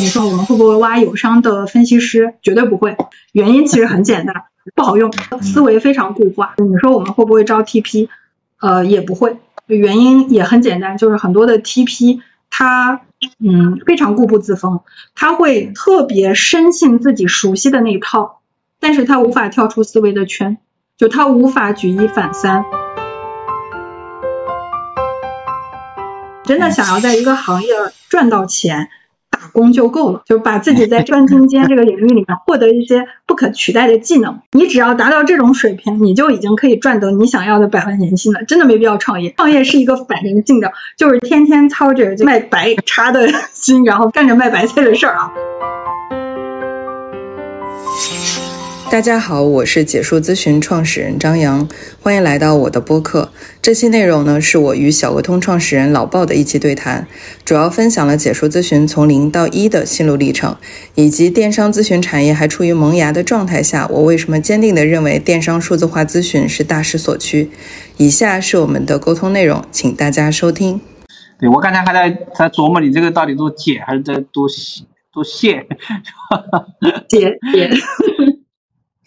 你说我们会不会挖友商的分析师？绝对不会。原因其实很简单，不好用，思维非常固化。你说我们会不会招 TP？呃，也不会。原因也很简单，就是很多的 TP 他嗯非常固步自封，他会特别深信自己熟悉的那一套，但是他无法跳出思维的圈，就他无法举一反三。真的想要在一个行业赚到钱，打工就够了，就把自己在专精尖这个领域里面获得一些不可取代的技能。你只要达到这种水平，你就已经可以赚得你想要的百万年薪了。真的没必要创业，创业是一个反人性的，就是天天操着卖白茶的 心，然后干着卖白菜的事儿啊。大家好，我是解数咨询创始人张扬，欢迎来到我的播客。这期内容呢，是我与小额通创始人老鲍的一期对谈，主要分享了解数咨询从零到一的心路历程，以及电商咨询产业还处于萌芽的状态下，我为什么坚定地认为电商数字化咨询是大势所趋。以下是我们的沟通内容，请大家收听。对我刚才还在在琢磨你这个到底读解还是在读读谢？解 解。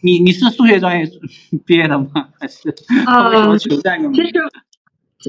你你是数学专业 毕业的吗？还是呃，其实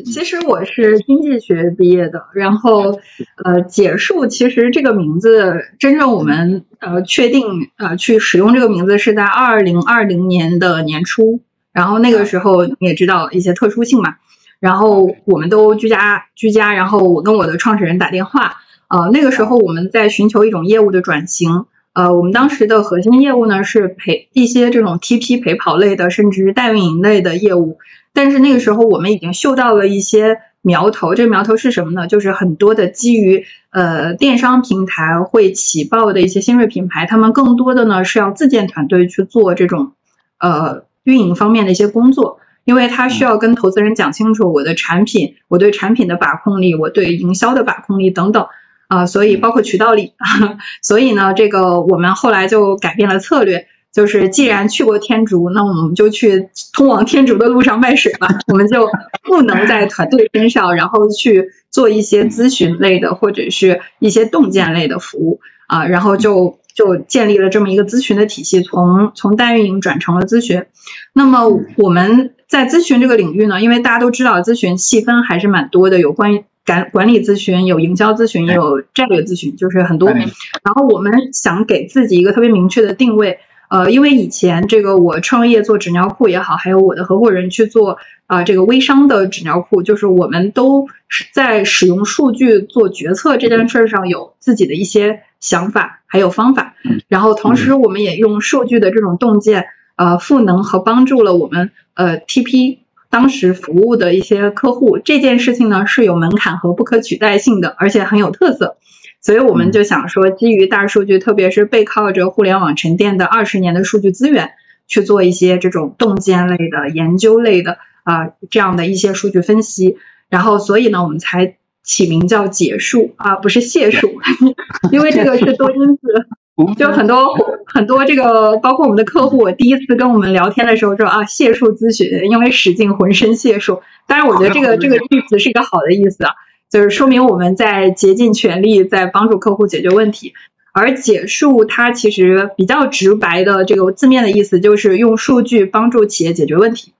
其实我是经济学毕业的，然后 呃，解数其实这个名字真正我们呃确定呃去使用这个名字是在二零二零年的年初，然后那个时候你也知道一些特殊性嘛，然后我们都居家居家，然后我跟我的创始人打电话，呃，那个时候我们在寻求一种业务的转型。呃，我们当时的核心业务呢是陪一些这种 TP 陪跑类的，甚至是代运营类的业务。但是那个时候我们已经嗅到了一些苗头，这个苗头是什么呢？就是很多的基于呃电商平台会起爆的一些新锐品牌，他们更多的呢是要自建团队去做这种呃运营方面的一些工作，因为他需要跟投资人讲清楚我的产品，我对产品的把控力，我对营销的把控力等等。啊，所以包括渠道里，所以呢，这个我们后来就改变了策略，就是既然去过天竺，那我们就去通往天竺的路上卖水吧。我们就不能在团队身上，然后去做一些咨询类的或者是一些洞见类的服务啊，然后就就建立了这么一个咨询的体系，从从代运营转成了咨询。那么我们在咨询这个领域呢，因为大家都知道咨询细分还是蛮多的，有关于。管管理咨询有营销咨询，也有战略咨询，就是很多。然后我们想给自己一个特别明确的定位，呃，因为以前这个我创业做纸尿裤也好，还有我的合伙人去做啊这个微商的纸尿裤，就是我们都是在使用数据做决策这件事上有自己的一些想法还有方法。然后同时我们也用数据的这种洞见，呃，赋能和帮助了我们呃 TP。当时服务的一些客户，这件事情呢是有门槛和不可取代性的，而且很有特色，所以我们就想说，基于大数据，特别是背靠着互联网沉淀的二十年的数据资源，去做一些这种洞见类的研究类的啊这样的一些数据分析，然后所以呢，我们才起名叫解数啊，不是解数，因为这个是多音字。就很多很多这个，包括我们的客户，第一次跟我们聊天的时候说啊，解数咨询，因为使尽浑身解数。当然，我觉得这个这个句子是一个好的意思啊，就是说明我们在竭尽全力在帮助客户解决问题。而解数它其实比较直白的这个字面的意思就是用数据帮助企业解决问题。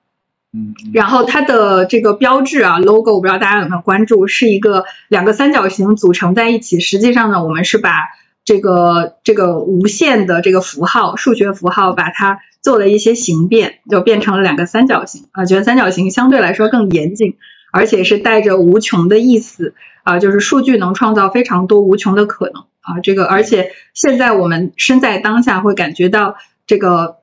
嗯。然后它的这个标志啊，logo，我不知道大家有没有关注，是一个两个三角形组成在一起。实际上呢，我们是把这个这个无限的这个符号，数学符号，把它做了一些形变，就变成了两个三角形啊。觉得三角形相对来说更严谨，而且是带着无穷的意思啊。就是数据能创造非常多无穷的可能啊。这个而且现在我们身在当下，会感觉到这个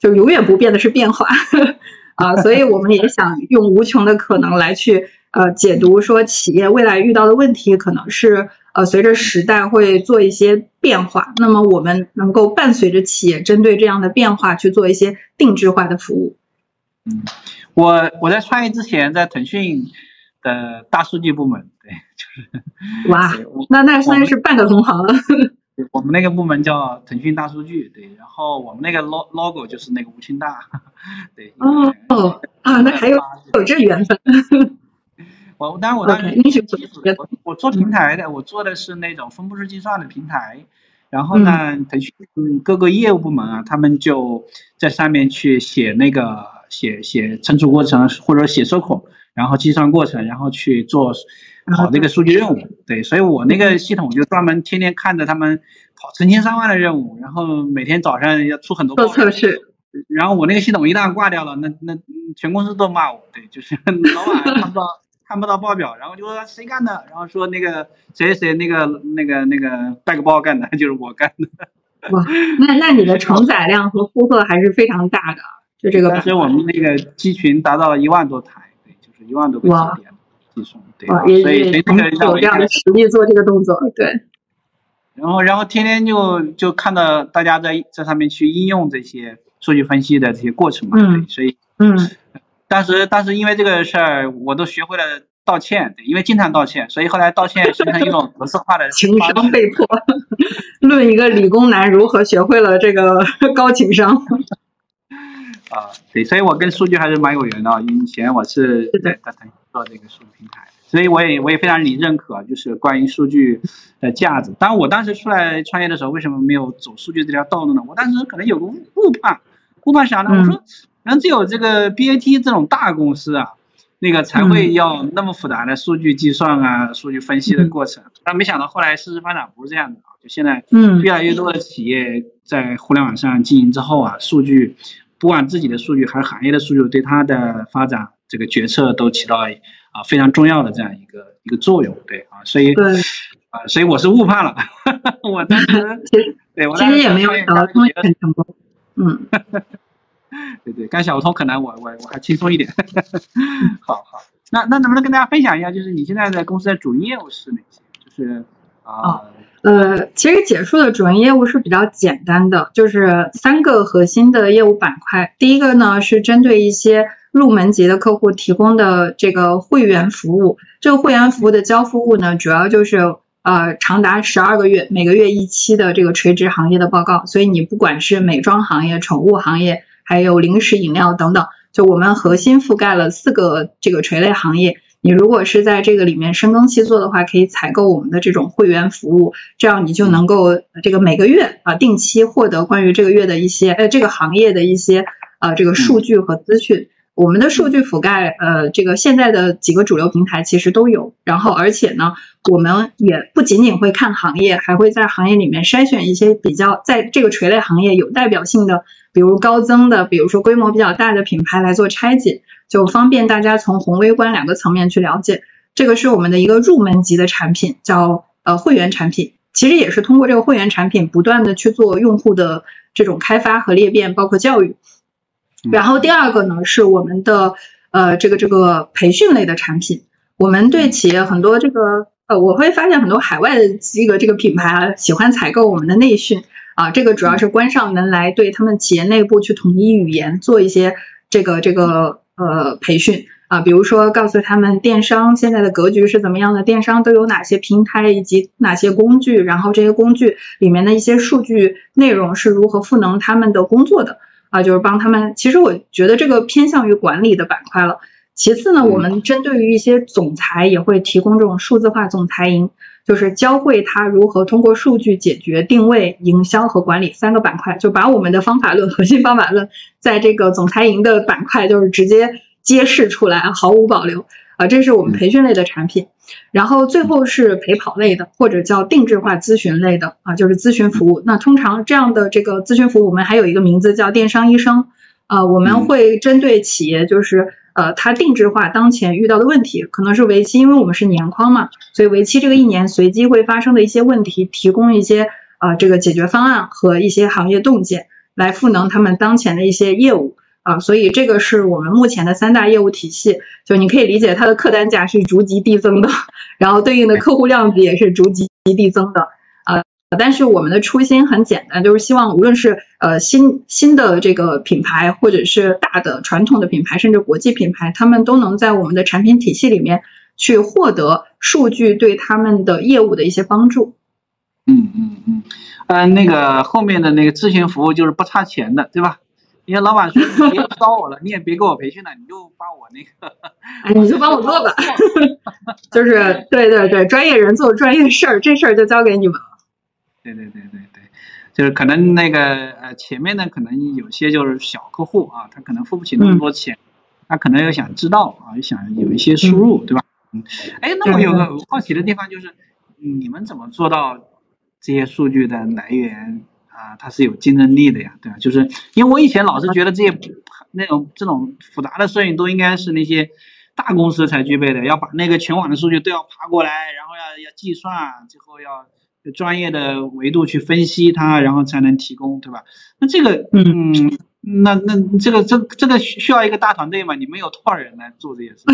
就永远不变的是变化 啊。所以我们也想用无穷的可能来去呃解读说企业未来遇到的问题可能是。呃，随着时代会做一些变化，那么我们能够伴随着企业针对这样的变化去做一些定制化的服务。嗯，我我在创业之前在腾讯的大数据部门，对，就是哇，那那算是半个同行了。我们那个部门叫腾讯大数据，对，然后我们那个 log logo 就是那个吴清大，对。哦哦啊，那还有有这缘分。我当然我当时 OK，英雄所我我做平台的，我做的是那种分布式计算的平台。然后呢，腾讯各个业务部门啊，他们就在上面去写那个写写存储过程，或者写收口然后计算过程，然后去做跑这个数据任务。对，所以我那个系统就专门天天看着他们跑成千上万的任务，然后每天早上要出很多做测试。然后我那个系统一旦挂掉了，那那全公司都骂我。对，就是 老板看不到看不到报表，然后就说谁干的，然后说那个谁谁那个那个那个带个包干的，就是我干的。哇，那那你的承载量和负荷还是非常大的，就这个。当时我们那个机群达到了一万多台，对，就是一万多个节点计算，对，所以有这样的实力做这个动作，对。然后然后天天就就看到大家在在上面去应用这些。数据分析的这些过程嘛，对，所以，嗯，当时当时因为这个事儿，我都学会了道歉，对，因为经常道歉，所以后来道歉形成一种格式化的 情商被迫，论一个理工男如何学会了这个 高情商。啊，对，所以我跟数据还是蛮有缘的，以前我是在腾讯做这个数据平台，所以我也我也非常理认可，就是关于数据的价值。当然，我当时出来创业的时候，为什么没有走数据这条道路呢？我当时可能有个误误判。误判啥呢？我说，可能只有这个 BAT 这种大公司啊，那个才会要那么复杂的数据计算啊、数据分析的过程。但没想到后来事实发展不是这样的啊，就现在，嗯，越来越多的企业在互联网上经营之后啊，数据，不管自己的数据还是行业的数据，对它的发展这个决策都起到啊非常重要的这样一个一个作用，对啊，所以，啊，所以我是误判了，我当时，对我其实也没有想到通很成功。嗯，对 对，干小通可能我我我还轻松一点。好好，那那能不能跟大家分享一下，就是你现在在公司的主营业务是哪些？就是啊，呃，其实解数的主营业务是比较简单的，就是三个核心的业务板块。第一个呢是针对一些入门级的客户提供的这个会员服务，这个会员服务的交付物呢，主要就是。呃，长达十二个月，每个月一期的这个垂直行业的报告，所以你不管是美妆行业、宠物行业，还有零食饮料等等，就我们核心覆盖了四个这个垂类行业。你如果是在这个里面深耕细作的话，可以采购我们的这种会员服务，这样你就能够这个每个月啊定期获得关于这个月的一些呃这个行业的一些呃这个数据和资讯。我们的数据覆盖，呃，这个现在的几个主流平台其实都有。然后，而且呢，我们也不仅仅会看行业，还会在行业里面筛选一些比较在这个垂类行业有代表性的，比如高增的，比如说规模比较大的品牌来做拆解，就方便大家从宏微观两个层面去了解。这个是我们的一个入门级的产品，叫呃会员产品。其实也是通过这个会员产品，不断的去做用户的这种开发和裂变，包括教育。然后第二个呢，是我们的呃这个这个培训类的产品。我们对企业很多这个呃，我会发现很多海外的这个这个品牌啊，喜欢采购我们的内训啊，这个主要是关上门来对他们企业内部去统一语言，做一些这个这个呃培训啊，比如说告诉他们电商现在的格局是怎么样的，电商都有哪些平台以及哪些工具，然后这些工具里面的一些数据内容是如何赋能他们的工作的。啊，就是帮他们。其实我觉得这个偏向于管理的板块了。其次呢，我们针对于一些总裁也会提供这种数字化总裁营，就是教会他如何通过数据解决定位、营销和管理三个板块，就把我们的方法论、核心方法论在这个总裁营的板块就是直接揭示出来，毫无保留。啊，这是我们培训类的产品，然后最后是陪跑类的，或者叫定制化咨询类的啊，就是咨询服务。那通常这样的这个咨询服务，我们还有一个名字叫电商医生啊，我们会针对企业，就是呃，它定制化当前遇到的问题，可能是为期，因为我们是年框嘛，所以为期这个一年随机会发生的一些问题，提供一些啊这个解决方案和一些行业洞见，来赋能他们当前的一些业务。啊，所以这个是我们目前的三大业务体系，就你可以理解它的客单价是逐级递增的，然后对应的客户量级也是逐级递增的。呃，但是我们的初心很简单，就是希望无论是呃新新的这个品牌，或者是大的传统的品牌，甚至国际品牌，他们都能在我们的产品体系里面去获得数据对他们的业务的一些帮助。嗯嗯嗯，嗯，那个后面的那个咨询服务就是不差钱的，对吧？因为老板说你别招我了，你也别给我培训了，你就帮我那个，哎，你就帮我做吧。就是对对对，专业人做专业事儿，这事儿就交给你们了。对对对对对，就是可能那个呃前面呢，可能有些就是小客户啊，他可能付不起那么多钱，他可能又想知道啊，又想有一些输入，对吧？嗯，哎，那我有个好奇的地方就是，你们怎么做到这些数据的来源？啊，它是有竞争力的呀，对吧？就是因为我以前老是觉得这些那种这种复杂的摄影都应该是那些大公司才具备的，要把那个全网的数据都要爬过来，然后要要计算，最后要专业的维度去分析它，然后才能提供，对吧？那这个，嗯，那那这个这这个需要一个大团队嘛？你们有多少人来做这些事？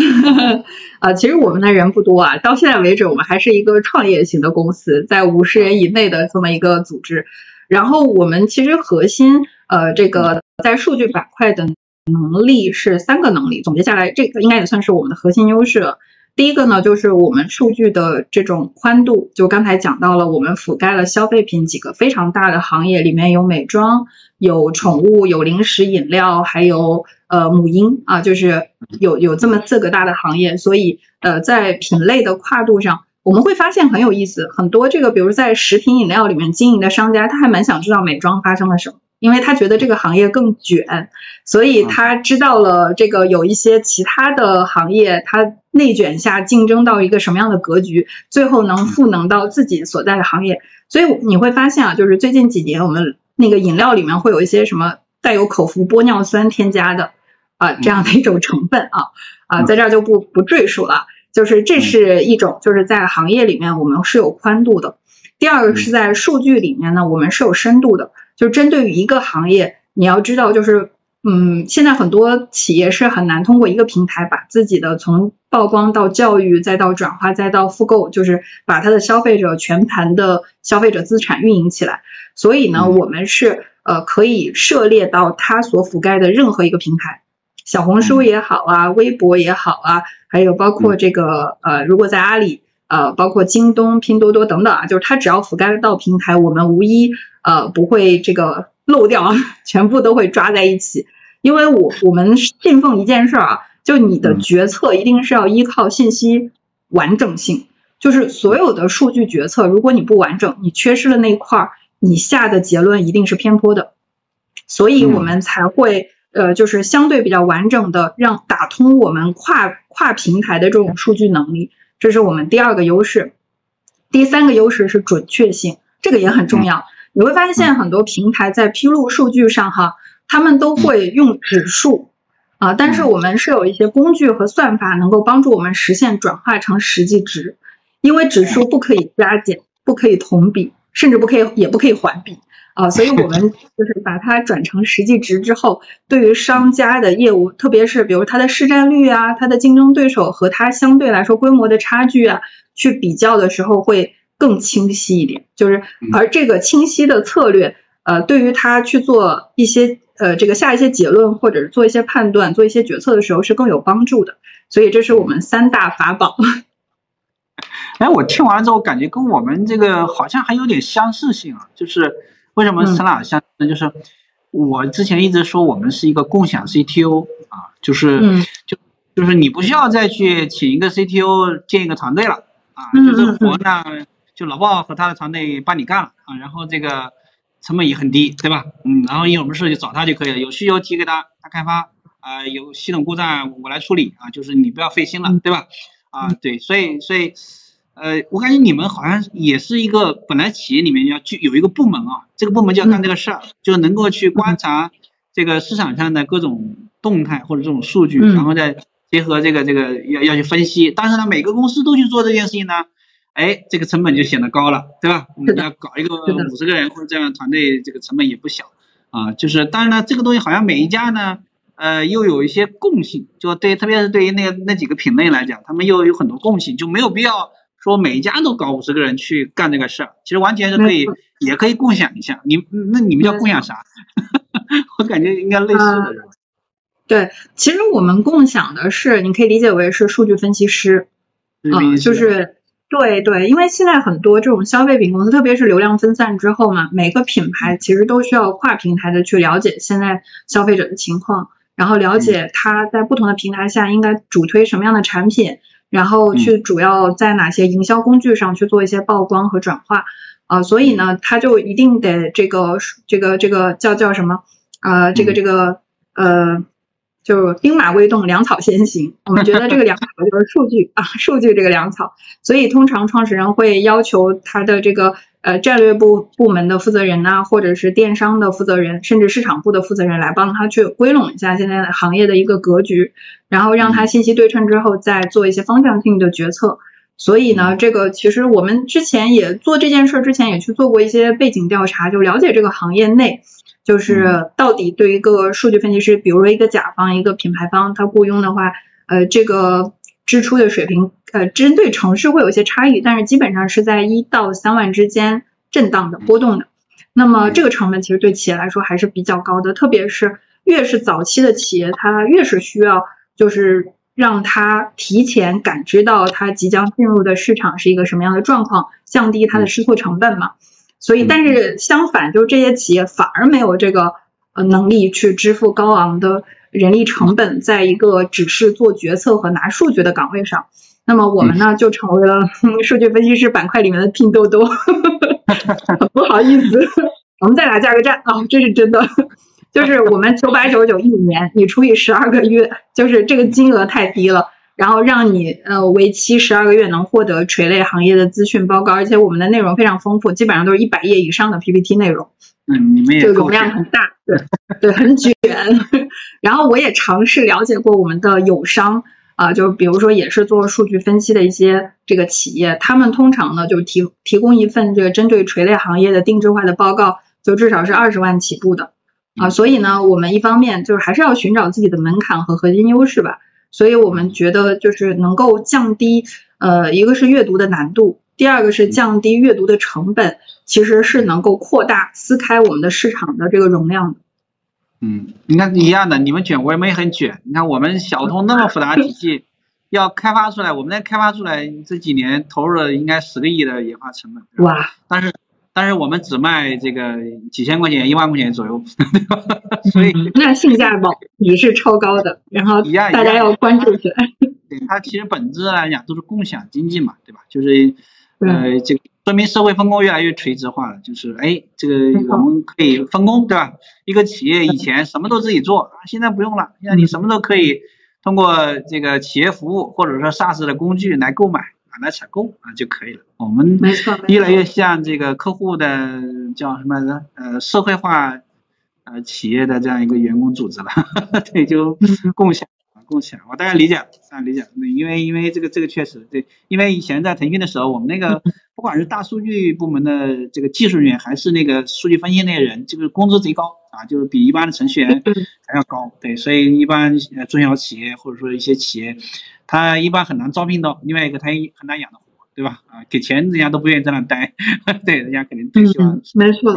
啊，其实我们的人不多啊，到现在为止，我们还是一个创业型的公司，在五十人以内的这么一个组织。然后我们其实核心呃这个在数据板块的能力是三个能力，总结下来这个应该也算是我们的核心优势了。第一个呢就是我们数据的这种宽度，就刚才讲到了，我们覆盖了消费品几个非常大的行业，里面有美妆、有宠物、有零食饮料，还有呃母婴啊，就是有有这么四个大的行业，所以呃在品类的跨度上。我们会发现很有意思，很多这个，比如在食品饮料里面经营的商家，他还蛮想知道美妆发生了什么，因为他觉得这个行业更卷，所以他知道了这个有一些其他的行业，它内卷下竞争到一个什么样的格局，最后能赋能到自己所在的行业。所以你会发现啊，就是最近几年我们那个饮料里面会有一些什么带有口服玻尿酸添加的啊这样的一种成分啊啊，在这儿就不不赘述了。就是这是一种，就是在行业里面我们是有宽度的。第二个是在数据里面呢，我们是有深度的。就针对于一个行业，你要知道，就是嗯，现在很多企业是很难通过一个平台把自己的从曝光到教育再到转化再到复购，就是把它的消费者全盘的消费者资产运营起来。所以呢，我们是呃可以涉猎到它所覆盖的任何一个平台。小红书也好啊，微博也好啊，还有包括这个呃，如果在阿里呃，包括京东、拼多多等等啊，就是它只要覆盖到平台，我们无一呃不会这个漏掉，全部都会抓在一起。因为我我们信奉一件事啊，就你的决策一定是要依靠信息完整性，就是所有的数据决策，如果你不完整，你缺失了那一块，你下的结论一定是偏颇的，所以我们才会。呃，就是相对比较完整的，让打通我们跨跨平台的这种数据能力，这是我们第二个优势。第三个优势是准确性，这个也很重要。你会发现现在很多平台在披露数据上，哈，他们都会用指数啊，但是我们是有一些工具和算法能够帮助我们实现转化成实际值，因为指数不可以加减，不可以同比，甚至不可以也不可以环比。啊，所以我们 就是把它转成实际值之后，对于商家的业务，特别是比如它的市占率啊，它的竞争对手和它相对来说规模的差距啊，去比较的时候会更清晰一点。就是而这个清晰的策略，呃，对于他去做一些呃这个下一些结论或者是做一些判断、做一些决策的时候是更有帮助的。所以这是我们三大法宝。哎，我听完之后感觉跟我们这个好像还有点相似性啊，就是。为什么咱俩相呢？就是我之前一直说我们是一个共享 CTO 啊，就是就就是你不需要再去请一个 CTO 建一个团队了啊，就这活呢就老鲍和他的团队帮你干了啊，然后这个成本也很低，对吧？嗯，然后有什么事就找他就可以了，有需求提给他，他开发啊，有系统故障我来处理啊，就是你不要费心了，对吧？啊，对，所以所以。呃，我感觉你们好像也是一个本来企业里面要去有一个部门啊，这个部门就要干这个事儿，就能够去观察这个市场上的各种动态或者这种数据，然后再结合这个这个要要去分析。但是呢，每个公司都去做这件事情呢，哎，这个成本就显得高了，对吧？我们要搞一个五十个人或者这样团队，这个成本也不小啊。就是当然呢，这个东西好像每一家呢，呃，又有一些共性，就对，特别是对于那那几个品类来讲，他们又有很多共性，就没有必要。说每家都搞五十个人去干这个事儿，其实完全是可以，也可以共享一下。你那你们叫共享啥？我感觉应该类似的。对，其实我们共享的是，你可以理解为是数据分析师。啊，就是对对，因为现在很多这种消费品公司，特别是流量分散之后嘛，每个品牌其实都需要跨平台的去了解现在消费者的情况，然后了解他在不同的平台下应该主推什么样的产品，然后去主要在哪些营销工具上去做一些曝光和转化。啊，所以呢，他就一定得这个这个这个叫叫什么？啊，这个这个呃。就兵马未动，粮草先行。我们觉得这个粮草就是数据啊，数据这个粮草。所以通常创始人会要求他的这个呃战略部部门的负责人呐，或者是电商的负责人，甚至市场部的负责人来帮他去归拢一下现在行业的一个格局，然后让他信息对称之后再做一些方向性的决策。所以呢，这个其实我们之前也做这件事之前也去做过一些背景调查，就了解这个行业内。就是到底对于一个数据分析师，比如说一个甲方、一个品牌方，他雇佣的话，呃，这个支出的水平，呃，针对城市会有一些差异，但是基本上是在一到三万之间震荡的波动的。那么这个成本其实对企业来说还是比较高的，特别是越是早期的企业，它越是需要就是让它提前感知到它即将进入的市场是一个什么样的状况，降低它的试错成本嘛。所以，但是相反，就是这些企业反而没有这个呃能力去支付高昂的人力成本，在一个只是做决策和拿数据的岗位上。那么我们呢，就成为了数据分析师板块里面的拼多多。不好意思，我们再打价格战啊，这是真的。就是我们九百九十九一年，你除以十二个月，就是这个金额太低了。然后让你呃为期十二个月能获得垂类行业的资讯报告，而且我们的内容非常丰富，基本上都是一百页以上的 PPT 内容。嗯，你们也就容量很大，对对，很卷。然后我也尝试了解过我们的友商啊，就比如说也是做数据分析的一些这个企业，他们通常呢就提提供一份这个针对垂类行业的定制化的报告，就至少是二十万起步的啊。所以呢，我们一方面就是还是要寻找自己的门槛和核心优势吧。所以我们觉得就是能够降低，呃，一个是阅读的难度，第二个是降低阅读的成本，其实是能够扩大撕开我们的市场的这个容量的。嗯，你看一样的，你们卷，我们也很卷。你看我们小通那么复杂体系，要开发出来，我们在开发出来这几年投入了应该十个亿的研发成本。哇！但是。但是我们只卖这个几千块钱、一万块钱左右，所以那性价比也是超高的。然后大家要关注起来。对它其实本质来讲都是共享经济嘛，对吧？就是呃，这个说明社会分工越来越垂直化了。就是哎，这个我们可以分工，对吧？一个企业以前什么都自己做，现在不用了，现在你什么都可以通过这个企业服务或者说 SaaS 的工具来购买。来采购啊就可以了。我们越来越像这个客户的叫什么来着？呃，社会化呃企业的这样一个员工组织了。对，就共享共享。我大概理解，大概理解。因为因为这个这个确实对，因为以前在腾讯的时候，我们那个不管是大数据部门的这个技术人员，还是那个数据分析那些人，这个工资贼高啊，就是比一般的程序员还要高。对，所以一般呃中小企业或者说一些企业。他一般很难招聘到，另外一个他也很难养得活，对吧？啊，给钱人家都不愿意在那待，对，人家肯定更希望没错，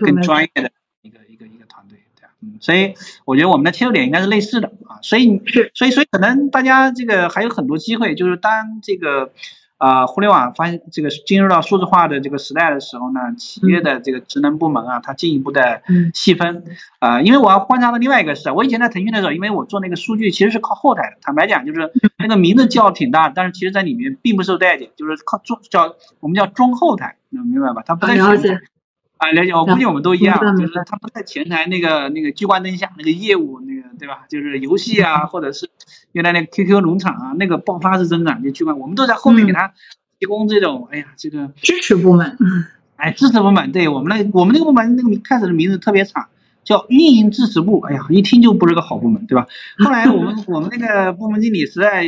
更专业的一个一个一个团队，对吧？嗯，所以我觉得我们的切入点应该是类似的啊，所以，所以所以可能大家这个还有很多机会，就是当这个。啊，互联网发现这个进入到数字化的这个时代的时候呢，企业的这个职能部门啊，它进一步的细分啊，因为我要观察到另外一个事，我以前在腾讯的时候，因为我做那个数据其实是靠后台的，坦白讲就是那个名字叫挺大，但是其实在里面并不受待见，就是靠中叫我们叫中后台，能明白吧？它不在前台。啊，了解，我估计我们都一样，就是他不在前台那个那个聚光灯下那个业务那个对吧？就是游戏啊，或者是原来那个 QQ 农场啊，那个爆发式增长就聚光，我们都在后面给他提供这种，哎呀，这个支持部门，哎，支持部门，对我们那我们那个部门那个开始的名字特别长。叫运营支持部，哎呀，一听就不是个好部门，对吧？后来我们我们那个部门经理实在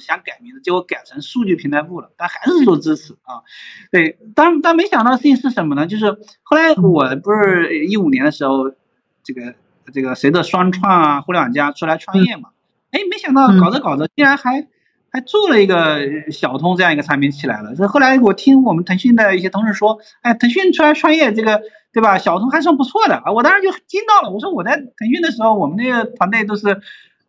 想改名字，结果改成数据平台部了，但还是做支持啊。对，但但没想到的事情是什么呢？就是后来我不是一五年的时候，这个这个谁的双创啊、互联网加出来创业嘛，哎，没想到搞着搞着竟然还还做了一个小通这样一个产品起来了。这后来我听我们腾讯的一些同事说，哎，腾讯出来创业这个。对吧？小童还算不错的啊，我当时就惊到了。我说我在腾讯的时候，我们那个团队都是，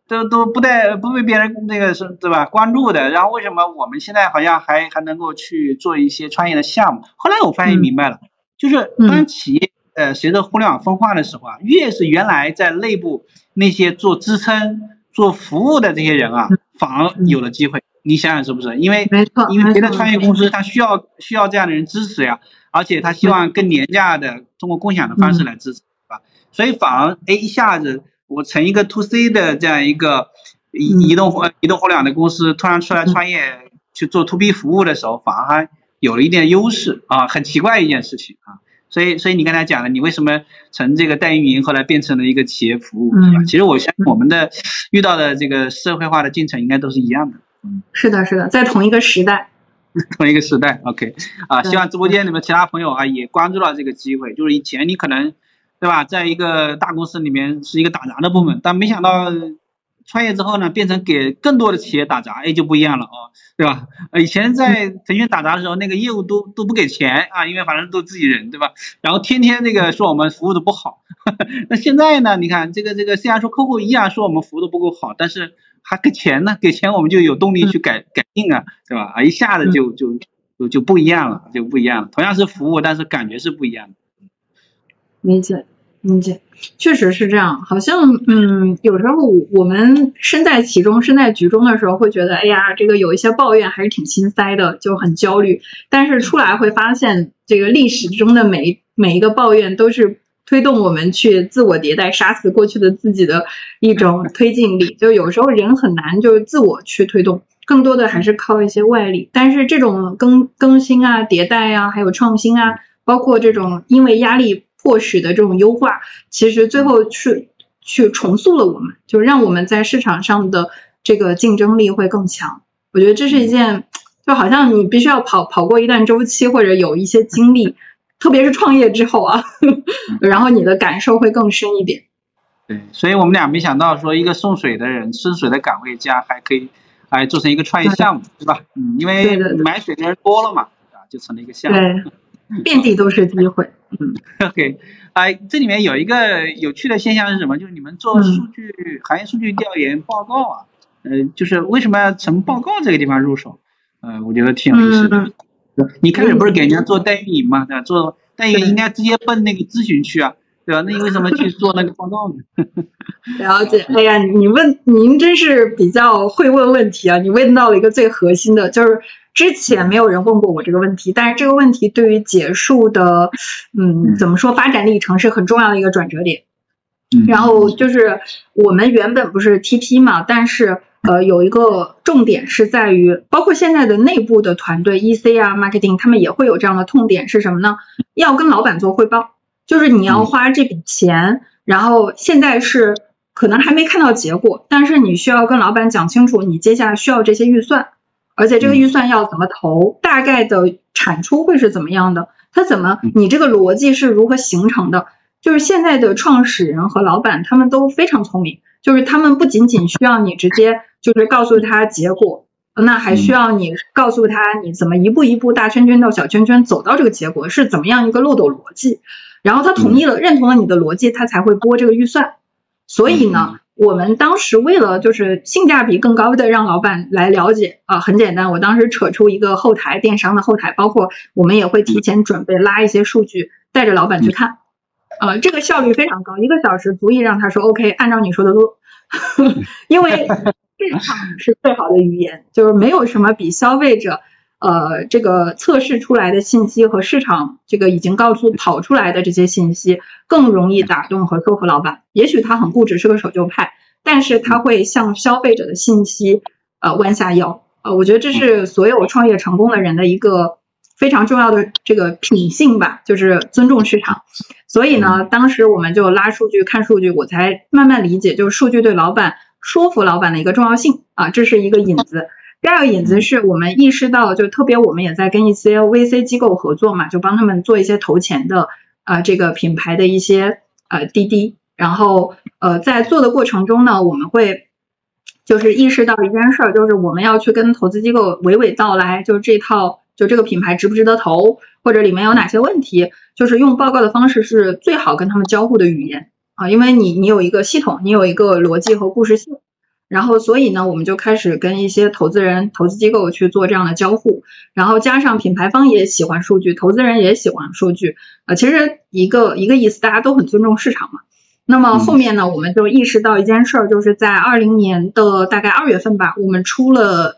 都都不带不被别人那个是对吧关注的，然后为什么我们现在好像还还能够去做一些创业的项目？后来我发现明白了，就是当企业呃随着互联网分化的时候啊，越是原来在内部那些做支撑、做服务的这些人啊，反而有了机会。你想想是不是？因为没错，因为别的创业公司它需要需要这样的人支持呀，而且他希望更廉价的通过共享的方式来支持，对吧？所以反而哎一下子。我成一个 to C 的这样一个移移动互移动互联网的公司，突然出来创业去做 to B 服务的时候，反而还有了一点优势啊，很奇怪一件事情啊。所以，所以你刚才讲的，你为什么从这个代运营后来变成了一个企业服务，对吧？其实我相信我们的遇到的这个社会化的进程应该都是一样的。嗯，是的，是的，在同一个时代，同一个时代。OK，啊，希望直播间里面其他朋友啊也关注到这个机会，就是以前你可能。对吧？在一个大公司里面是一个打杂的部门，但没想到创业之后呢，变成给更多的企业打杂，哎，就不一样了啊，对吧？以前在腾讯打杂的时候，那个业务都都不给钱啊，因为反正都自己人，对吧？然后天天那个说我们服务的不好。那现在呢？你看这个这个，虽然说客户依然说我们服务的不够好，但是还给钱呢，给钱我们就有动力去改改进啊，对吧？啊，一下子就就就就不一样了，就不一样了。同样是服务，但是感觉是不一样的。理解。理解，确实是这样。好像，嗯，有时候我们身在其中、身在局中的时候，会觉得，哎呀，这个有一些抱怨还是挺心塞的，就很焦虑。但是出来会发现，这个历史中的每每一个抱怨，都是推动我们去自我迭代、杀死过去的自己的一种推进力。就有时候人很难就是自我去推动，更多的还是靠一些外力。但是这种更更新啊、迭代啊，还有创新啊，包括这种因为压力。迫使的这种优化，其实最后去去重塑了我们，就让我们在市场上的这个竞争力会更强。我觉得这是一件，就好像你必须要跑跑过一段周期，或者有一些经历，特别是创业之后啊，然后你的感受会更深一点。对，所以我们俩没想到说一个送水的人，送水的岗位加还可以哎做成一个创业项目，对吧？嗯，因为买水的人多了嘛，啊，就成了一个项目。对，遍地都是机会。嗯，OK，哎，这里面有一个有趣的现象是什么？就是你们做数据行业数据调研报告啊，呃，就是为什么要从报告这个地方入手？呃，我觉得挺有意思的。你开始不是给人家做代运营嘛？对吧？做代运营应该直接奔那个咨询去啊，对吧？那你为什么去做那个报告呢？了解。哎呀，你问您真是比较会问问题啊！你问到了一个最核心的，就是。之前没有人问过我这个问题，但是这个问题对于结束的，嗯，怎么说发展历程是很重要的一个转折点。然后就是我们原本不是 TP 嘛，但是呃有一个重点是在于，包括现在的内部的团队 EC 啊、marketing，他们也会有这样的痛点是什么呢？要跟老板做汇报，就是你要花这笔钱，然后现在是可能还没看到结果，但是你需要跟老板讲清楚，你接下来需要这些预算。而且这个预算要怎么投，大概的产出会是怎么样的？它怎么，你这个逻辑是如何形成的？就是现在的创始人和老板他们都非常聪明，就是他们不仅仅需要你直接就是告诉他结果，那还需要你告诉他你怎么一步一步大圈圈到小圈圈走到这个结果是怎么样一个漏斗逻辑，然后他同意了认同了你的逻辑，他才会拨这个预算。所以呢？我们当时为了就是性价比更高的让老板来了解啊，很简单，我当时扯出一个后台电商的后台，包括我们也会提前准备拉一些数据，带着老板去看，呃，这个效率非常高，一个小时足以让他说 OK，按照你说的做，因为市场是最好的语言，就是没有什么比消费者。呃，这个测试出来的信息和市场这个已经告诉跑出来的这些信息，更容易打动和说服老板。也许他很固执，是个守旧派，但是他会向消费者的信息呃弯下腰。呃，我觉得这是所有创业成功的人的一个非常重要的这个品性吧，就是尊重市场。所以呢，当时我们就拉数据看数据，我才慢慢理解，就是数据对老板说服老板的一个重要性啊，这是一个引子。第二个引子是我们意识到，就特别我们也在跟一些 VC 机构合作嘛，就帮他们做一些投钱的啊这个品牌的一些呃滴滴，然后呃在做的过程中呢，我们会就是意识到一件事儿，就是我们要去跟投资机构娓娓道来，就这套就这个品牌值不值得投，或者里面有哪些问题，就是用报告的方式是最好跟他们交互的语言。啊，因为你你有一个系统，你有一个逻辑和故事性。然后所以呢，我们就开始跟一些投资人、投资机构去做这样的交互，然后加上品牌方也喜欢数据，投资人也喜欢数据，呃，其实一个一个意思，大家都很尊重市场嘛。那么后面呢，我们就意识到一件事儿，就是在二零年的大概二月份吧，我们出了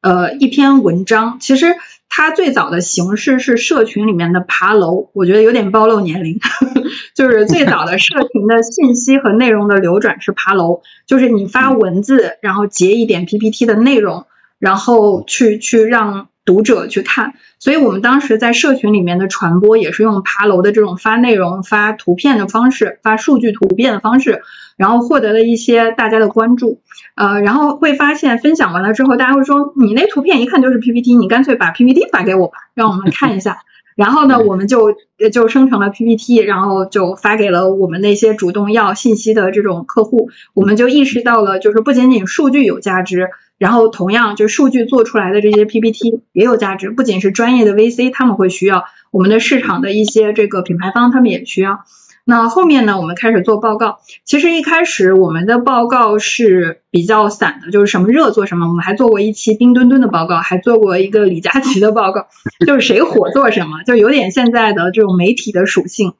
呃一篇文章，其实它最早的形式是社群里面的爬楼，我觉得有点暴露年龄，就是最早的社群的信息和内容的流转是爬楼，就是你发文字，然后截一点 PPT 的内容，然后去去让。读者去看，所以我们当时在社群里面的传播也是用爬楼的这种发内容、发图片的方式、发数据图片的方式，然后获得了一些大家的关注。呃，然后会发现分享完了之后，大家会说你那图片一看就是 PPT，你干脆把 PPT 发给我吧，让我们看一下。然后呢，我们就就生成了 PPT，然后就发给了我们那些主动要信息的这种客户。我们就意识到了，就是不仅仅数据有价值。然后同样，就数据做出来的这些 PPT 也有价值，不仅是专业的 VC 他们会需要，我们的市场的一些这个品牌方他们也需要。那后面呢，我们开始做报告。其实一开始我们的报告是比较散的，就是什么热做什么。我们还做过一期冰墩墩的报告，还做过一个李佳琦的报告，就是谁火做什么，就有点现在的这种媒体的属性。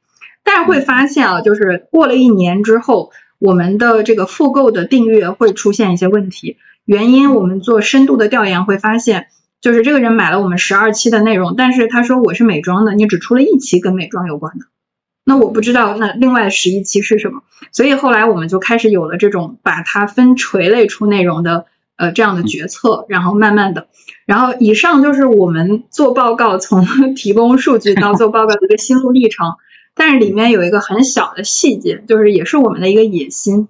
但是会发现啊，就是过了一年之后，我们的这个复购的订阅会出现一些问题。原因我们做深度的调研会发现，就是这个人买了我们十二期的内容，但是他说我是美妆的，你只出了一期跟美妆有关的，那我不知道那另外十一期是什么，所以后来我们就开始有了这种把它分垂类出内容的呃这样的决策，然后慢慢的，然后以上就是我们做报告从 提供数据到做报告的一个心路历程，但是里面有一个很小的细节，就是也是我们的一个野心。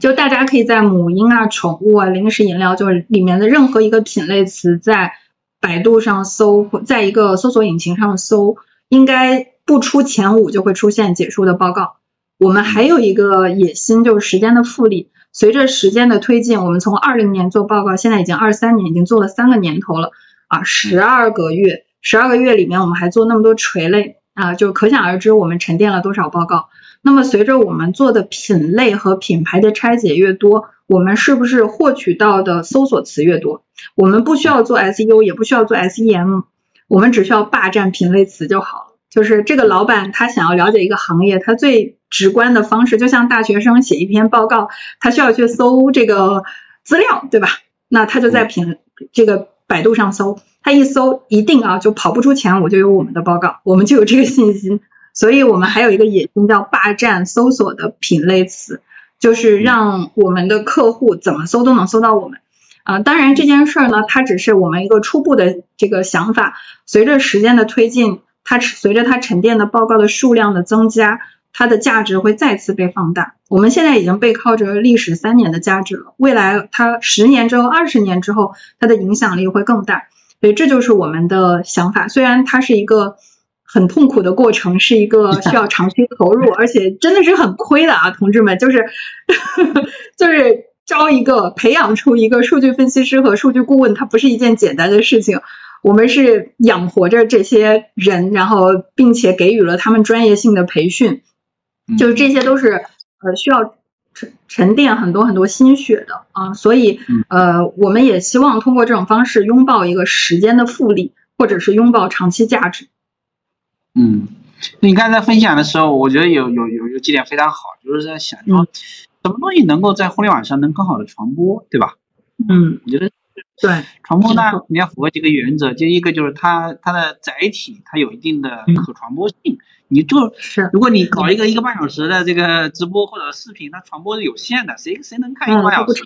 就大家可以在母婴啊、宠物啊、零食饮料，就是里面的任何一个品类词，在百度上搜，在一个搜索引擎上搜，应该不出前五就会出现解说的报告。我们还有一个野心，就是时间的复利。随着时间的推进，我们从二零年做报告，现在已经二三年，已经做了三个年头了啊，十二个月，十二个月里面我们还做那么多垂类啊，就可想而知我们沉淀了多少报告。那么随着我们做的品类和品牌的拆解越多，我们是不是获取到的搜索词越多？我们不需要做 SEO，也不需要做 SEM，我们只需要霸占品类词就好了。就是这个老板他想要了解一个行业，他最直观的方式，就像大学生写一篇报告，他需要去搜这个资料，对吧？那他就在品这个百度上搜，他一搜一定啊就跑不出钱，我，就有我们的报告，我们就有这个信心。所以我们还有一个野心，叫霸占搜索的品类词，就是让我们的客户怎么搜都能搜到我们。啊，当然这件事儿呢，它只是我们一个初步的这个想法。随着时间的推进，它随着它沉淀的报告的数量的增加，它的价值会再次被放大。我们现在已经背靠着历史三年的价值了，未来它十年之后、二十年之后，它的影响力会更大。所以这就是我们的想法。虽然它是一个。很痛苦的过程，是一个 需要长期投入，而且真的是很亏的啊，同志们，就是 就是招一个培养出一个数据分析师和数据顾问，它不是一件简单的事情。我们是养活着这些人，然后并且给予了他们专业性的培训，就是这些都是呃需要沉沉淀很多很多心血的啊，所以呃我们也希望通过这种方式拥抱一个时间的复利，或者是拥抱长期价值。嗯，你刚才分享的时候，我觉得有有有有几点非常好，就是在想说，什么东西能够在互联网上能更好的传播，对吧？嗯，我觉得对传播呢，你要符合几个原则，就一个就是它它的载体它有一定的可传播性，你就是如果你搞一个一个半小时的这个直播或者视频，它传播是有限的，谁谁能看一个半小时？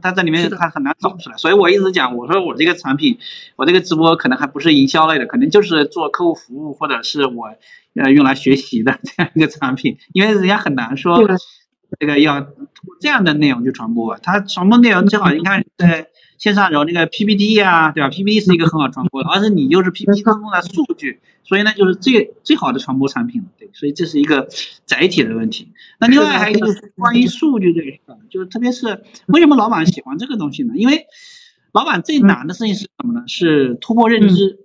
它在里面它很难找出来，所以我一直讲，我说我这个产品，我这个直播可能还不是营销类的，可能就是做客户服务或者是我呃用来学习的这样一个产品，因为人家很难说这个要这样的内容去传播，它传播内容最好你看在。线上有那个 PPT 啊，对吧？PPT 是一个很好传播的，而且你又是 PPT 当中的数据，所以呢就是最最好的传播产品了对，所以这是一个载体的问题。那另外还有一个就是关于数据这个事儿，就是特别是为什么老板喜欢这个东西呢？因为老板最难的事情是什么呢？是突破认知。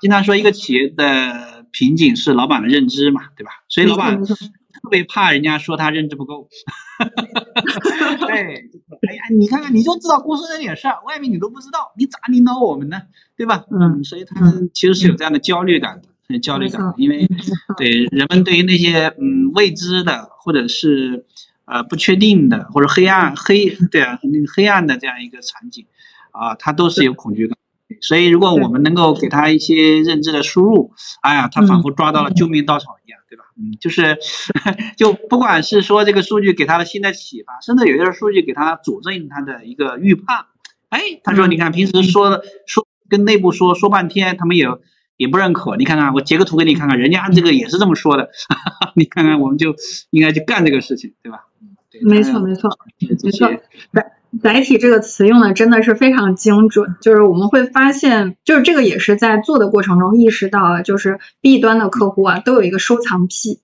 经常说一个企业的瓶颈是老板的认知嘛，对吧？所以老板特别怕人家说他认知不够。对，哎呀，你看看你就知道公司这点事儿，外面你都不知道，你咋领导我们呢？对吧？嗯，所以他们其实是有这样的焦虑感的，焦虑感，因为对人们对于那些嗯未知的或者是呃不确定的或者黑暗黑对啊那个黑暗的这样一个场景啊，他都是有恐惧感。所以如果我们能够给他一些认知的输入，哎呀，他仿佛抓到了救命稻草一样，对吧？嗯，就是 就不管是说这个数据给他的新的启发，甚至有些数据给他佐证他的一个预判，哎，他说你看平时说的说跟内部说说半天，他们也也不认可，你看看我截个图给你看看，人家这个也是这么说的，你看看我们就应该去干这个事情，对吧？没错没错没错。载体这个词用的真的是非常精准，就是我们会发现，就是这个也是在做的过程中意识到了，就是 B 端的客户啊都有一个收藏癖，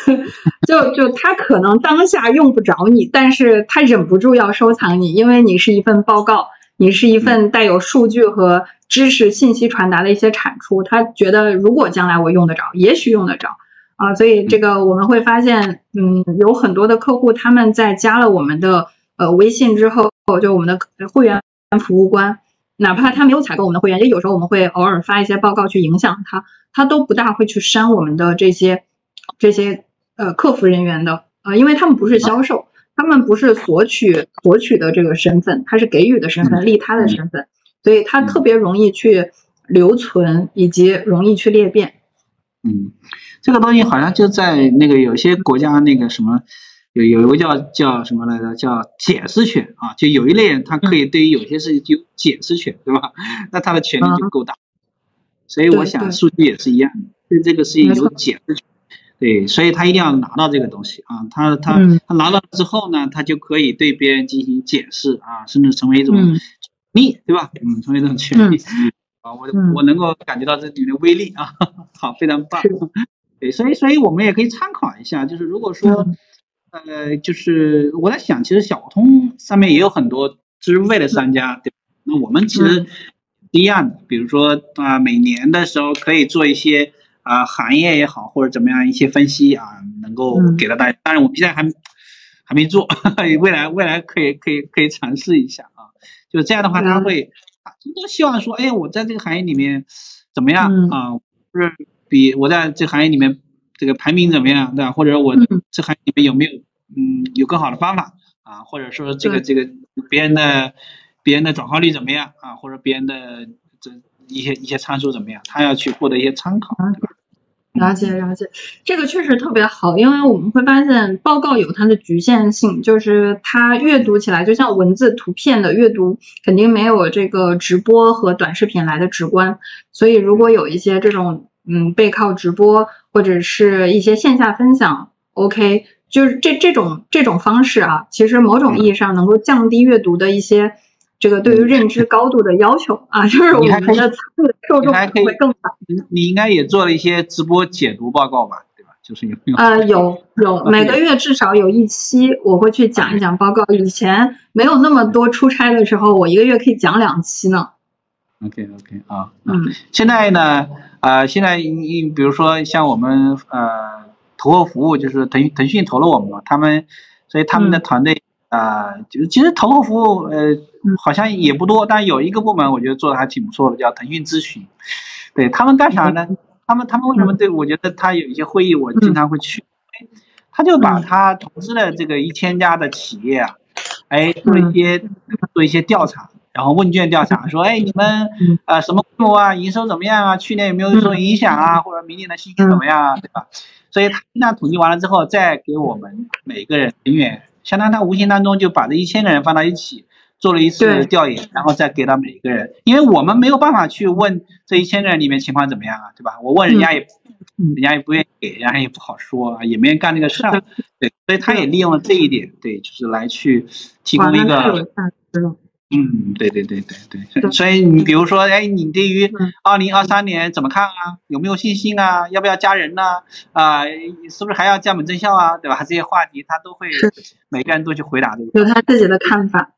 就就他可能当下用不着你，但是他忍不住要收藏你，因为你是一份报告，你是一份带有数据和知识信息传达的一些产出，他觉得如果将来我用得着，也许用得着啊，所以这个我们会发现，嗯，有很多的客户他们在加了我们的。呃，微信之后就我们的会员服务官，哪怕他没有采购我们的会员，也有时候我们会偶尔发一些报告去影响他，他都不大会去删我们的这些这些呃客服人员的呃，因为他们不是销售，他们不是索取索取的这个身份，他是给予的身份，利他的身份，所以他特别容易去留存以及容易去裂变。嗯，这个东西好像就在那个有些国家那个什么。有有一个叫叫什么来着？叫解释权啊，就有一类人他可以对于有些事情有解释权，对吧？那他的权力就够大。所以我想数据也是一样的，对这个事情有解释权，对，所以他一定要拿到这个东西啊，他他他拿到之后呢，他就可以对别人进行解释啊，甚至成为一种权利，对吧？嗯，成为一种权利啊，我我能够感觉到这里面的威力啊，好，非常棒。对，所以所以我们也可以参考一下，就是如果说。呃，就是我在想，其实小通上面也有很多知识付费的商家，对那我们其实一样的，比如说啊，每年的时候可以做一些啊行业也好或者怎么样一些分析啊，能够给到大家。当然我们现在还还没做，未来未来可以可以可以尝试一下啊。就这样的话，他会都希望说，哎，我在这个行业里面怎么样啊？就是比我在这行业里面。这个排名怎么样，对吧？或者我这行里面有没有嗯有更好的方法啊？或者说这个这个别人的别人的转化率怎么样啊？或者别人的这一些一些参数怎么样？他要去获得一些参考。了解了解，这个确实特别好，因为我们会发现报告有它的局限性，就是它阅读起来就像文字图片的阅读肯定没有这个直播和短视频来的直观，所以如果有一些这种。嗯，背靠直播或者是一些线下分享，OK，就是这这种这种方式啊，其实某种意义上能够降低阅读的一些这个对于认知高度的要求啊，就是我们的受众会更大。你你应该也做了一些直播解读报告吧，对吧？就是有呃有有每个月至少有一期我会去讲一讲报告，以前没有那么多出差的时候，我一个月可以讲两期呢。OK OK 啊，嗯，现在呢？呃，现在你比如说像我们呃投后服务，就是腾腾讯投了我们嘛，他们所以他们的团队啊，就其实投后服务呃好像也不多，但有一个部门我觉得做的还挺不错的，叫腾讯咨询。对他们干啥呢？他们他们为什么对我觉得他有一些会议我经常会去，他就把他投资的这个一千家的企业啊，哎做一些做一些调查。然后问卷调查说，哎，你们呃什么规模啊，营收怎么样啊？去年有没有受影响啊？或者明年的信心怎么样啊？对吧？所以他那统计完了之后，再给我们每个人人员，相当于他无形当中就把这一千个人放到一起做了一次调研，然后再给到每一个人，因为我们没有办法去问这一千个人里面情况怎么样啊，对吧？我问人家也，人家也不愿意给，人家也不好说啊，也没人干这个事儿，对，所以他也利用了这一点，对，就是来去提供一个。嗯，对对对对对，所以你比如说，哎，你对于二零二三年怎么看啊？有没有信心啊？要不要加人呢？啊，是不是还要降本增效啊？对吧？这些话题他都会，每个人都去回答这个。有他自己的看法。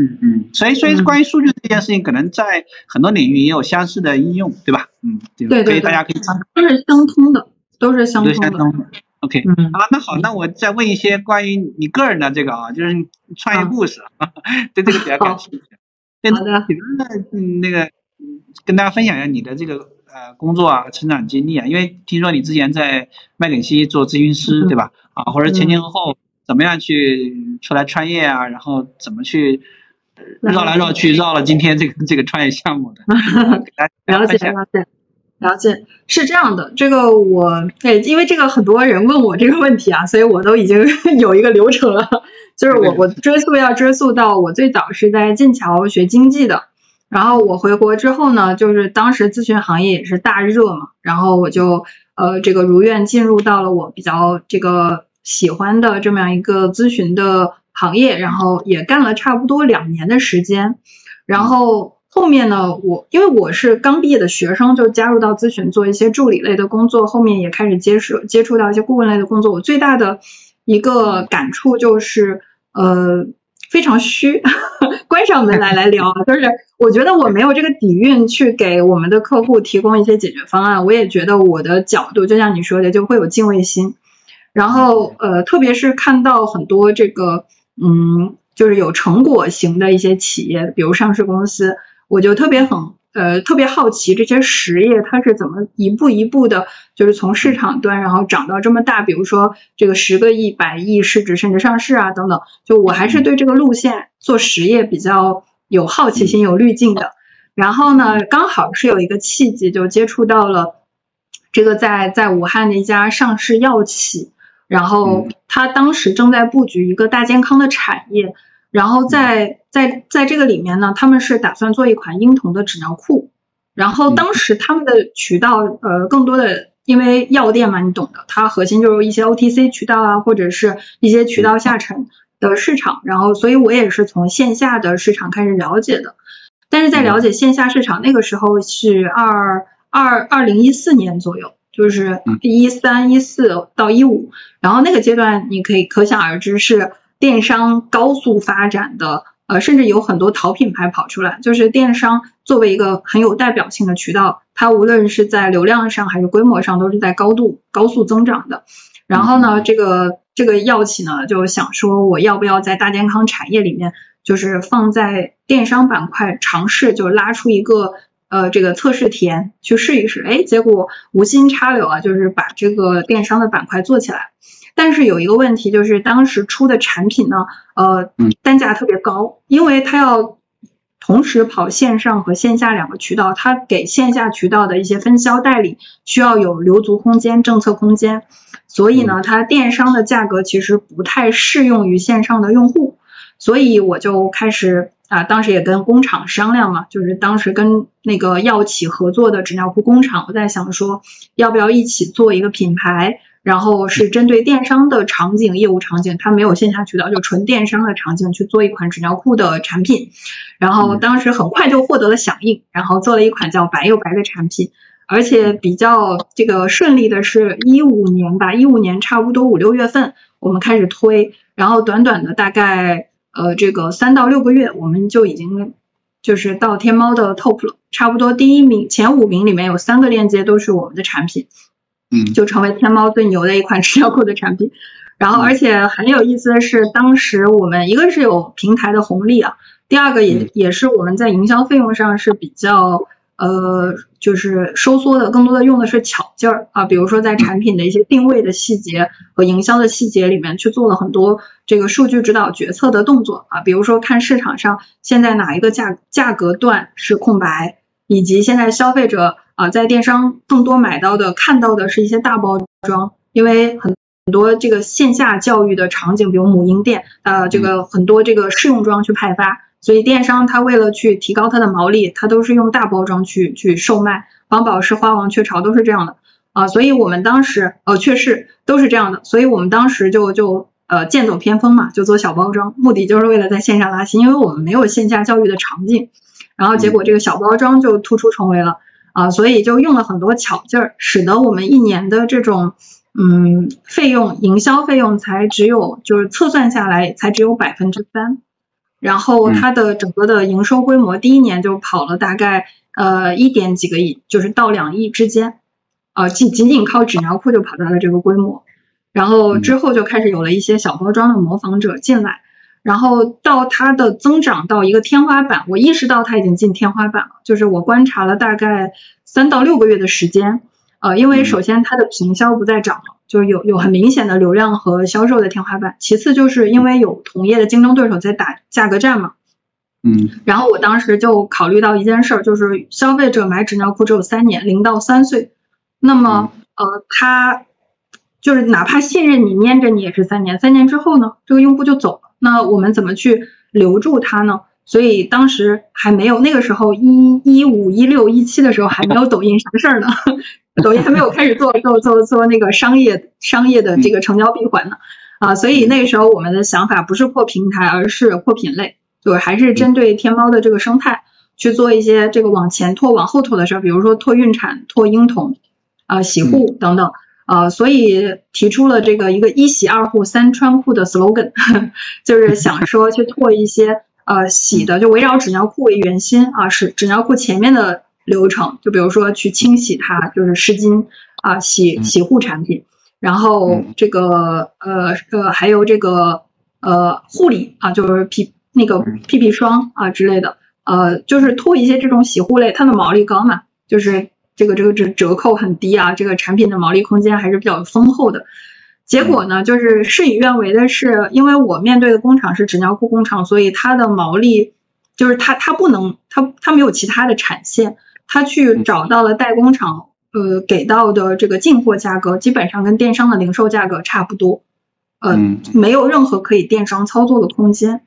嗯嗯，所以所以关于数据这件事情，可能在很多领域也有相似的应用，对吧？嗯，对对所以大家可以都是相通的，都是相通的。OK，嗯。啊，那好，那我再问一些关于你个人的这个啊，就是创业故事，对这个比较感兴趣。对，好的。比如呢，嗯，那个，嗯，跟大家分享一下你的这个呃工作啊、成长经历啊，因为听说你之前在麦肯锡做咨询师，嗯。对吧？啊，或者前前后后怎么样去出来创业啊，然后怎么去呃绕来绕去绕了今天这个这个创业项目的，啊给大家了解分享。了解了解，是这样的，这个我对，因为这个很多人问我这个问题啊，所以我都已经 有一个流程了，就是我我追溯要追溯到我最早是在剑桥学经济的，然后我回国之后呢，就是当时咨询行业也是大热嘛，然后我就呃这个如愿进入到了我比较这个喜欢的这么样一个咨询的行业，然后也干了差不多两年的时间，然后。后面呢，我因为我是刚毕业的学生，就加入到咨询做一些助理类的工作，后面也开始接触接触到一些顾问类的工作。我最大的一个感触就是，呃，非常虚，关上门来来聊，就是我觉得我没有这个底蕴去给我们的客户提供一些解决方案，我也觉得我的角度，就像你说的，就会有敬畏心。然后呃，特别是看到很多这个嗯，就是有成果型的一些企业，比如上市公司。我就特别很呃特别好奇这些实业它是怎么一步一步的，就是从市场端然后涨到这么大，比如说这个十个亿、百亿市值甚至上市啊等等，就我还是对这个路线做实业比较有好奇心、有滤镜的。然后呢，刚好是有一个契机，就接触到了这个在在武汉的一家上市药企，然后它当时正在布局一个大健康的产业。然后在在在这个里面呢，他们是打算做一款婴童的纸尿裤。然后当时他们的渠道呃更多的，因为药店嘛，你懂的，它核心就是一些 OTC 渠道啊，或者是一些渠道下沉的市场。然后所以我也是从线下的市场开始了解的。但是在了解线下市场那个时候是二二二零一四年左右，就是一三一四到一五，然后那个阶段你可以可想而知是。电商高速发展的，呃，甚至有很多淘品牌跑出来。就是电商作为一个很有代表性的渠道，它无论是在流量上还是规模上，都是在高度高速增长的。然后呢，这个这个药企呢就想说，我要不要在大健康产业里面，就是放在电商板块尝试，就拉出一个呃这个测试田去试一试。哎，结果无心插柳啊，就是把这个电商的板块做起来。但是有一个问题，就是当时出的产品呢，呃，单价特别高，因为它要同时跑线上和线下两个渠道，它给线下渠道的一些分销代理需要有留足空间、政策空间，所以呢，它电商的价格其实不太适用于线上的用户，所以我就开始啊，当时也跟工厂商量嘛，就是当时跟那个药企合作的纸尿裤工厂，我在想说，要不要一起做一个品牌。然后是针对电商的场景、业务场景，它没有线下渠道，就纯电商的场景去做一款纸尿裤的产品。然后当时很快就获得了响应，然后做了一款叫“白又白”的产品，而且比较这个顺利的是，一五年吧，一五年差不多五六月份我们开始推，然后短短的大概呃这个三到六个月，我们就已经就是到天猫的 top 了，差不多第一名、前五名里面有三个链接都是我们的产品。嗯，就成为天猫最牛的一款纸尿裤的产品。然后，而且很有意思的是，当时我们一个是有平台的红利啊，第二个也也是我们在营销费用上是比较呃，就是收缩的，更多的用的是巧劲儿啊，比如说在产品的一些定位的细节和营销的细节里面去做了很多这个数据指导决策的动作啊，比如说看市场上现在哪一个价价格段是空白，以及现在消费者。啊，在电商更多买到的、看到的是一些大包装，因为很很多这个线下教育的场景，比如母婴店，呃，这个很多这个试用装去派发，所以电商它为了去提高它的毛利，它都是用大包装去去售卖。王宝石、花王、雀巢都是这样的啊，所以我们当时呃，确实都是这样的，所以我们当时就就呃剑走偏锋嘛，就做小包装，目的就是为了在线上拉新，因为我们没有线下教育的场景，然后结果这个小包装就突出重围了。啊，所以就用了很多巧劲儿，使得我们一年的这种嗯费用，营销费用才只有就是测算下来才只有百分之三，然后它的整个的营收规模第一年就跑了大概呃一点几个亿，就是到两亿之间，啊仅仅仅靠纸尿裤就跑到了这个规模。然后之后就开始有了一些小包装的模仿者进来，然后到它的增长到一个天花板，我意识到它已经进天花板了，就是我观察了大概三到六个月的时间，呃，因为首先它的平销不再涨了，就是有有很明显的流量和销售的天花板，其次就是因为有同业的竞争对手在打价格战嘛。嗯，然后我当时就考虑到一件事儿，就是消费者买纸尿裤只有三年，零到三岁，那么呃，他就是哪怕信任你、粘着你也是三年，三年之后呢，这个用户就走了，那我们怎么去留住他呢？所以当时还没有那个时候一一五一六一七的时候还没有抖音啥事儿呢，抖音还没有开始做做做做那个商业商业的这个成交闭环呢啊，所以那个时候我们的想法不是破平台，而是破品类。对，还是针对天猫的这个生态去做一些这个往前拓、往后拓的事儿，比如说拓孕产、拓婴童，啊，洗护等等，呃，所以提出了这个一个一洗二护三穿裤的 slogan，就是想说去拓一些呃洗的，就围绕纸尿裤为圆心啊，是纸尿裤前面的流程，就比如说去清洗它，就是湿巾啊，洗洗护产品，然后这个呃呃还有这个呃护理啊，就是皮。那个屁屁霜啊之类的，呃，就是拓一些这种洗护类，它的毛利高嘛，就是这个这个折折扣很低啊，这个产品的毛利空间还是比较丰厚的。结果呢，就是事与愿违的是，因为我面对的工厂是纸尿裤工厂，所以它的毛利就是它它不能它它没有其他的产线，它去找到了代工厂，呃，给到的这个进货价格基本上跟电商的零售价格差不多，呃，没有任何可以电商操作的空间。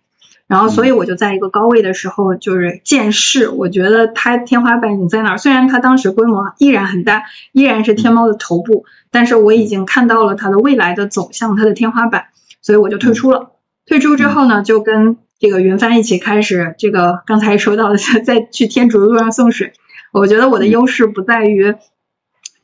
然后，所以我就在一个高位的时候，就是见势。我觉得它天花板已经在那儿，虽然它当时规模依然很大，依然是天猫的头部，但是我已经看到了它的未来的走向，它的天花板，所以我就退出了。退出之后呢，就跟这个云帆一起开始这个刚才说到的，在去天竺的路上送水。我觉得我的优势不在于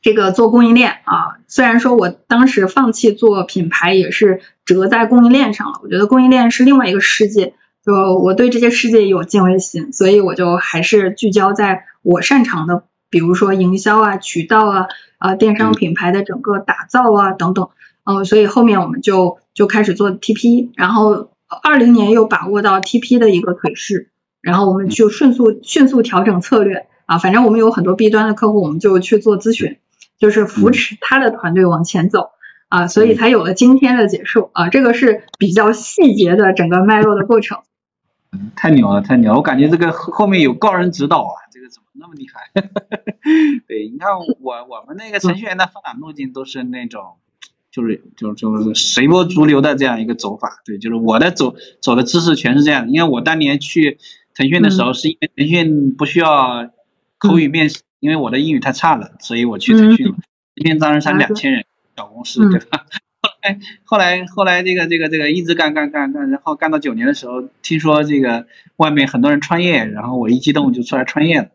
这个做供应链啊，虽然说我当时放弃做品牌也是折在供应链上了。我觉得供应链是另外一个世界。就我对这些世界有敬畏心，所以我就还是聚焦在我擅长的，比如说营销啊、渠道啊、啊电商品牌的整个打造啊等等。嗯，所以后面我们就就开始做 TP，然后二零年又把握到 TP 的一个腿势，然后我们就迅速迅速调整策略啊，反正我们有很多 B 端的客户，我们就去做咨询，就是扶持他的团队往前走。啊，所以才有了今天的结束啊，这个是比较细节的整个脉络的过程。嗯太牛了，太牛！了！我感觉这个后面有高人指导啊，这个怎么那么厉害？对，你看我我们那个程序员的发展路径都是那种，就是就就是随波逐流的这样一个走法。对，就是我的走走的知识全是这样。因为我当年去腾讯的时候，是因为腾讯不需要口语面试，因为我的英语太差了，所以我去腾讯了。一天当时才两千人，小公司，对吧？哎，后来后来这个这个这个一直干干干干，然后干到九年的时候，听说这个外面很多人创业，然后我一激动就出来创业了。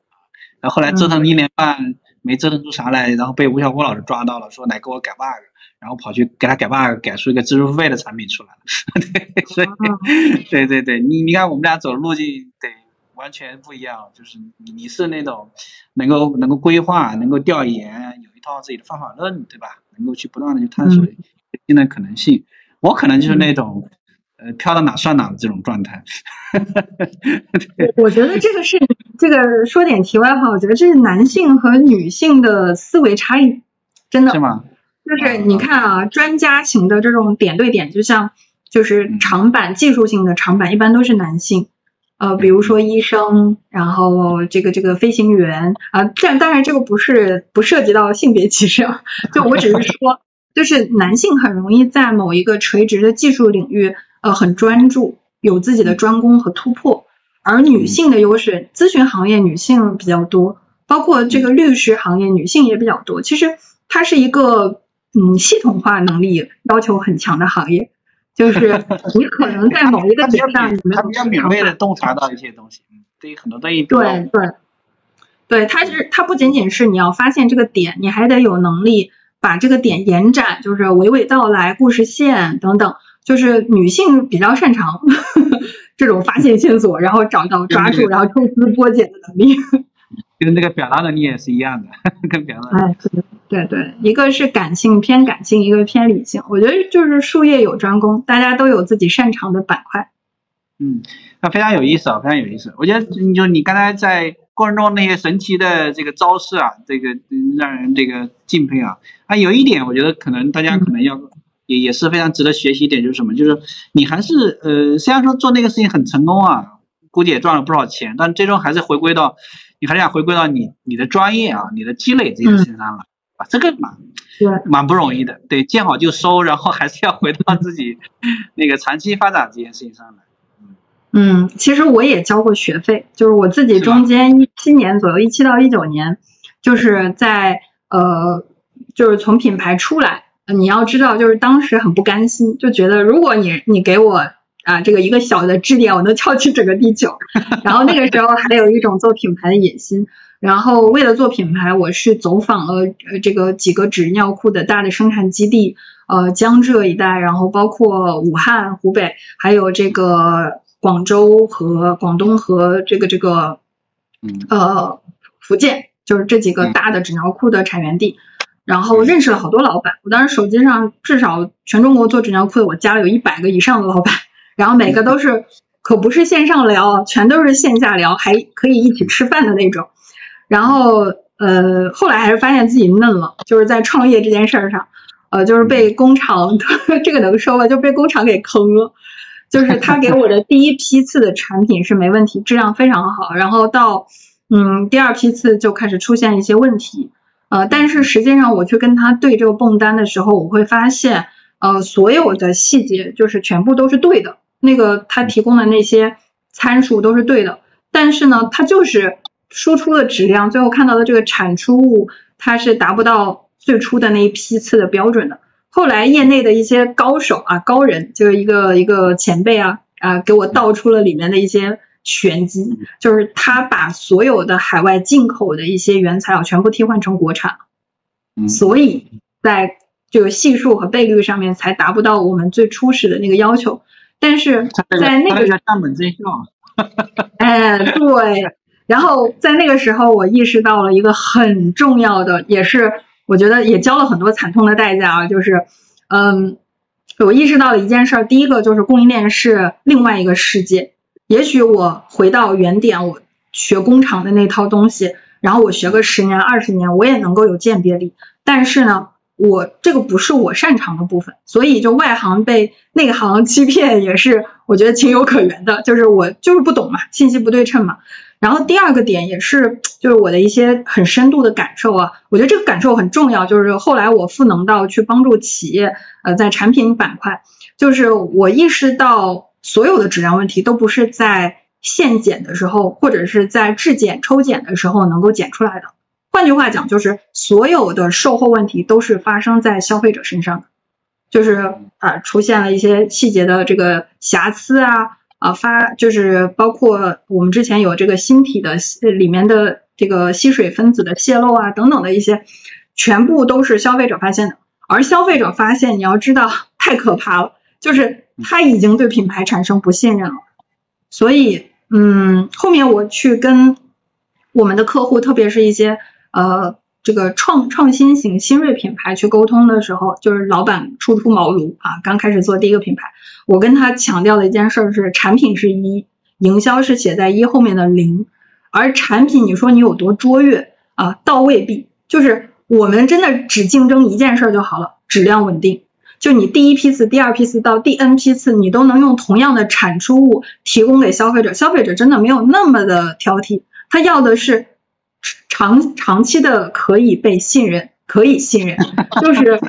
然后后来折腾一年半没折腾出啥来，然后被吴晓波老师抓到了，说来给我改 bug，然后跑去给他改 bug，改出一个支付费的产品出来了。对，所以 对对对，你你看我们俩走的路径得完全不一样，就是你你是那种能够能够规划，能够调研，有一套自己的方法论，对吧？能够去不断的去探索。新的可能性，我可能就是那种，呃，飘到哪算哪的这种状态。我觉得这个是这个说点题外话，我觉得这是男性和女性的思维差异，真的。是吗？就是你看啊，专家型的这种点对点，就像就是长板技术性的长板，一般都是男性，呃，比如说医生，然后这个这个飞行员啊，但当然这个不是不涉及到性别歧视啊，就我只是说。就是男性很容易在某一个垂直的技术领域，呃，很专注，有自己的专攻和突破。而女性的优势，咨询行业女性比较多，包括这个律师行业女性也比较多。其实它是一个嗯系统化能力要求很强的行业，就是 你可能在某一个点上，你没有比较敏锐的洞察到一些东西，对于很多东西。对对对，它是它不仅仅是你要发现这个点，你还得有能力。把这个点延展，就是娓娓道来，故事线等等，就是女性比较擅长 这种发现线索，然后找到抓住，然后抽丝剥茧的能力。跟那个表达能力也是一样的，跟表达。哎，对对对，一个是感性偏感性，一个偏理性。我觉得就是术业有专攻，大家都有自己擅长的板块。嗯，那非常有意思啊，非常有意思。我觉得就你刚才在过程中那些神奇的这个招式啊，这个让人这个敬佩啊。啊，有一点我觉得可能大家可能要也也是非常值得学习一点，就是什么？就是你还是呃，虽然说做那个事情很成功啊，估计也赚了不少钱，但最终还是回归到你还是想回归到你你的专业啊，你的积累这些身上了啊，这个蛮蛮不容易的。对，见好就收，然后还是要回到自己那个长期发展这件事情上来。嗯，其实我也交过学费，就是我自己中间一七年左右，一七到一九年，就是在呃，就是从品牌出来，你要知道，就是当时很不甘心，就觉得如果你你给我啊这个一个小的支点，我能撬起整个地球。然后那个时候还有一种做品牌的野心，然后为了做品牌，我是走访了呃这个几个纸尿裤的大的生产基地，呃江浙一带，然后包括武汉、湖北，还有这个。广州和广东和这个这个，呃，福建就是这几个大的纸尿裤的产源地，然后认识了好多老板。我当时手机上至少全中国做纸尿裤的，我加了有一百个以上的老板，然后每个都是可不是线上聊，全都是线下聊，还可以一起吃饭的那种。然后呃，后来还是发现自己嫩了，就是在创业这件事儿上，呃，就是被工厂 这个能说吧？就被工厂给坑了。就是他给我的第一批次的产品是没问题，质量非常好，然后到嗯第二批次就开始出现一些问题，呃，但是实际上我去跟他对这个泵单的时候，我会发现呃所有的细节就是全部都是对的，那个他提供的那些参数都是对的，但是呢，他就是输出的质量，最后看到的这个产出物它是达不到最初的那一批次的标准的。后来业内的一些高手啊，高人就是一个一个前辈啊啊，给我道出了里面的一些玄机，就是他把所有的海外进口的一些原材料全部替换成国产，所以在这个系数和倍率上面才达不到我们最初始的那个要求。但是在那个上本真效，哎对，然后在那个时候我意识到了一个很重要的，也是。我觉得也交了很多惨痛的代价啊，就是，嗯，我意识到了一件事，第一个就是供应链是另外一个世界。也许我回到原点，我学工厂的那套东西，然后我学个十年二十年，我也能够有鉴别力。但是呢，我这个不是我擅长的部分，所以就外行被内行欺骗，也是我觉得情有可原的。就是我就是不懂嘛，信息不对称嘛。然后第二个点也是，就是我的一些很深度的感受啊，我觉得这个感受很重要。就是后来我赋能到去帮助企业，呃，在产品板块，就是我意识到所有的质量问题都不是在现检的时候，或者是在质检抽检的时候能够检出来的。换句话讲，就是所有的售后问题都是发生在消费者身上的，就是啊，出现了一些细节的这个瑕疵啊。啊，发就是包括我们之前有这个芯体的里面的这个吸水分子的泄漏啊等等的一些，全部都是消费者发现的。而消费者发现，你要知道太可怕了，就是他已经对品牌产生不信任了。所以，嗯，后面我去跟我们的客户，特别是一些呃。这个创创新型新锐品牌去沟通的时候，就是老板初出茅庐啊，刚开始做第一个品牌，我跟他强调的一件事是，产品是一，营销是写在一后面的零，而产品你说你有多卓越啊，倒未必，就是我们真的只竞争一件事儿就好了，质量稳定，就你第一批次、第二批次到第 N 批次，你都能用同样的产出物提供给消费者，消费者真的没有那么的挑剔，他要的是。长长期的可以被信任，可以信任，就是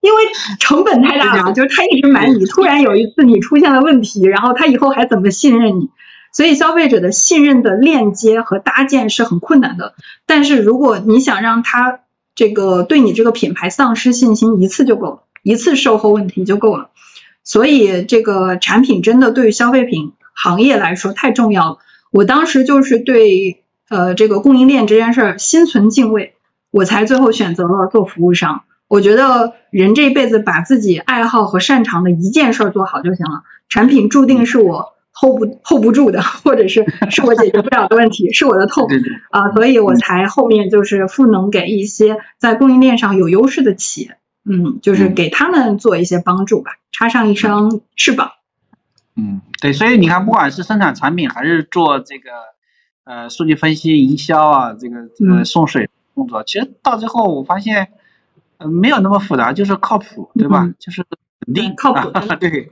因为成本太大了，就是他一直买你，突然有一次你出现了问题，然后他以后还怎么信任你？所以消费者的信任的链接和搭建是很困难的。但是如果你想让他这个对你这个品牌丧失信心，一次就够了，一次售后问题就够了。所以这个产品真的对于消费品行业来说太重要了。我当时就是对。呃，这个供应链这件事儿心存敬畏，我才最后选择了做服务商。我觉得人这辈子把自己爱好和擅长的一件事儿做好就行了，产品注定是我 hold 不 hold 不住的，或者是是我解决不了的问题，是我的痛啊，所以我才后面就是赋能给一些在供应链上有优势的企业，嗯，就是给他们做一些帮助吧，插上一双翅膀。嗯，对，所以你看，不管是生产产品还是做这个呃数据分析、营销啊，这个这个送水工作，其实到最后我发现，呃，没有那么复杂，就是靠谱，对吧？就是稳定，靠谱。对。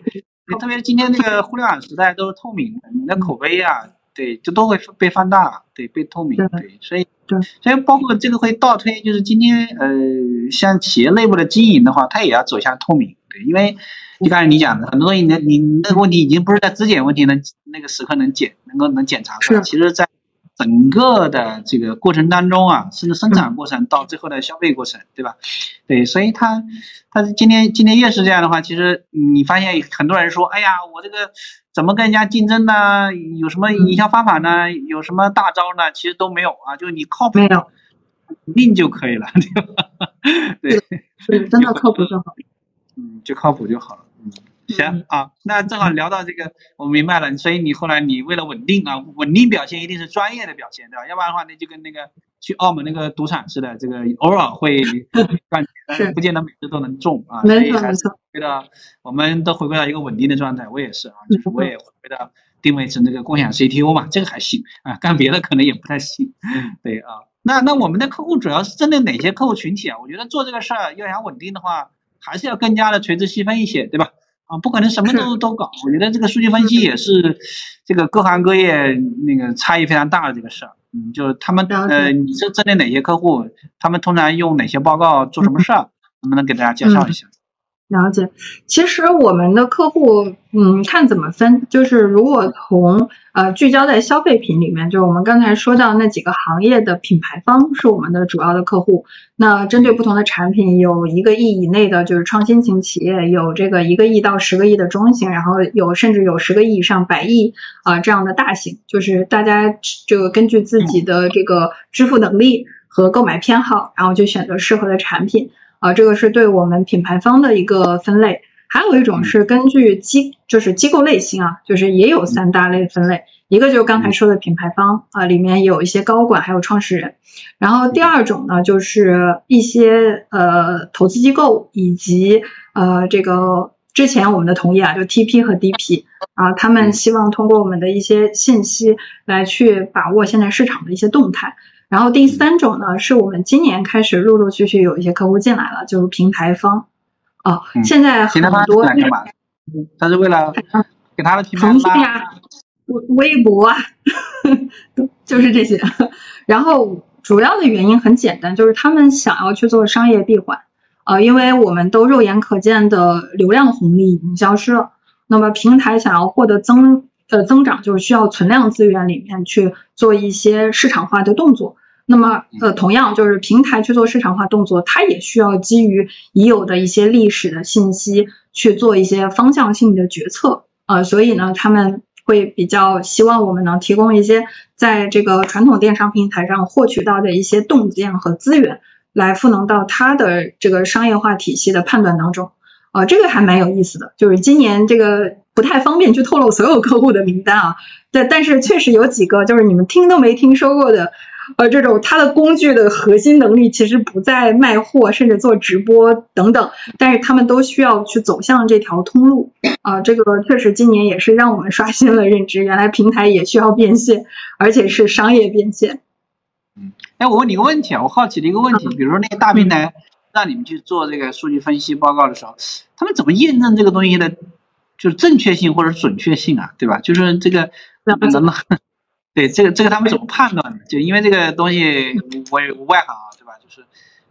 特别今天这个互联网时代都是透明的，你的口碑啊，对，就都会被放大，对，被透明，对，所以，对，所以包括这个会倒推，就是今天呃，像企业内部的经营的话，它也要走向透明，对，因为就刚才你讲的，很多东西，你你那个问题已经不是在质检问题能那个时刻能检能够能检查出来，其实在。整个的这个过程当中啊，甚至生产过程到最后的消费过程，对吧？对，所以他他今天今天越是这样的话，其实你发现很多人说，哎呀，我这个怎么跟人家竞争呢？有什么营销方法呢？有什么大招呢？其实都没有啊，就是你靠谱，稳定就可以了，对吧？对，真的靠谱就好。嗯，就靠谱就好了，嗯。行啊，那正好聊到这个，我明白了。所以你后来你为了稳定啊，稳定表现一定是专业的表现，对吧？要不然的话，那就跟那个去澳门那个赌场似的，这个偶尔会 赚钱，不见得每次都能中啊。没错没错。回到我们都回归到一个稳定的状态，我也是啊，就是我也回到定位成这个共享 CTO 嘛，这个还行啊，干别的可能也不太行。对啊，那那我们的客户主要是针对哪些客户群体啊？我觉得做这个事儿要想稳定的话，还是要更加的垂直细分一些，对吧？啊，不可能什么都都搞。我觉得这个数据分析也是这个各行各业那个差异非常大的这个事儿。嗯，就是他们呃，你是针对哪些客户？他们通常用哪些报告做什么事儿？能不能给大家介绍一下？了解，其实我们的客户，嗯，看怎么分，就是如果从呃聚焦在消费品里面，就我们刚才说到那几个行业的品牌方是我们的主要的客户。那针对不同的产品，有一个亿以内的，就是创新型企业，有这个一个亿到十个亿的中型，然后有甚至有十个亿以上百亿啊这样的大型，就是大家这个根据自己的这个支付能力和购买偏好，然后就选择适合的产品。啊，这个是对我们品牌方的一个分类，还有一种是根据机，就是机构类型啊，就是也有三大类分类，一个就是刚才说的品牌方啊，里面有一些高管还有创始人，然后第二种呢，就是一些呃投资机构以及呃这个之前我们的同业啊，就 TP 和 DP 啊，他们希望通过我们的一些信息来去把握现在市场的一些动态。然后第三种呢，是我们今年开始陆陆续续有一些客户进来了，就是平台方。哦，现在很多。他是为了给他的平台腾讯呀、微微博啊，就是这些。然后主要的原因很简单，就是他们想要去做商业闭环啊，因为我们都肉眼可见的流量红利已经消失了。那么平台想要获得增呃增长，就是需要存量资源里面去做一些市场化的动作。那么，呃，同样就是平台去做市场化动作，它也需要基于已有的一些历史的信息去做一些方向性的决策，呃，所以呢，他们会比较希望我们能提供一些在这个传统电商平台上获取到的一些洞见和资源，来赋能到它的这个商业化体系的判断当中，啊，这个还蛮有意思的，就是今年这个不太方便去透露所有客户的名单啊，但但是确实有几个就是你们听都没听说过的。呃，这种它的工具的核心能力其实不在卖货，甚至做直播等等，但是他们都需要去走向这条通路啊。这个确实今年也是让我们刷新了认知，原来平台也需要变现，而且是商业变现。嗯，哎，我问你个问题啊，我好奇的一个问题，比如说那个大平台让你们去做这个数据分析报告的时候，他们怎么验证这个东西的，就是正确性或者准确性啊，对吧？就是这个怎么？对这个这个他们怎么判断的？就因为这个东西我也外行啊，对吧？就是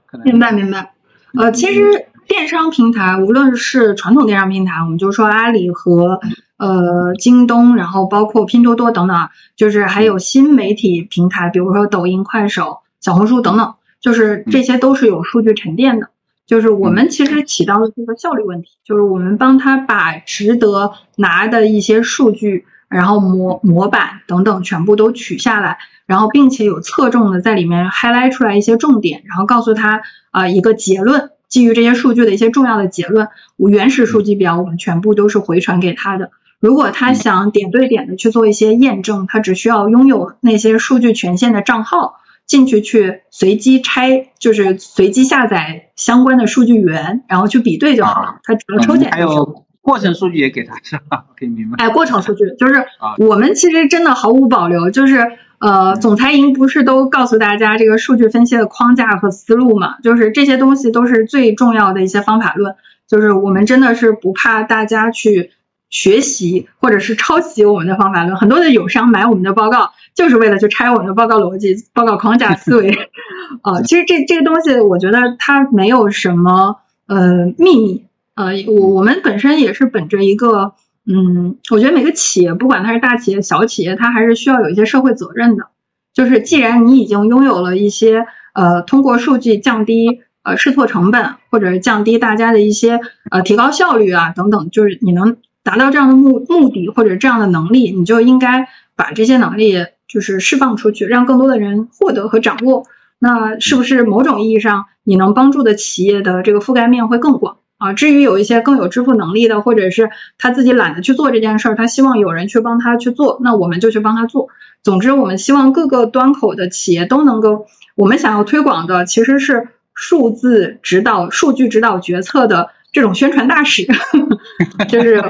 可能明白明白。呃，其实电商平台无论是传统电商平台，我们就说阿里和呃京东，然后包括拼多多等等，就是还有新媒体平台，比如说抖音、快手、小红书等等，就是这些都是有数据沉淀的。就是我们其实起到的这个效率问题，就是我们帮他把值得拿的一些数据。然后模模板等等全部都取下来，然后并且有侧重的在里面 highlight 出来一些重点，然后告诉他啊一个结论，基于这些数据的一些重要的结论，原始数据表我们全部都是回传给他的。如果他想点对点的去做一些验证，他只需要拥有那些数据权限的账号进去去随机拆，就是随机下载相关的数据源，然后去比对就好了。他只能抽检。还有过程数据也给他是吧？可以明白。哎，过程数据就是我们其实真的毫无保留，就是呃，总裁营不是都告诉大家这个数据分析的框架和思路嘛？就是这些东西都是最重要的一些方法论，就是我们真的是不怕大家去。学习或者是抄袭我们的方法论，很多的友商买我们的报告就是为了去拆我们的报告逻辑、报告框架思维。呃，其实这这个东西，我觉得它没有什么呃秘密。呃，我我们本身也是本着一个，嗯，我觉得每个企业，不管它是大企业、小企业，它还是需要有一些社会责任的。就是既然你已经拥有了一些呃，通过数据降低呃试错成本，或者是降低大家的一些呃提高效率啊等等，就是你能。达到这样的目目的或者这样的能力，你就应该把这些能力就是释放出去，让更多的人获得和掌握。那是不是某种意义上你能帮助的企业的这个覆盖面会更广啊？至于有一些更有支付能力的，或者是他自己懒得去做这件事儿，他希望有人去帮他去做，那我们就去帮他做。总之，我们希望各个端口的企业都能够，我们想要推广的其实是数字指导、数据指导决策的这种宣传大使，就是。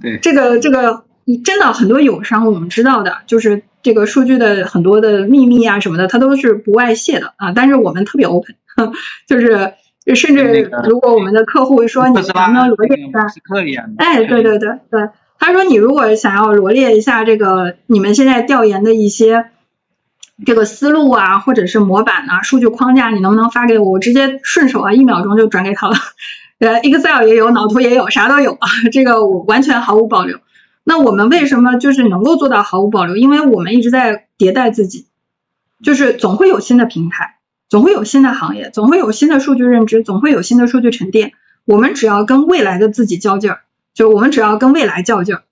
对这个这个真的很多友商我们知道的，就是这个数据的很多的秘密啊什么的，它都是不外泄的啊。但是我们特别 open，就是甚至如果我们的客户说你能不能罗列一下，哎，对对对对，他说你如果想要罗列一下这个你们现在调研的一些这个思路啊，或者是模板啊、数据框架，你能不能发给我？我直接顺手啊，一秒钟就转给他了。呃，Excel 也有，脑图也有，啥都有啊，这个我完全毫无保留。那我们为什么就是能够做到毫无保留？因为我们一直在迭代自己，就是总会有新的平台，总会有新的行业，总会有新的数据认知，总会有新的数据沉淀。我们只要跟未来的自己较劲儿，就我们只要跟未来较劲儿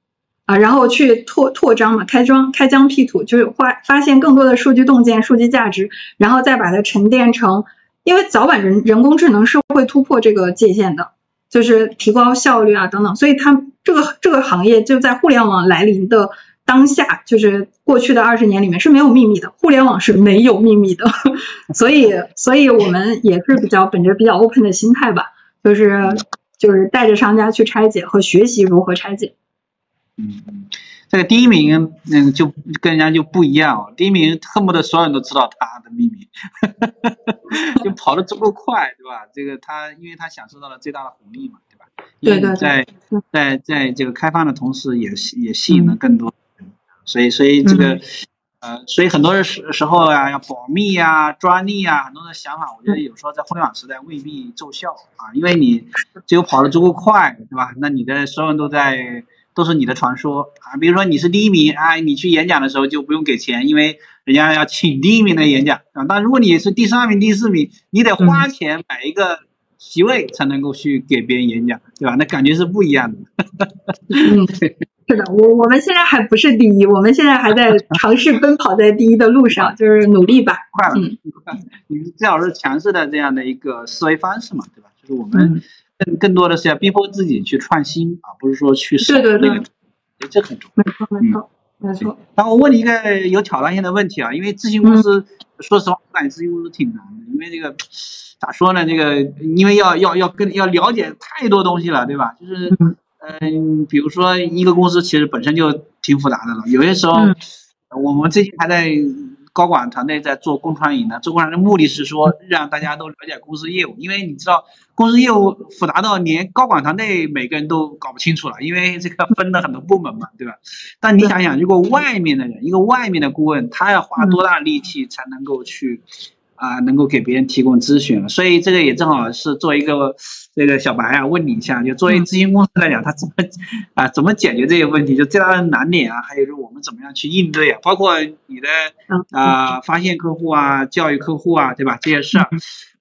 啊，然后去拓拓张嘛，开张开疆辟土，就是发发现更多的数据洞见、数据价值，然后再把它沉淀成。因为早晚人人工智能是会突破这个界限的，就是提高效率啊等等，所以它这个这个行业就在互联网来临的当下，就是过去的二十年里面是没有秘密的，互联网是没有秘密的，所以所以我们也是比较本着比较 open 的心态吧，就是就是带着商家去拆解和学习如何拆解。嗯嗯。这个第一名，嗯，就跟人家就不一样。第一名恨不得所有人都知道他的秘密，就跑得足够快，对吧？这个他，因为他享受到了最大的红利嘛，对吧？对对。在在在这个开放的同时，也也吸引了更多人，所以所以这个呃，所以很多时时候啊，要保密呀、专利啊，很多的想法，我觉得有时候在互联网时代未必奏效啊，因为你只有跑得足够快，对吧？那你的所有人都在。都是你的传说啊！比如说你是第一名哎，你去演讲的时候就不用给钱，因为人家要请第一名来演讲啊。但如果你是第三名、第四名，你得花钱买一个席位才能够去给别人演讲，对吧？那感觉是不一样的。嗯，是的，我我们现在还不是第一，我们现在还在尝试奔跑在第一的路上，就是努力吧。快了，嗯，你最好是强势的这样的一个思维方式嘛，对吧？就是我们。更更多的是要逼迫自己去创新啊，不是说去对对对，这很重要。没错没错没错。然后我问你一个有挑战性的问题啊，因为咨询公司，说实话，我感觉咨询公司挺难的，因为这个咋说呢？这个因为要要要跟要了解太多东西了，对吧？就是嗯，比如说一个公司其实本身就挺复杂的了，有些时候我们最近还在。高管团队在做共创营呢，做共创的目的是说让大家都了解公司业务，因为你知道公司业务复杂到连高管团队每个人都搞不清楚了，因为这个分了很多部门嘛，对吧？但你想想，如果外面的人，一个外面的顾问，他要花多大力气才能够去？啊，能够给别人提供咨询了，所以这个也正好是做一个这个小白啊，问你一下，就作为咨询公司来讲，他怎么啊怎么解决这些问题？就最大的难点啊，还有就是我们怎么样去应对啊？包括你的啊发现客户啊，教育客户啊，对吧？这些事儿。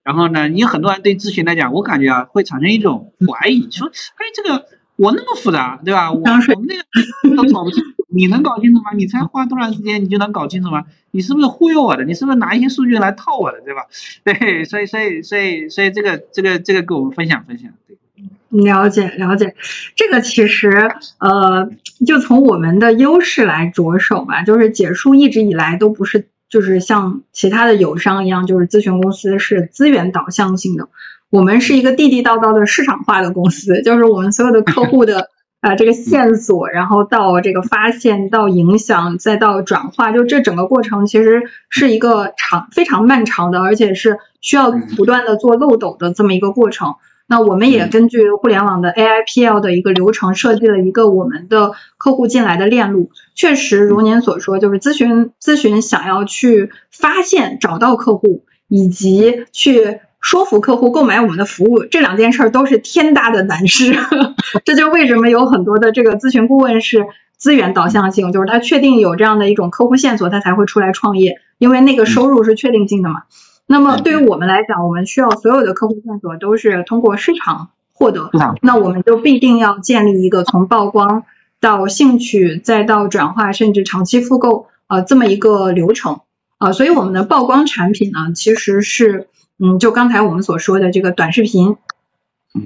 然后呢，你很多人对咨询来讲，我感觉啊会产生一种怀疑，说哎这个我那么复杂，对吧？我我们那个都搞不清。你能搞清楚吗？你才花多长时间，你就能搞清楚吗？你是不是忽悠我的？你是不是拿一些数据来套我的，对吧？对，所以所以所以所以这个这个这个跟我们分享分享，对。了解了解，这个其实呃，就从我们的优势来着手吧，就是解数一直以来都不是就是像其他的友商一样，就是咨询公司是资源导向性的，我们是一个地地道道的市场化的公司，就是我们所有的客户的啊这个线索，然后到这个发现到影响再到转化，就这整个过程其实是一个长非常漫长的，而且是需要不断的做漏斗的这么一个过程。那我们也根据互联网的 AIPL 的一个流程，设计了一个我们的客户进来的链路。确实，如您所说，就是咨询咨询想要去发现、找到客户，以及去说服客户购买我们的服务，这两件事都是天大的难事。这就为什么有很多的这个咨询顾问是资源导向性，就是他确定有这样的一种客户线索，他才会出来创业，因为那个收入是确定性的嘛。那么对于我们来讲，我们需要所有的客户线索都是通过市场获得，那我们就必定要建立一个从曝光到兴趣再到转化甚至长期复购啊这么一个流程啊，所以我们的曝光产品呢，其实是嗯，就刚才我们所说的这个短视频，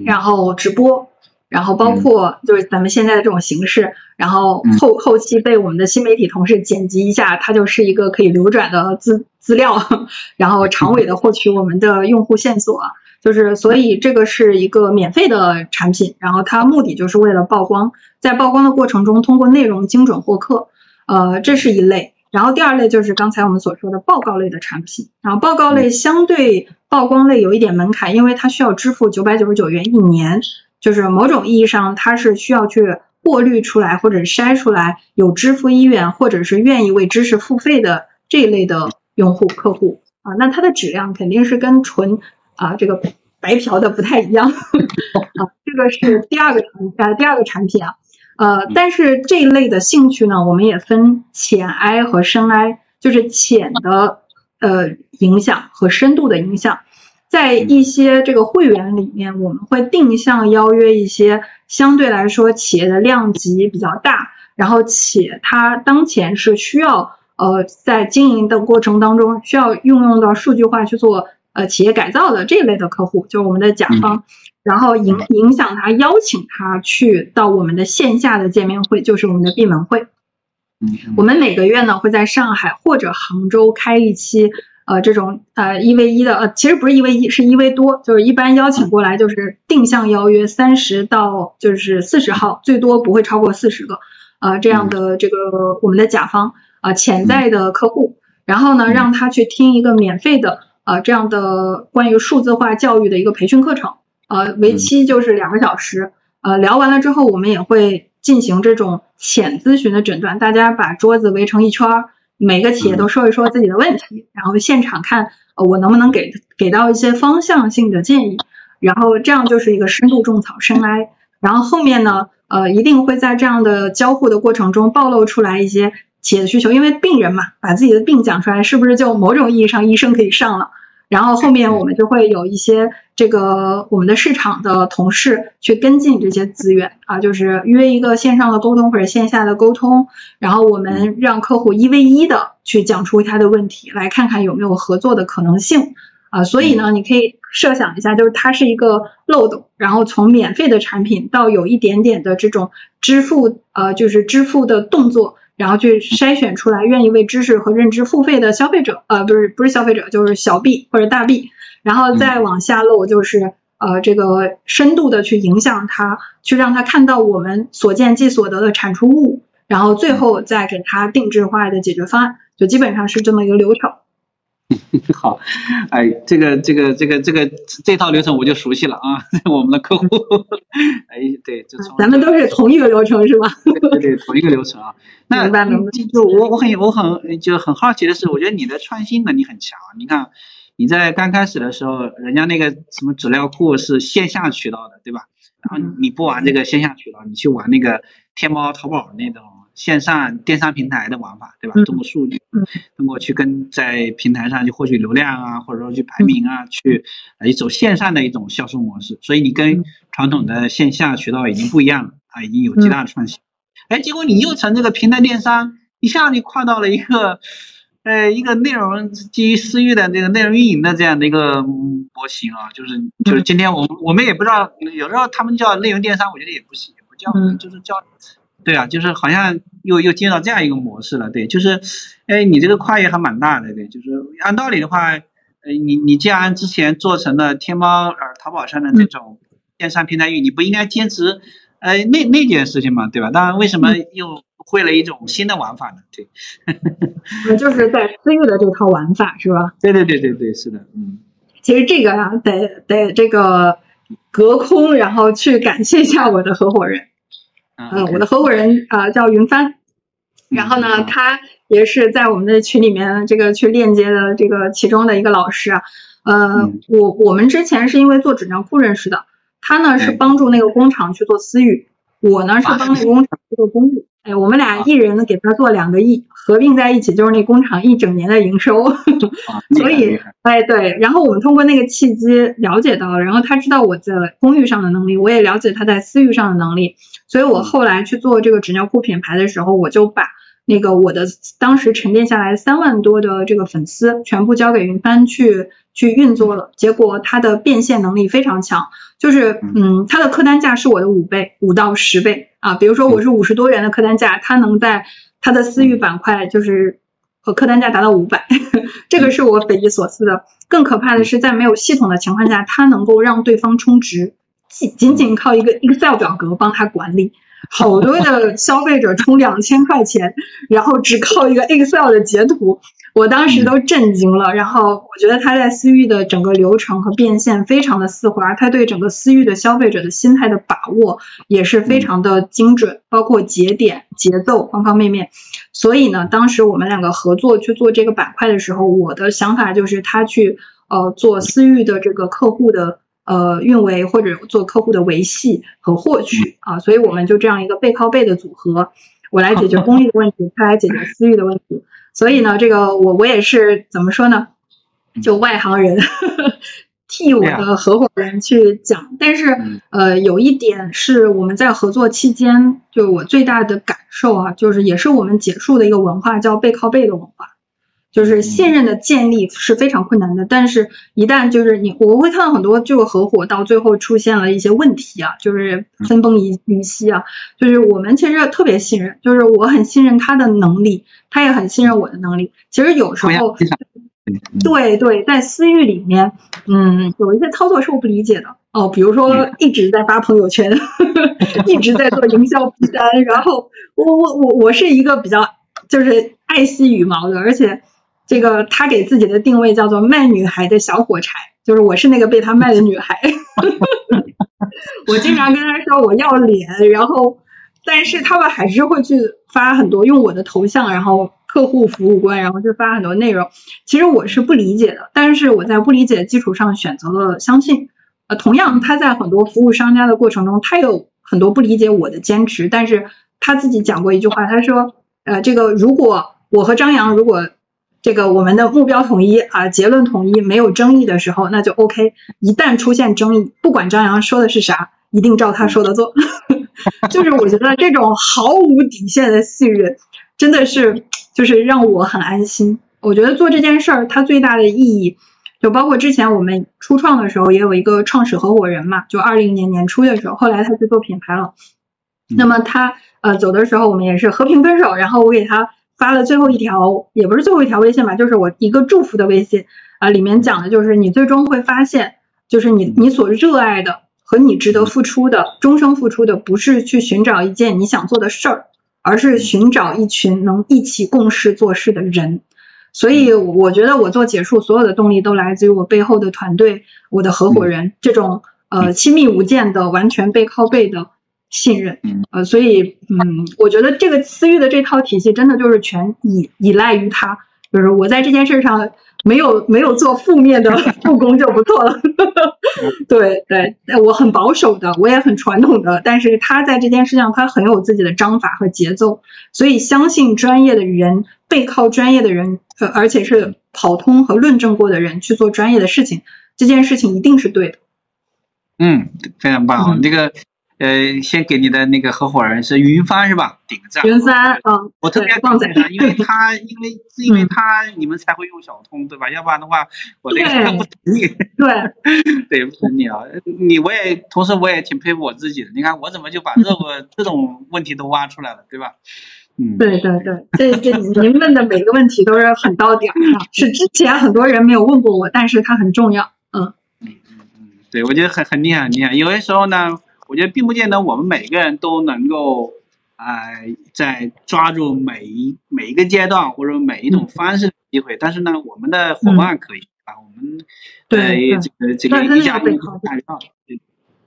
然后直播。然后包括就是咱们现在的这种形式，然后后后期被我们的新媒体同事剪辑一下，它就是一个可以流转的资资料，然后长尾的获取我们的用户线索，就是所以这个是一个免费的产品，然后它目的就是为了曝光，在曝光的过程中通过内容精准获客，呃，这是一类，然后第二类就是刚才我们所说的报告类的产品，然后报告类相对曝光类有一点门槛，因为它需要支付九百九十九元一年。就是某种意义上，它是需要去过滤出来或者筛出来有支付意愿或者是愿意为知识付费的这一类的用户客户。啊，那它的质量肯定是跟纯啊这个白嫖的不太一样。啊，这个是第二个产呃第二个产品啊，呃，但是这一类的兴趣呢，我们也分浅 I 和深 I，就是浅的呃影响和深度的影响。在一些这个会员里面，我们会定向邀约一些相对来说企业的量级比较大，然后且它当前是需要呃在经营的过程当中需要运用到数据化去做呃企业改造的这一类的客户，就是我们的甲方，然后影影响他邀请他去到我们的线下的见面会，就是我们的闭门会。我们每个月呢会在上海或者杭州开一期。呃，这种呃一 v 一的呃，其实不是一 v 一，是一 v 多，就是一般邀请过来就是定向邀约三十到就是四十号，最多不会超过四十个，呃这样的这个我们的甲方啊潜在的客户，然后呢让他去听一个免费的呃这样的关于数字化教育的一个培训课程，呃为期就是两个小时，呃聊完了之后我们也会进行这种浅咨询的诊断，大家把桌子围成一圈儿。每个企业都说一说自己的问题，然后现场看呃我能不能给给到一些方向性的建议，然后这样就是一个深度种草深挨，然后后面呢呃一定会在这样的交互的过程中暴露出来一些企业的需求，因为病人嘛把自己的病讲出来，是不是就某种意义上医生可以上了？然后后面我们就会有一些这个我们的市场的同事去跟进这些资源啊，就是约一个线上的沟通或者线下的沟通，然后我们让客户一 v 一的去讲出他的问题，来看看有没有合作的可能性啊。所以呢，你可以设想一下，就是它是一个漏斗，然后从免费的产品到有一点点的这种支付呃，就是支付的动作。然后去筛选出来愿意为知识和认知付费的消费者，呃，不是不是消费者，就是小 B 或者大 B，然后再往下漏，就是呃这个深度的去影响他，去让他看到我们所见即所得的产出物，然后最后再给他定制化的解决方案，就基本上是这么一个流程。好，哎，这个这个这个这个这套流程我就熟悉了啊，我们的客户，哎，对，就从咱们都是同一个流程是吧？对对，同一个流程啊。那就我我很我很就很好奇的是，我觉得你的创新能力很强。你看你在刚开始的时候，人家那个什么资料库是线下渠道的，对吧？然后你不玩这个线下渠道，你去玩那个天猫、淘宝那种。线上电商平台的玩法，对吧？通过数据，通过去跟在平台上去获取流量啊，或者说去排名啊，去一走线上的一种销售模式。所以你跟传统的线下渠道已经不一样了啊，已经有极大的创新。哎，结果你又从这个平台电商一下就跨到了一个 呃一个内容基于私域的这个内容运营的这样的一个模型啊，就是就是今天我们我们也不知道，有时候他们叫内容电商，我觉得也不行，也不叫，就是叫，对啊，就是好像又又进到这样一个模式了，对，就是哎你这个跨越还蛮大的，对，就是按道理的话，呃你你既然之前做成了天猫呃淘宝上的这种电商平台域，你不应该坚持。呃，那那件事情嘛，对吧？当然，为什么又会了一种新的玩法呢？对，那就是在私域的这套玩法是吧？对对对对对，是的，嗯。其实这个啊，得得这个隔空，然后去感谢一下我的合伙人。嗯，我的合伙人啊叫云帆，然后呢，他也是在我们的群里面这个去链接的这个其中的一个老师啊。呃，我我们之前是因为做纸尿裤认识的。他呢是帮助那个工厂去做私域，我呢是帮那个工厂去做公域。哎，我们俩一人给他做两个亿，合并在一起就是那工厂一整年的营收。所以，哎对，然后我们通过那个契机了解到，然后他知道我在公域上的能力，我也了解他在私域上的能力。所以我后来去做这个纸尿裤品牌的时候，我就把那个我的当时沉淀下来三万多的这个粉丝全部交给云帆去去运作了，结果他的变现能力非常强。就是，嗯，它的客单价是我的五倍，五到十倍啊。比如说我是五十多元的客单价，它能在它的私域板块就是和客单价达到五百，这个是我匪夷所思的。更可怕的是，在没有系统的情况下，它能够让对方充值，仅仅仅靠一个 Excel 表格帮他管理。好多的消费者充两千块钱，然后只靠一个 Excel 的截图。我当时都震惊了，然后我觉得他在私域的整个流程和变现非常的丝滑，他对整个私域的消费者的心态的把握也是非常的精准，包括节点、节奏方方面面。所以呢，当时我们两个合作去做这个板块的时候，我的想法就是他去呃做私域的这个客户的呃运维或者做客户的维系和获取啊，所以我们就这样一个背靠背的组合，我来解决公域的问题，他来解决私域的问题。所以呢，这个我我也是怎么说呢？就外行人 替我的合伙人去讲，但是呃，有一点是我们在合作期间，就我最大的感受啊，就是也是我们结束的一个文化，叫背靠背的文化。就是信任的建立是非常困难的，但是一旦就是你，我会看到很多这个合伙到最后出现了一些问题啊，就是分崩离离析啊，就是我们其实特别信任，就是我很信任他的能力，他也很信任我的能力。其实有时候，对对，在私域里面，嗯，有一些操作是我不理解的。哦，比如说一直在发朋友圈，一直在做营销逼单，然后我我我我是一个比较就是爱惜羽毛的，而且。这个他给自己的定位叫做卖女孩的小火柴，就是我是那个被他卖的女孩。我经常跟他说我要脸，然后但是他们还是会去发很多用我的头像，然后客户服务官，然后就发很多内容。其实我是不理解的，但是我在不理解的基础上选择了相信。呃，同样他在很多服务商家的过程中，他有很多不理解我的坚持，但是他自己讲过一句话，他说呃，这个如果我和张扬如果。这个我们的目标统一啊，结论统一，没有争议的时候，那就 OK。一旦出现争议，不管张扬说的是啥，一定照他说的做。就是我觉得这种毫无底线的信任，真的是就是让我很安心。我觉得做这件事儿，它最大的意义，就包括之前我们初创的时候，也有一个创始合伙人嘛，就二零年年初的时候，后来他去做品牌了。那么他呃走的时候，我们也是和平分手，然后我给他。发了最后一条，也不是最后一条微信吧，就是我一个祝福的微信啊，里面讲的就是你最终会发现，就是你你所热爱的和你值得付出的，终生付出的，不是去寻找一件你想做的事儿，而是寻找一群能一起共事做事的人。所以我觉得我做结束所有的动力都来自于我背后的团队，我的合伙人，这种呃亲密无间的、完全背靠背的。信任，呃，所以，嗯，我觉得这个私域的这套体系真的就是全依依赖于他，就是我在这件事上没有没有做负面的 助攻就不错了。对对，我很保守的，我也很传统的，但是他在这件事上他很有自己的章法和节奏，所以相信专业的人，背靠专业的人，呃，而且是跑通和论证过的人去做专业的事情，这件事情一定是对的。嗯，非常棒，这个。呃，先给你的那个合伙人是云帆是吧？点个赞。云帆，嗯，我特别旺仔他，因为他 因为是因为他你们才会用小通对吧？要不然的话，我这个 不同意。对，对不同意啊！你我也同时我也挺佩服我自己的。你看我怎么就把这个这种问题都挖出来了，对吧？嗯，对对对，这这您问的每个问题都是很到点儿的，是之前很多人没有问过我，但是它很重要。嗯嗯嗯嗯，对，我觉得很很厉害很厉害。有些时候呢。我觉得并不见得我们每个人都能够，呃，在抓住每一每一个阶段或者每一种方式的机会，但是呢，我们的伙伴可以啊，我们对这个这个一家人干到，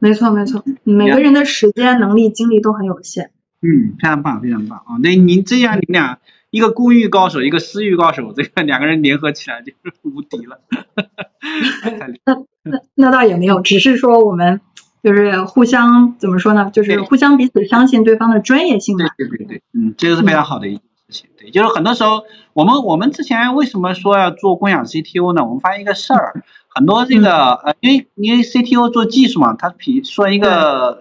没错没错，每个人的时间、能力、精力都很有限。嗯，非常棒非常棒啊！那您这样，你俩一个公寓高手，一个私域高手，这个两个人联合起来就是无敌了。那那那倒也没有，只是说我们。就是互相怎么说呢？就是互相彼此相信对方的专业性嘛。对对对对，嗯，这个是非常好的一件事情。对，就是很多时候，我们我们之前为什么说要做共享 CTO 呢？我们发现一个事儿，很多这个呃，因为因为 CTO 做技术嘛，他比说一个。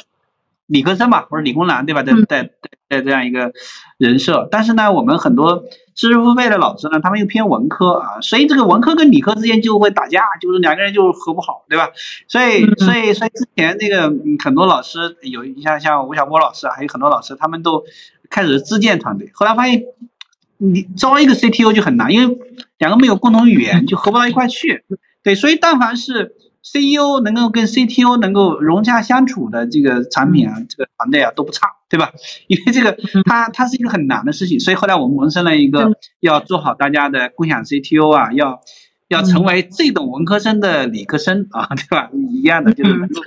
理科生吧，或者理工男，对吧？在在在这样一个人设，但是呢，我们很多知识付费的老师呢，他们又偏文科啊，所以这个文科跟理科之间就会打架，就是两个人就合不好，对吧？所以所以所以之前那个很多老师有像像吴晓波老师，还有很多老师，他们都开始自建团队，后来发现你招一个 CTO 就很难，因为两个没有共同语言，就合不到一块去。对，所以但凡是。CEO 能够跟 CTO 能够融洽相处的这个产品啊，这个团队啊都不差，对吧？因为这个它它是一个很难的事情，所以后来我们萌生了一个要做好大家的共享 CTO 啊，要要成为最懂文科生的理科生啊，对吧？一样的就是能够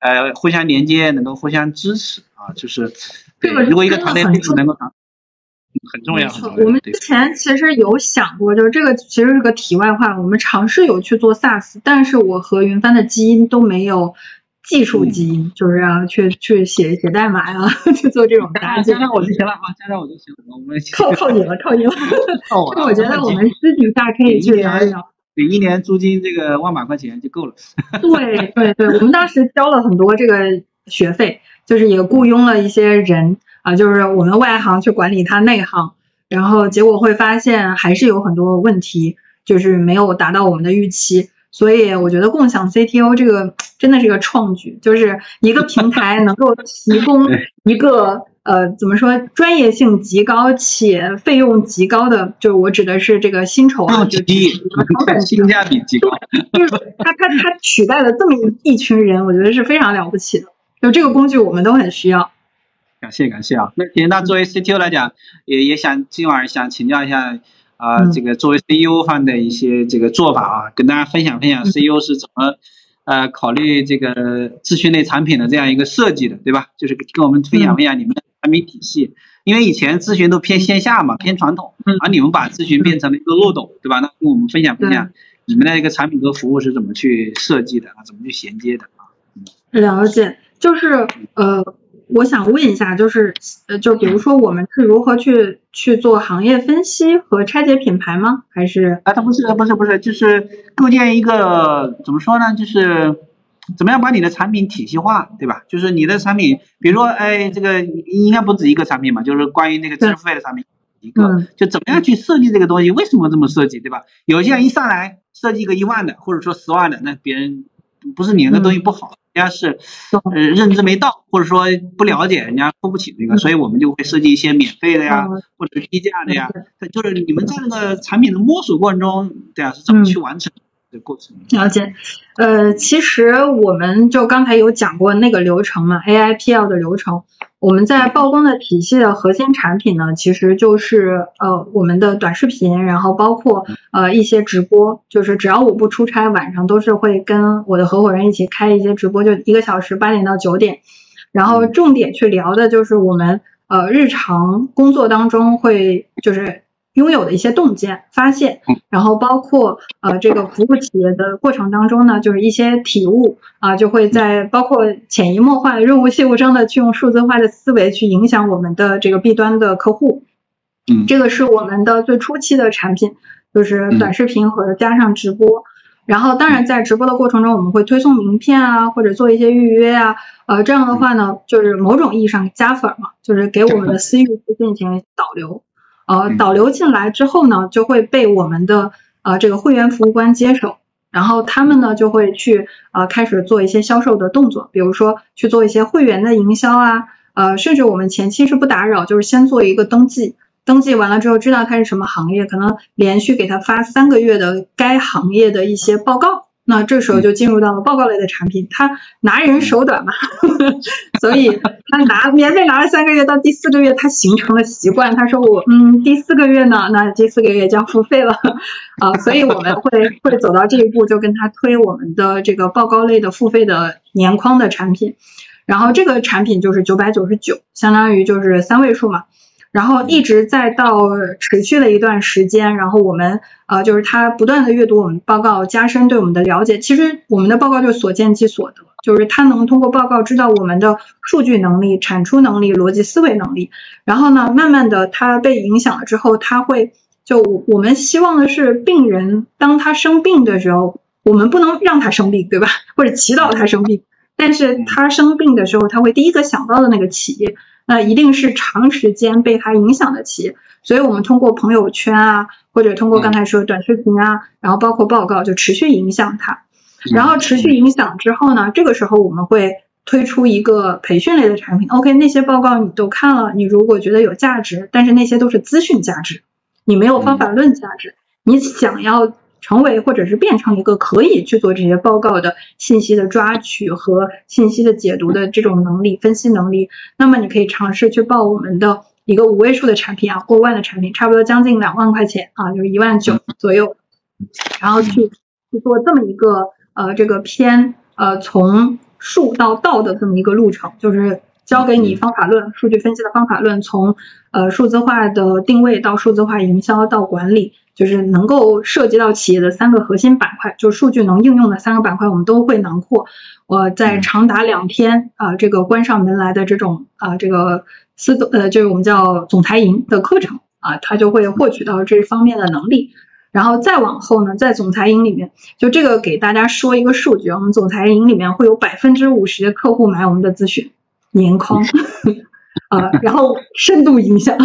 呃互相连接，能够互相支持啊，就是对，如果一个团队能够很重要。我们之前其实有想过，就是这个其实是个题外话。我们尝试有去做 SaaS，但是我和云帆的基因都没有技术基因，就是啊，去去写写代码呀，去做这种搭建。加上我就行了啊，加上我就行了。我们 靠靠你了，靠你了。就我觉得我们私底下可以去聊一聊。给一年租金这个万把块钱就够了。对对对，我们当时交了很多这个学费，就是也雇佣了一些人。啊，就是我们外行去管理它内行，然后结果会发现还是有很多问题，就是没有达到我们的预期。所以我觉得共享 CTO 这个真的是个创举，就是一个平台能够提供一个呃怎么说专业性极高且费用极高的，就是我指的是这个薪酬啊，就性价比极高，就是它它它取代了这么一一群人，我觉得是非常了不起的。就这个工具我们都很需要。感谢感谢啊，那行，那作为 CTO 来讲，也也想今晚想请教一下啊，这个作为 CEO 方的一些这个做法啊，跟大家分享分享 CEO 是怎么呃考虑这个咨询类产品的这样一个设计的，对吧？就是跟我们分享分享你们的产品体系，因为以前咨询都偏线下嘛，偏传统，而你们把咨询变成了一个漏斗，对吧？那跟我们分享分享你们的一个产品和服务是怎么去设计的啊，怎么去衔接的啊？了解，就是呃。我想问一下，就是呃，就比如说我们是如何去去做行业分析和拆解品牌吗？还是啊，它不是不是不是，就是构建一个怎么说呢？就是怎么样把你的产品体系化，对吧？就是你的产品，比如说哎，这个应该不止一个产品嘛，就是关于那个知识付费的产品一个，就怎么样去设计这个东西？为什么这么设计，对吧？有些人一上来设计一个一万的，或者说十万的，那别人不是你那个东西不好。人家是呃认知没到，或者说不了解，人家付不起那个，所以我们就会设计一些免费的呀，或者低价的呀。就是你们在那个产品的摸索过程中，对啊，是怎么去完成的过程？了解，呃，其实我们就刚才有讲过那个流程嘛，AIPL 的流程。我们在曝光的体系的核心产品呢，其实就是呃我们的短视频，然后包括呃一些直播，就是只要我不出差，晚上都是会跟我的合伙人一起开一些直播，就一个小时八点到九点，然后重点去聊的就是我们呃日常工作当中会就是。拥有的一些洞见、发现，然后包括呃这个服务企业的过程当中呢，就是一些体悟啊，就会在包括潜移默化、润物细无声的去用数字化的思维去影响我们的这个 B 端的客户。嗯，这个是我们的最初期的产品，就是短视频和加上直播。然后当然在直播的过程中，我们会推送名片啊，或者做一些预约啊，呃，这样的话呢，就是某种意义上加粉嘛，就是给我们的私域去进行导流，呃，导流进来之后呢，就会被我们的呃这个会员服务官接手，然后他们呢就会去呃开始做一些销售的动作，比如说去做一些会员的营销啊，呃，甚至我们前期是不打扰，就是先做一个登记。登记完了之后，知道他是什么行业，可能连续给他发三个月的该行业的一些报告，那这时候就进入到了报告类的产品。他拿人手短嘛，所以他拿免费拿了三个月，到第四个月他形成了习惯。他说我嗯第四个月呢，那第四个月就要付费了啊，所以我们会会走到这一步，就跟他推我们的这个报告类的付费的年框的产品，然后这个产品就是九百九十九，相当于就是三位数嘛。然后一直再到持续了一段时间，然后我们呃就是他不断的阅读我们报告，加深对我们的了解。其实我们的报告就是所见即所得，就是他能通过报告知道我们的数据能力、产出能力、逻辑思维能力。然后呢，慢慢的他被影响了之后，他会就我们希望的是病人当他生病的时候，我们不能让他生病，对吧？或者祈祷他生病，但是他生病的时候，他会第一个想到的那个企业。那一定是长时间被它影响的企业，所以我们通过朋友圈啊，或者通过刚才说短视频啊，然后包括报告，就持续影响它。然后持续影响之后呢，这个时候我们会推出一个培训类的产品。OK，那些报告你都看了，你如果觉得有价值，但是那些都是资讯价值，你没有方法论价值，你想要。成为或者是变成一个可以去做这些报告的信息的抓取和信息的解读的这种能力、分析能力，那么你可以尝试去报我们的一个五位数的产品啊，过万的产品，差不多将近两万块钱啊，就是一万九左右，然后去去做这么一个呃这个偏呃从数到道的这么一个路程，就是教给你方法论、数据分析的方法论，从呃数字化的定位到数字化营销到管理。就是能够涉及到企业的三个核心板块，就数据能应用的三个板块，我们都会囊括。我在长达两天啊，这个关上门来的这种啊，这个司呃，就是我们叫总裁营的课程啊，他就会获取到这方面的能力。然后再往后呢，在总裁营里面，就这个给大家说一个数据，我们总裁营里面会有百分之五十的客户买我们的咨询年框。啊，然后深度影响，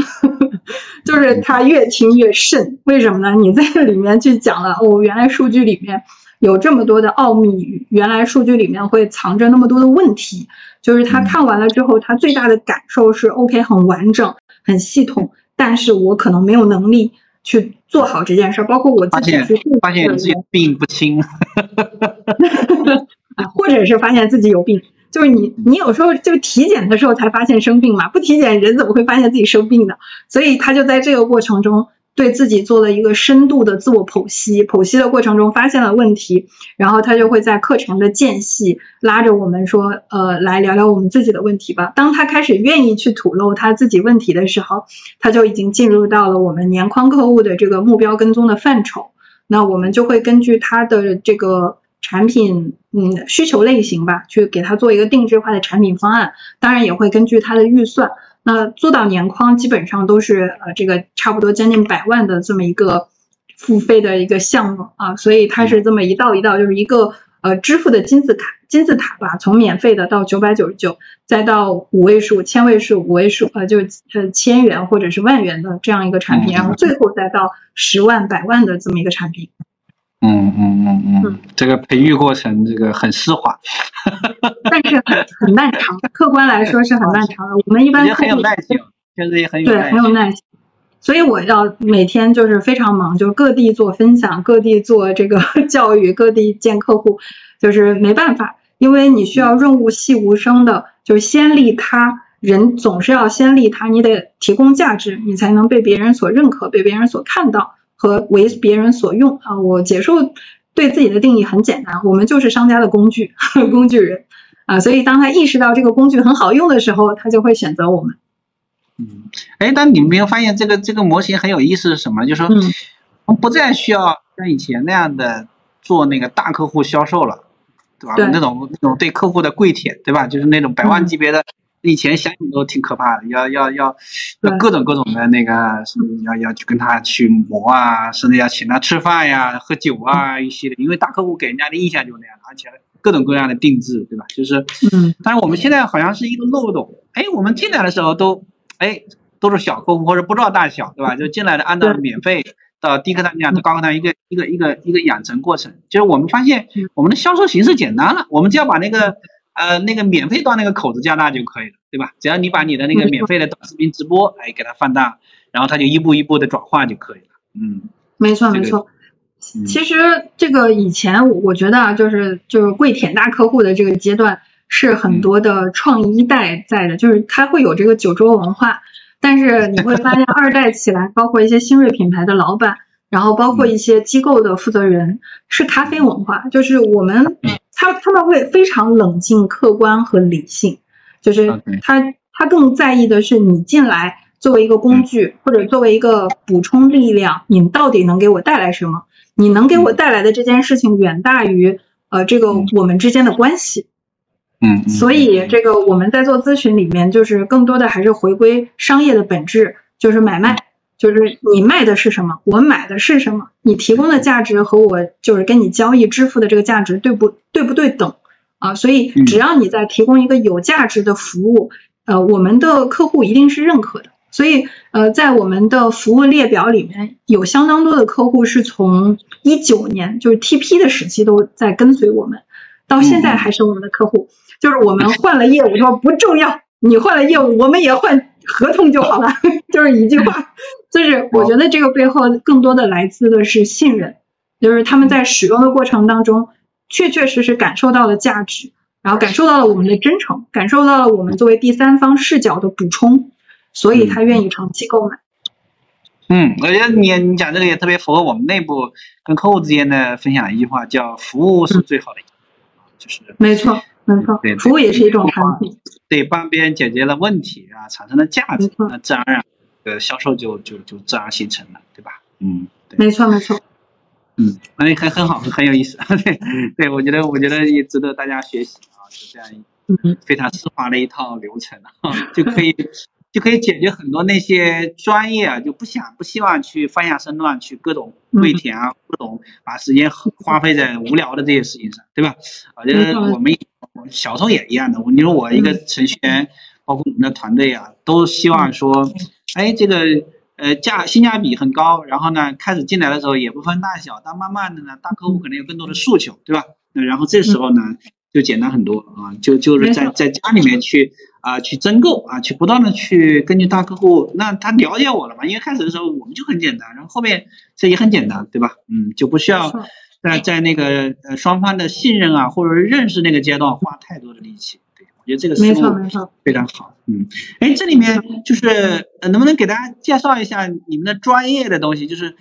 就是他越听越慎。为什么呢？你在里面去讲了，哦，原来数据里面有这么多的奥秘，原来数据里面会藏着那么多的问题。就是他看完了之后，他最大的感受是，OK，很完整，很系统，但是我可能没有能力去做好这件事。包括我自己去发现自己病不轻，或者是发现自己有病。就是你，你有时候就体检的时候才发现生病嘛，不体检人怎么会发现自己生病的？所以他就在这个过程中对自己做了一个深度的自我剖析，剖析的过程中发现了问题，然后他就会在课程的间隙拉着我们说，呃，来聊聊我们自己的问题吧。当他开始愿意去吐露他自己问题的时候，他就已经进入到了我们年框客户的这个目标跟踪的范畴。那我们就会根据他的这个。产品嗯需求类型吧，去给他做一个定制化的产品方案，当然也会根据他的预算。那做到年框基本上都是呃这个差不多将近百万的这么一个付费的一个项目啊，所以它是这么一道一道，就是一个呃支付的金字塔金字塔吧，从免费的到九百九十九，再到五位数、千位数、五位数呃就呃千元或者是万元的这样一个产品，然后最后再到十万、百万的这么一个产品。嗯嗯嗯嗯，这个培育过程这个很丝滑，但是很很漫长。客观来说是很漫长的。我们一般很有耐心，确实也很有对很有耐心。所以我要每天就是非常忙，就是各地做分享，各地做这个教育，各地见客户，就是没办法，因为你需要润物细无声的，就是先利他。人总是要先利他，你得提供价值，你才能被别人所认可，被别人所看到。和为别人所用啊，我结束对自己的定义很简单，我们就是商家的工具，工具人啊，所以当他意识到这个工具很好用的时候，他就会选择我们。嗯，哎，但你没有发现这个这个模型很有意思是什么？就是说，我们不再需要像以前那样的做那个大客户销售了，对吧？那种那种对客户的跪舔，对吧？就是那种百万级别的。以前想想都挺可怕的，要要要要各种各种的那个，要要去跟他去磨啊，甚至要请他吃饭呀、喝酒啊一系列，因为大客户给人家的印象就是那样，而且各种各样的定制，对吧？就是，嗯，但是我们现在好像是一个漏洞，哎，我们进来的时候都，哎，都是小客户或者不知道大小，对吧？就进来的按照免费到低客单价到高客单一个一个一个一个养成过程，就是我们发现我们的销售形式简单了，我们只要把那个。呃，那个免费端那个口子加大就可以了，对吧？只要你把你的那个免费的短视频直播，哎，给它放大，然后它就一步一步的转化就可以了。嗯，没错没错。其实这个以前我我觉得啊，就是就是跪舔大客户的这个阶段，是很多的创一代在的，就是他会有这个酒桌文化。但是你会发现二代起来，包括一些新锐品牌的老板，然后包括一些机构的负责人，是咖啡文化，就是我们。他他们会非常冷静、客观和理性，就是他他更在意的是你进来作为一个工具或者作为一个补充力量，你到底能给我带来什么？你能给我带来的这件事情远大于呃这个我们之间的关系。嗯，所以这个我们在做咨询里面，就是更多的还是回归商业的本质，就是买卖。就是你卖的是什么，我买的是什么，你提供的价值和我就是跟你交易支付的这个价值对不对不对等啊？所以只要你在提供一个有价值的服务，呃，我们的客户一定是认可的。所以呃，在我们的服务列表里面有相当多的客户是从一九年就是 TP 的时期都在跟随我们，到现在还是我们的客户。就是我们换了业务说不重要，你换了业务，我们也换。合同就好了，就是一句话，就是我觉得这个背后更多的来自的是信任，就是他们在使用的过程当中，确确实实感受到了价值，然后感受到了我们的真诚，感受到了我们作为第三方视角的补充，所以他愿意长期购买。嗯，我觉得你你讲这个也特别符合我们内部跟客户之间的分享一句话，叫服务是最好的，就是没错。没错，服务也是一种产品。对，帮别人解决了问题啊，产生了价值，那自然而然，呃，销售就就就自然形成了，对吧？嗯，没错没错。嗯，那很很好，很有意思。对，对我觉得我觉得也值得大家学习啊，是这样一非常丝滑的一套流程啊，就可以就可以解决很多那些专业啊就不想不希望去放下身段去各种跪舔啊，各种把时间花费在无聊的这些事情上，对吧？我觉得我们。小时候也一样的，你说我一个程序员，包括我们的团队啊，都希望说，哎，这个呃价性价比很高，然后呢，开始进来的时候也不分大小，但慢慢的呢，大客户可能有更多的诉求，对吧？那然后这时候呢，就简单很多啊，就就是在在家里面去啊去增购啊，去不断的去根据大客户，那他了解我了嘛？因为开始的时候我们就很简单，然后后面这也很简单，对吧？嗯，就不需要。在在那个呃双方的信任啊，或者认识那个阶段花太多的力气，对我觉得这个思路非常好。嗯，哎，这里面就是能不能给大家介绍一下你们的专业的东西？就是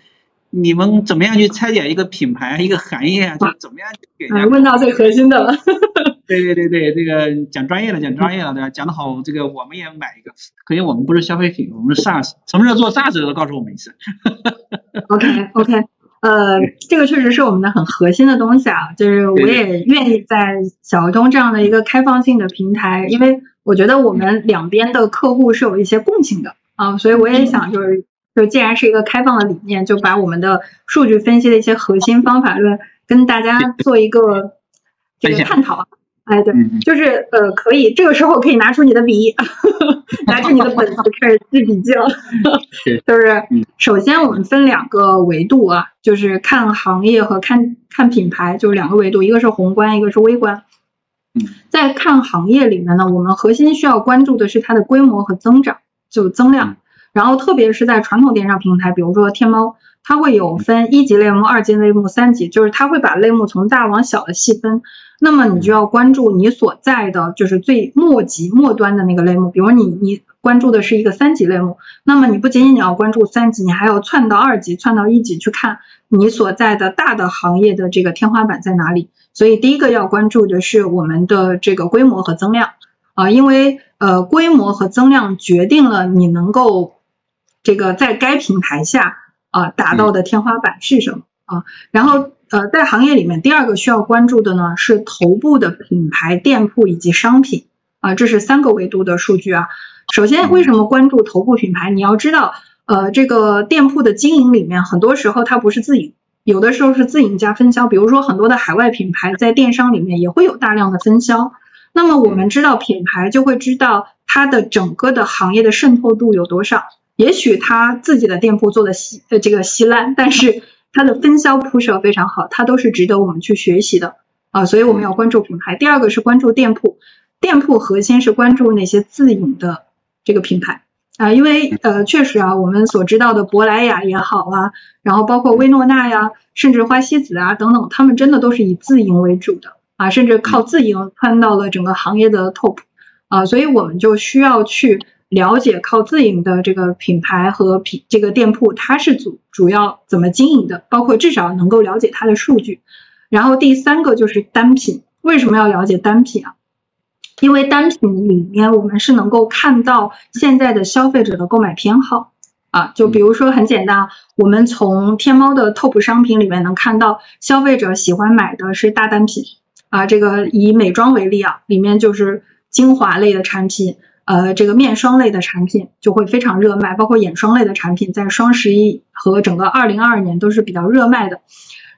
你们怎么样去拆解一个品牌、一个行业啊？就怎么样给？问到最核心的了。对对对对，这个讲专业的，讲专业了，对吧？讲的好，这个我们也买一个。可能我们不是消费品，我们是 SaaS。什么时候做 SaaS 都告诉我们一次。OK OK。呃，这个确实是我们的很核心的东西啊，就是我也愿意在小鹅通这样的一个开放性的平台，因为我觉得我们两边的客户是有一些共性的啊，所以我也想就是，就既然是一个开放的理念，就把我们的数据分析的一些核心方法论跟大家做一个这个探讨。哎，对，就是呃，可以，这个时候可以拿出你的笔，拿出你的本子开始记笔记了。就是，首先我们分两个维度啊，就是看行业和看看品牌，就是两个维度，一个是宏观，一个是微观。在看行业里面呢，我们核心需要关注的是它的规模和增长，就增量。然后特别是在传统电商平台，比如说天猫。它会有分一级类目、二级类目、三级，就是它会把类目从大往小的细分。那么你就要关注你所在的就是最末级末端的那个类目，比如你你关注的是一个三级类目，那么你不仅仅你要关注三级，你还要窜到二级、窜到一级去看你所在的大的行业的这个天花板在哪里。所以第一个要关注的是我们的这个规模和增量啊，因为呃规模和增量决定了你能够这个在该平台下。啊，达到的天花板是什么啊？然后呃，在行业里面，第二个需要关注的呢是头部的品牌店铺以及商品啊，这是三个维度的数据啊。首先，为什么关注头部品牌？你要知道，呃，这个店铺的经营里面，很多时候它不是自营，有的时候是自营加分销。比如说，很多的海外品牌在电商里面也会有大量的分销。那么我们知道品牌，就会知道它的整个的行业的渗透度有多少。也许他自己的店铺做的稀呃这个稀烂，但是它的分销铺设非常好，它都是值得我们去学习的啊。所以我们要关注品牌。第二个是关注店铺，店铺核心是关注那些自营的。这个品牌啊，因为呃，确实啊，我们所知道的珀莱雅也好啊，然后包括薇诺娜呀，甚至花西子啊等等，他们真的都是以自营为主的啊，甚至靠自营穿到了整个行业的 top 啊，所以我们就需要去了解靠自营的这个品牌和品这个店铺它是主主要怎么经营的，包括至少能够了解它的数据。然后第三个就是单品，为什么要了解单品啊？因为单品里面，我们是能够看到现在的消费者的购买偏好啊，就比如说很简单啊，我们从天猫的 top 商品里面能看到，消费者喜欢买的是大单品啊，这个以美妆为例啊，里面就是精华类的产品，呃，这个面霜类的产品就会非常热卖，包括眼霜类的产品，在双十一和整个二零二二年都是比较热卖的。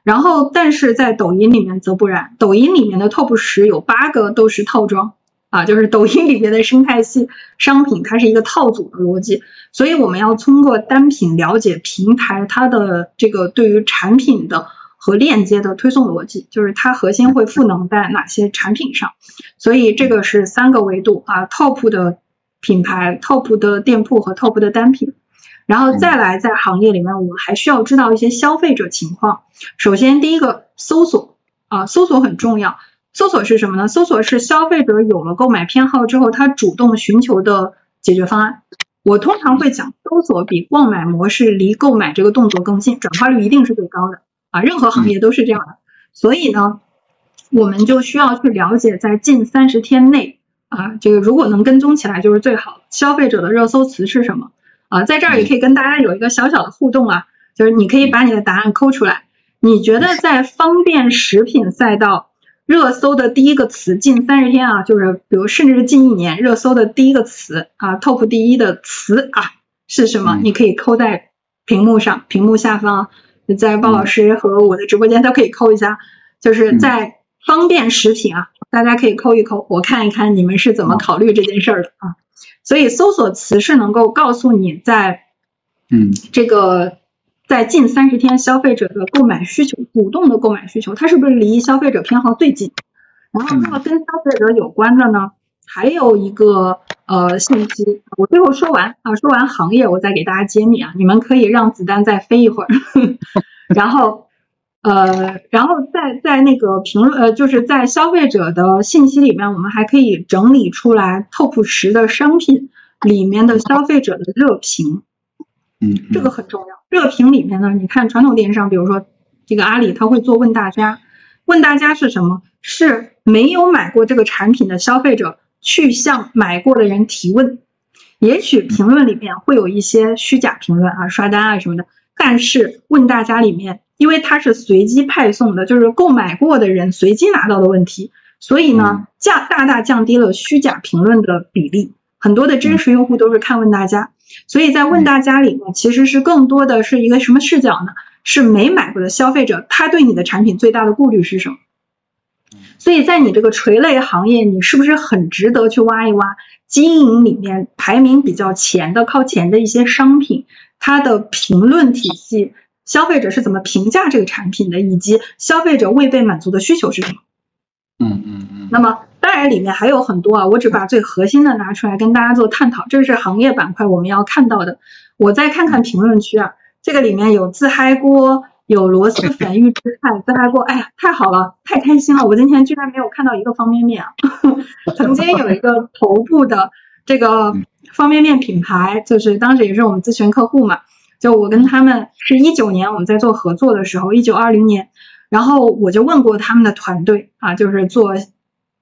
然后，但是在抖音里面则不然，抖音里面的 top 十有八个都是套装。啊，就是抖音里面的生态系商品，它是一个套组的逻辑，所以我们要通过单品了解平台它的这个对于产品的和链接的推送逻辑，就是它核心会赋能在哪些产品上，所以这个是三个维度啊，top 的品牌、top 的店铺和 top 的单品，然后再来在行业里面，我们还需要知道一些消费者情况。首先第一个搜索啊，搜索很重要。搜索是什么呢？搜索是消费者有了购买偏好之后，他主动寻求的解决方案。我通常会讲，搜索比逛买模式离购买这个动作更近，转化率一定是最高的啊！任何行业都是这样的。所以呢，我们就需要去了解，在近三十天内啊，这个如果能跟踪起来就是最好。消费者的热搜词是什么啊？在这儿也可以跟大家有一个小小的互动啊，就是你可以把你的答案抠出来。你觉得在方便食品赛道？热搜的第一个词，近三十天啊，就是比如甚至是近一年，热搜的第一个词啊，top 第一的词啊是什么？你可以抠在屏幕上，屏幕下方，在鲍老师和我的直播间都可以扣一下，就是在方便食品啊，大家可以扣一扣，我看一看你们是怎么考虑这件事儿的啊。所以搜索词是能够告诉你在嗯这个。在近三十天，消费者的购买需求，主动的购买需求，它是不是离消费者偏好最近？然后，那么跟消费者有关的呢，还有一个呃信息，我最后说完啊，说完行业，我再给大家揭秘啊，你们可以让子弹再飞一会儿，然后呃，然后在在那个评论呃，就是在消费者的信息里面，我们还可以整理出来 top 十的商品里面的消费者的热评。嗯，这个很重要。热评里面呢，你看传统电商，比如说这个阿里，他会做问大家。问大家是什么？是没有买过这个产品的消费者去向买过的人提问。也许评论里面会有一些虚假评论啊，刷单啊什么的。但是问大家里面，因为它是随机派送的，就是购买过的人随机拿到的问题，所以呢降大大降低了虚假评论的比例。很多的真实用户都是看问大家。所以在问大家里面，其实是更多的是一个什么视角呢？是没买过的消费者，他对你的产品最大的顾虑是什么？所以在你这个垂类行业，你是不是很值得去挖一挖经营里面排名比较前的、靠前的一些商品，它的评论体系，消费者是怎么评价这个产品的，以及消费者未被满足的需求是什么？嗯嗯嗯。那么。当然，里面还有很多啊，我只把最核心的拿出来跟大家做探讨。这是行业板块我们要看到的。我再看看评论区啊，这个里面有自嗨锅，有螺蛳粉、预制菜、自嗨锅。哎呀，太好了，太开心了！我今天居然没有看到一个方便面啊。曾经有一个头部的这个方便面品牌，就是当时也是我们咨询客户嘛，就我跟他们是一九年我们在做合作的时候，一九二零年，然后我就问过他们的团队啊，就是做。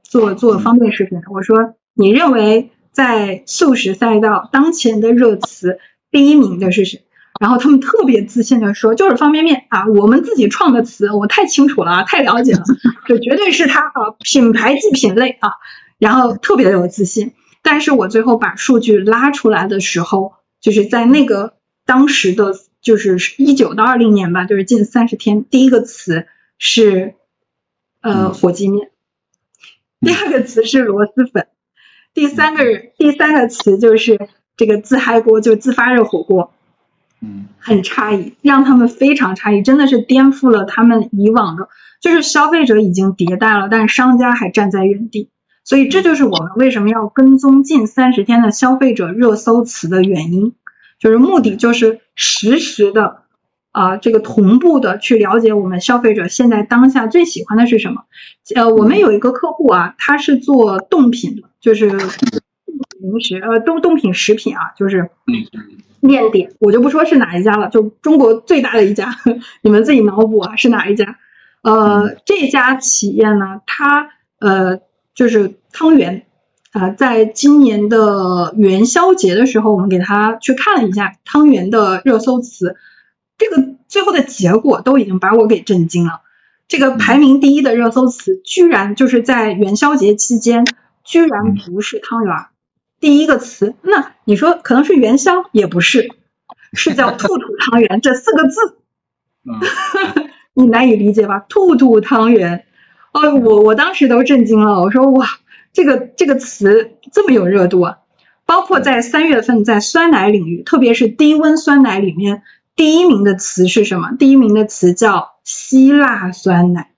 做做方便食品，我说你认为在素食赛道当前的热词第一名的是谁？然后他们特别自信的说，就是方便面啊，我们自己创的词，我太清楚了啊，太了解了，这绝对是它啊，品牌即品类啊。然后特别的有自信。但是我最后把数据拉出来的时候，就是在那个当时的，就是一九到二零年吧，就是近三十天，第一个词是呃火鸡面，第二个词是螺蛳粉，第三个人第三个词就是这个自嗨锅，就自发热火锅。很诧异，让他们非常诧异，真的是颠覆了他们以往的，就是消费者已经迭代了，但是商家还站在原地，所以这就是我们为什么要跟踪近三十天的消费者热搜词的原因，就是目的就是实时的啊这个同步的去了解我们消费者现在当下最喜欢的是什么。呃，我们有一个客户啊，他是做冻品的，就是零食呃冻冻品食品啊，就是嗯面点，我就不说是哪一家了，就中国最大的一家，你们自己脑补啊是哪一家？呃，这家企业呢，它呃就是汤圆啊、在今年的元宵节的时候，我们给他去看了一下汤圆的热搜词，这个最后的结果都已经把我给震惊了。这个排名第一的热搜词，居然就是在元宵节期间，居然不是汤圆儿。第一个词，那你说可能是元宵，也不是，是叫“兔兔汤圆” 这四个字，嗯 你难以理解吧？兔兔汤圆，哦，我我当时都震惊了，我说哇，这个这个词这么有热度啊！包括在三月份，在酸奶领域，特别是低温酸奶里面，第一名的词是什么？第一名的词叫希腊酸奶。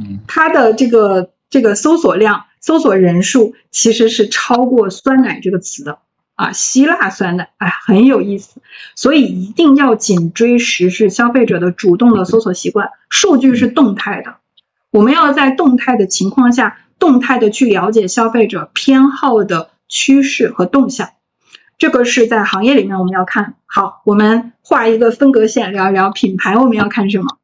嗯它的这个这个搜索量、搜索人数其实是超过“酸奶”这个词的啊，希腊酸奶，哎，很有意思。所以一定要紧追时事，消费者的主动的搜索习惯，数据是动态的，我们要在动态的情况下，动态的去了解消费者偏好的趋势和动向。这个是在行业里面我们要看好，我们画一个分隔线，聊一聊品牌我们要看什么。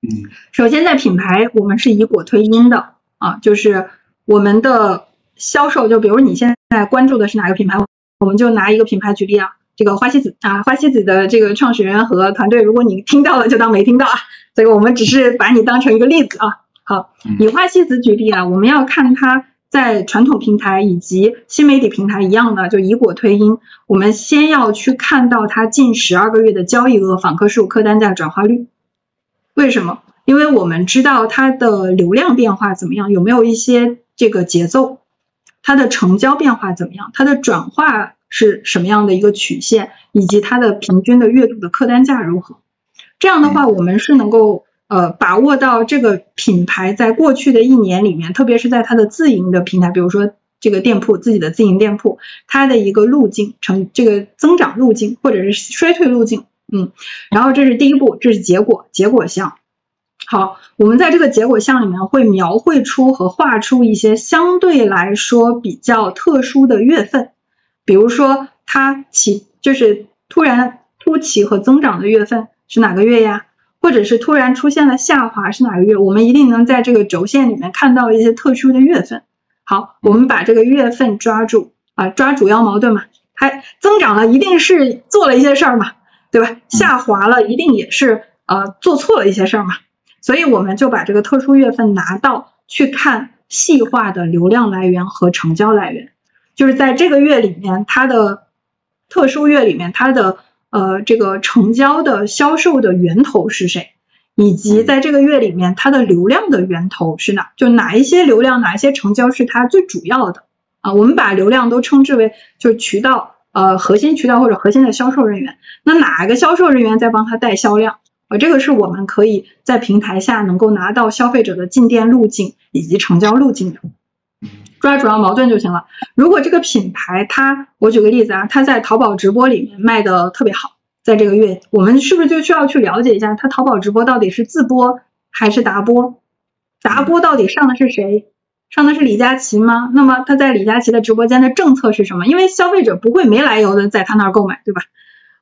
嗯首先，在品牌，我们是以果推因的啊，就是我们的销售，就比如你现在关注的是哪个品牌，我们就拿一个品牌举例啊，这个花西子啊，花西子的这个创始人和团队，如果你听到了就当没听到啊，这个我们只是把你当成一个例子啊。好，以花西子举例啊，我们要看它在传统平台以及新媒体平台一样的，就以果推因，我们先要去看到它近十二个月的交易额、访客数、客单价、转化率。为什么？因为我们知道它的流量变化怎么样，有没有一些这个节奏，它的成交变化怎么样，它的转化是什么样的一个曲线，以及它的平均的月度的客单价如何。这样的话，我们是能够呃把握到这个品牌在过去的一年里面，特别是在它的自营的平台，比如说这个店铺自己的自营店铺，它的一个路径成这个增长路径或者是衰退路径。嗯，然后这是第一步，这是结果结果项。好，我们在这个结果项里面会描绘出和画出一些相对来说比较特殊的月份，比如说它起就是突然突起和增长的月份是哪个月呀？或者是突然出现了下滑是哪个月？我们一定能在这个轴线里面看到一些特殊的月份。好，我们把这个月份抓住啊，抓主要矛盾嘛，它增长了一定是做了一些事儿嘛。对吧？下滑了，一定也是呃做错了一些事儿嘛，所以我们就把这个特殊月份拿到去看细化的流量来源和成交来源，就是在这个月里面，它的特殊月里面，它的呃这个成交的销售的源头是谁，以及在这个月里面它的流量的源头是哪，就哪一些流量，哪一些成交是它最主要的啊，我们把流量都称之为就是渠道。呃，核心渠道或者核心的销售人员，那哪个销售人员在帮他带销量？呃，这个是我们可以在平台下能够拿到消费者的进店路径以及成交路径的，抓主要矛盾就行了。如果这个品牌它，我举个例子啊，它在淘宝直播里面卖的特别好，在这个月，我们是不是就需要去了解一下它淘宝直播到底是自播还是达播？达播到底上的是谁？上的是李佳琦吗？那么他在李佳琦的直播间的政策是什么？因为消费者不会没来由的在他那儿购买，对吧？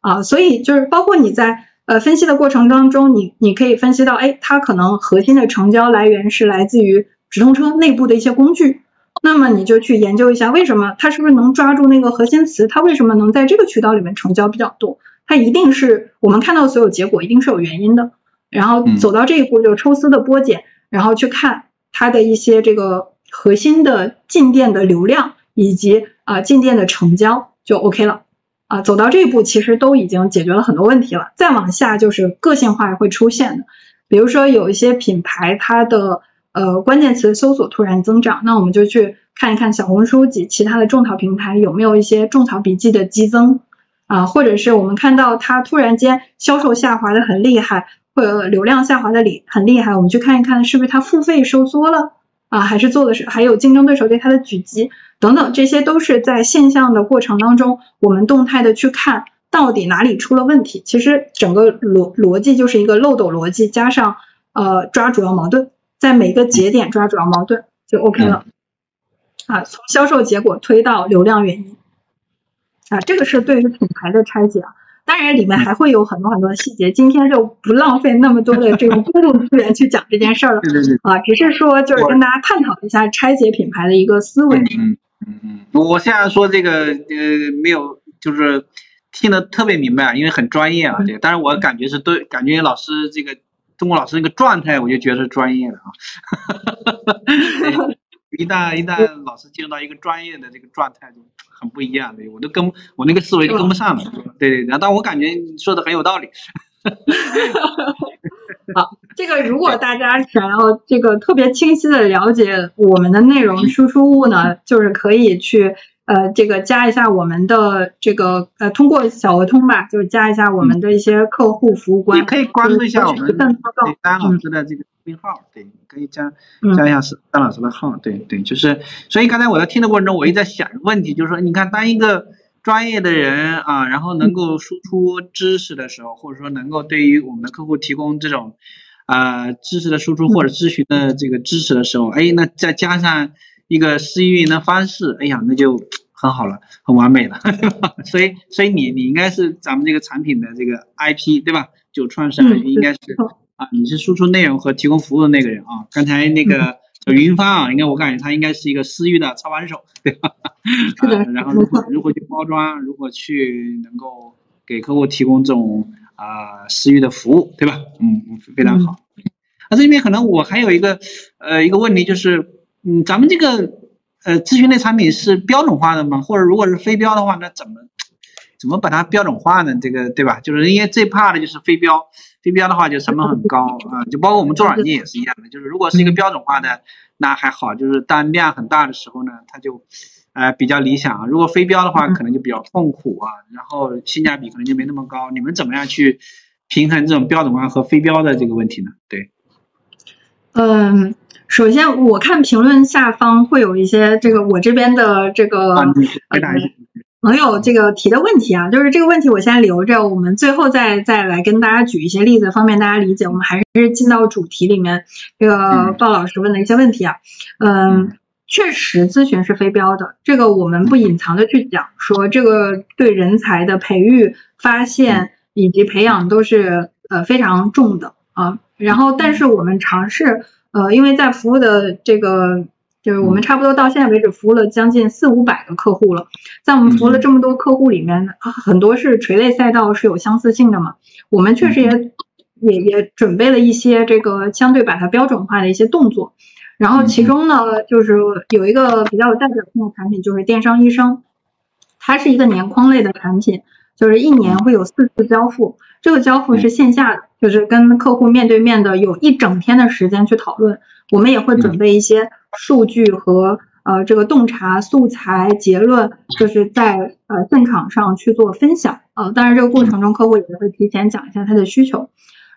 啊，所以就是包括你在呃分析的过程当中，你你可以分析到，哎，它可能核心的成交来源是来自于直通车内部的一些工具，那么你就去研究一下，为什么它是不是能抓住那个核心词？它为什么能在这个渠道里面成交比较多？它一定是我们看到所有结果一定是有原因的，然后走到这一步就抽丝的剥茧，然后去看它的一些这个。核心的进店的流量以及啊进店的成交就 OK 了。啊，走到这一步其实都已经解决了很多问题了。再往下就是个性化会出现的，比如说有一些品牌它的呃关键词搜索突然增长，那我们就去看一看小红书及其他的种草平台有没有一些种草笔记的激增啊，或者是我们看到它突然间销售下滑的很厉害，或者流量下滑的厉很厉害，我们去看一看是不是它付费收缩了啊，还是做的是还有竞争对手对它的狙击。等等，这些都是在现象的过程当中，我们动态的去看到底哪里出了问题。其实整个逻逻辑就是一个漏斗逻辑，加上呃抓主要矛盾，在每个节点抓主要矛盾就 OK 了。啊，从销售结果推到流量原因，啊，这个是对于品牌的拆解啊。当然里面还会有很多很多的细节，今天就不浪费那么多的这个公共资源去讲这件事儿了。对对对。啊，只是说就是跟大家探讨一下拆解品牌的一个思维。嗯。嗯嗯，我现在说这个呃没有，就是听得特别明白，因为很专业啊。这个，但是我感觉是对，感觉老师这个中国老师那个状态，我就觉得是专业的啊。一旦一旦老师进入到一个专业的这个状态，就很不一样的，我都跟我那个思维就跟不上了。对对对，但我感觉你说的很有道理。好，这个如果大家想要这个特别清晰的了解我们的内容输出物呢，就是可以去呃这个加一下我们的这个呃通过小额通吧，就是加一下我们的一些客户服务官，也可以关注一下我们丹老师的这个微信号，对，你可以加加一下是丹老师的号，对对，就是所以刚才我在听的过程中，我一直在想一个问题，就是说你看当一个。专业的人啊，然后能够输出知识的时候，或者说能够对于我们的客户提供这种啊知识的输出或者咨询的这个支持的时候，哎，那再加上一个私域运营的方式，哎呀，那就很好了，很完美了。所以，所以你你应该是咱们这个产品的这个 IP 对吧？就创始人应该是啊，你是输出内容和提供服务的那个人啊。刚才那个。云帆啊，应该我感觉他应该是一个私域的操盘手，对吧？是的。然后如何如何去包装，如何去能够给客户提供这种啊私域的服务，对吧？嗯嗯，非常好。那这里面可能我还有一个呃一个问题就是，嗯，咱们这个呃咨询类产品是标准化的吗？或者如果是非标的话，那怎么怎么把它标准化呢？这个对吧？就是因为最怕的就是非标。非标的话就成本很高啊，就包括我们做软件也是一样的，就是如果是一个标准化的，那还好，就是当量很大的时候呢，它就呃比较理想。如果非标的话，可能就比较痛苦啊，然后性价比可能就没那么高。你们怎么样去平衡这种标准化和非标的这个问题呢？对，嗯，首先我看评论下方会有一些这个我这边的这个回答一下。朋友这个提的问题啊，就是这个问题我先留着，我们最后再再来跟大家举一些例子，方便大家理解。我们还是进到主题里面，这个鲍老师问的一些问题啊，嗯，确实咨询是非标的，这个我们不隐藏的去讲，说这个对人才的培育、发现以及培养都是呃非常重的啊。然后，但是我们尝试呃，因为在服务的这个。就是我们差不多到现在为止服务了将近四五百个客户了，在我们服务了这么多客户里面，很多是垂类赛道是有相似性的嘛。我们确实也也也准备了一些这个相对把它标准化的一些动作。然后其中呢，就是有一个比较有代表性的产品，就是电商医生，它是一个年框类的产品，就是一年会有四次交付，这个交付是线下的，就是跟客户面对面的，有一整天的时间去讨论。我们也会准备一些。数据和呃这个洞察素材结论，就是在呃现场上去做分享啊。当然这个过程中客户也会提前讲一下他的需求，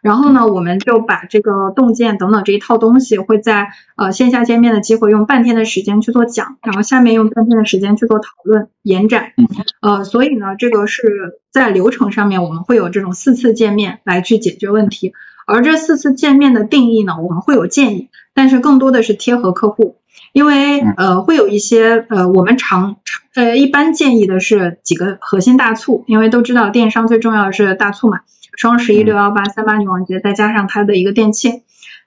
然后呢我们就把这个洞见等等这一套东西会在呃线下见面的机会用半天的时间去做讲，然后下面用半天的时间去做讨论延展。呃所以呢这个是在流程上面我们会有这种四次见面来去解决问题。而这四次见面的定义呢，我们会有建议，但是更多的是贴合客户，因为呃会有一些呃我们常常呃一般建议的是几个核心大促，因为都知道电商最重要的是大促嘛，双十一、六幺八、三八女王节，再加上它的一个店庆。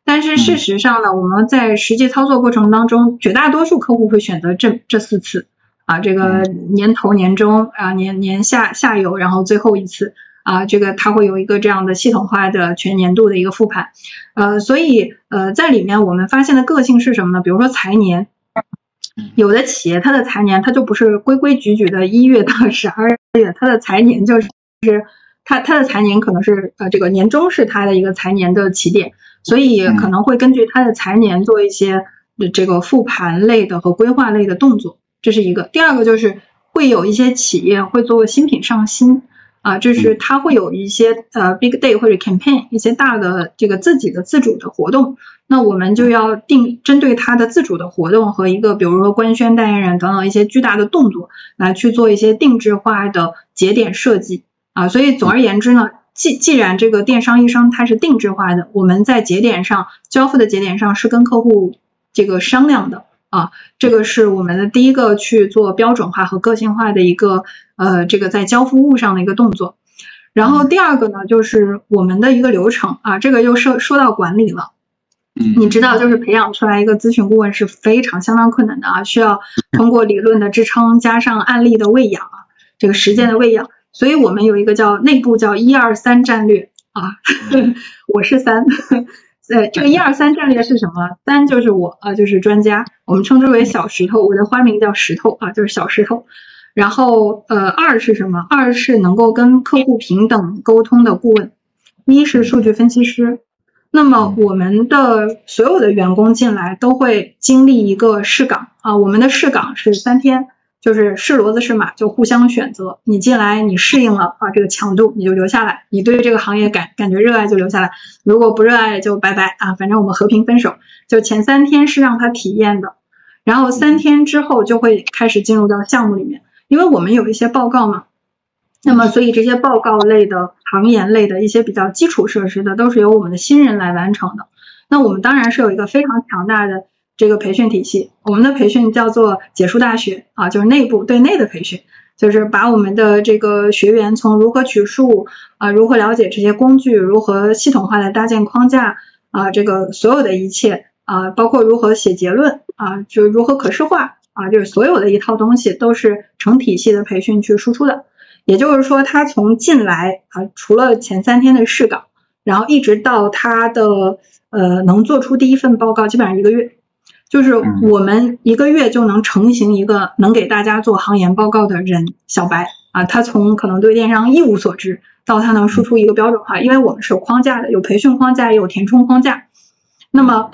但是事实上呢，我们在实际操作过程当中，绝大多数客户会选择这这四次。啊，这个年头、年中啊、年年下下游，然后最后一次。啊，这个它会有一个这样的系统化的全年度的一个复盘，呃，所以呃，在里面我们发现的个性是什么呢？比如说财年，有的企业它的财年它就不是规规矩矩的一月到十二月，它的财年就是它它的财年可能是呃这个年终是它的一个财年的起点，所以可能会根据它的财年做一些这个复盘类的和规划类的动作，这是一个。第二个就是会有一些企业会做新品上新。啊，就是它会有一些呃 big day 或者 campaign 一些大的这个自己的自主的活动，那我们就要定针对它的自主的活动和一个比如说官宣代言人等等一些巨大的动作来去做一些定制化的节点设计啊，所以总而言之呢，既既然这个电商一商它是定制化的，我们在节点上交付的节点上是跟客户这个商量的。啊，这个是我们的第一个去做标准化和个性化的一个呃，这个在交付物上的一个动作。然后第二个呢，就是我们的一个流程啊，这个又说说到管理了。嗯，你知道，就是培养出来一个咨询顾问是非常相当困难的啊，需要通过理论的支撑，加上案例的喂养啊，这个实践的喂养。所以我们有一个叫内部叫一二三战略啊，我是三。呃，这个一二三战略是什么？三就是我啊，就是专家，我们称之为小石头，我的花名叫石头啊，就是小石头。然后呃，二是什么？二是能够跟客户平等沟通的顾问。一是数据分析师。那么我们的所有的员工进来都会经历一个试岗啊，我们的试岗是三天。就是是骡子是马，就互相选择。你进来，你适应了啊，这个强度你就留下来。你对这个行业感感觉热爱就留下来，如果不热爱就拜拜啊，反正我们和平分手。就前三天是让他体验的，然后三天之后就会开始进入到项目里面，因为我们有一些报告嘛，那么所以这些报告类的、行业类的一些比较基础设施的，都是由我们的新人来完成的。那我们当然是有一个非常强大的。这个培训体系，我们的培训叫做解数大学啊，就是内部对内的培训，就是把我们的这个学员从如何取数啊，如何了解这些工具，如何系统化的搭建框架啊，这个所有的一切啊，包括如何写结论啊，就是如何可视化啊，就是所有的一套东西都是成体系的培训去输出的。也就是说，他从进来啊，除了前三天的试岗，然后一直到他的呃能做出第一份报告，基本上一个月。就是我们一个月就能成型一个能给大家做行研报告的人，小白啊，他从可能对电商一无所知，到他能输出一个标准化，因为我们是有框架的，有培训框架，也有填充框架。那么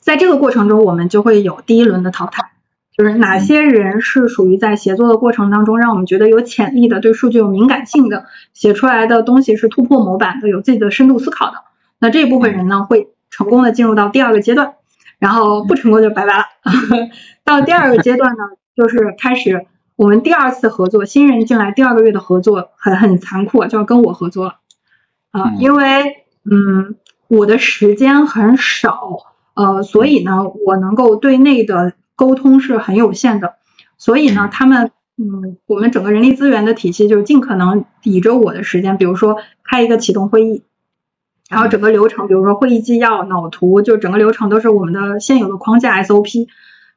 在这个过程中，我们就会有第一轮的淘汰，就是哪些人是属于在协作的过程当中，让我们觉得有潜力的，对数据有敏感性的，写出来的东西是突破模板的，有自己的深度思考的，那这一部分人呢，会成功的进入到第二个阶段。然后不成功就拜拜了。到第二个阶段呢，就是开始我们第二次合作，新人进来第二个月的合作很很残酷，就要跟我合作了啊，因为嗯我的时间很少，呃，所以呢我能够对内的沟通是很有限的，所以呢他们嗯我们整个人力资源的体系就是尽可能抵着我的时间，比如说开一个启动会议。然后整个流程，比如说会议纪要、脑图，就整个流程都是我们的现有的框架 SOP。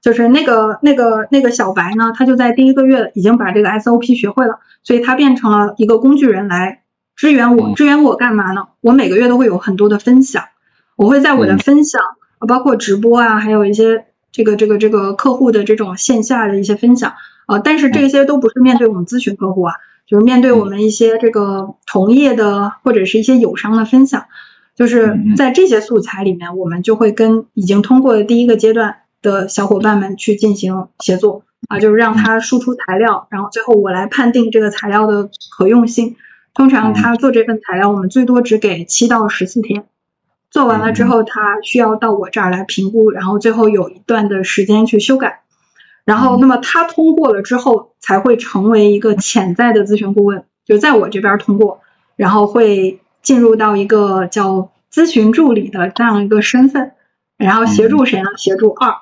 就是那个那个那个小白呢，他就在第一个月已经把这个 SOP 学会了，所以他变成了一个工具人来支援我。支援我干嘛呢？我每个月都会有很多的分享，我会在我的分享，包括直播啊，还有一些这个这个这个客户的这种线下的一些分享啊，但是这些都不是面对我们咨询客户啊。就是面对我们一些这个同业的或者是一些友商的分享，就是在这些素材里面，我们就会跟已经通过第一个阶段的小伙伴们去进行协作。啊，就是让他输出材料，然后最后我来判定这个材料的可用性。通常他做这份材料，我们最多只给七到十四天，做完了之后，他需要到我这儿来评估，然后最后有一段的时间去修改。然后，那么他通过了之后，才会成为一个潜在的咨询顾问，就在我这边通过，然后会进入到一个叫咨询助理的这样一个身份，然后协助谁呢？协助二，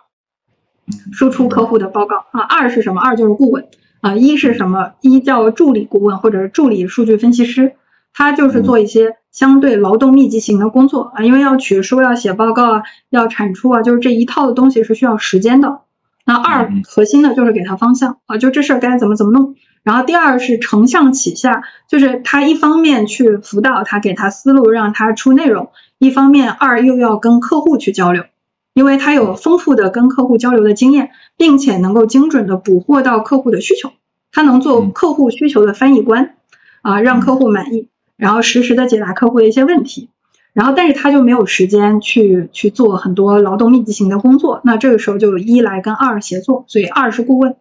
输出客户的报告啊。二是什么？二就是顾问啊。一是什么？一叫助理顾问或者助理数据分析师，他就是做一些相对劳动密集型的工作啊，因为要取书、要写报告啊、要产出啊，就是这一套的东西是需要时间的。那二核心的就是给他方向啊，就这事儿该怎么怎么弄。然后第二是承上启下，就是他一方面去辅导他，给他思路，让他出内容；一方面二又要跟客户去交流，因为他有丰富的跟客户交流的经验，并且能够精准的捕获到客户的需求，他能做客户需求的翻译官，啊，让客户满意，然后实时的解答客户的一些问题。然后，但是他就没有时间去去做很多劳动密集型的工作，那这个时候就一来跟二协作，所以二是顾问，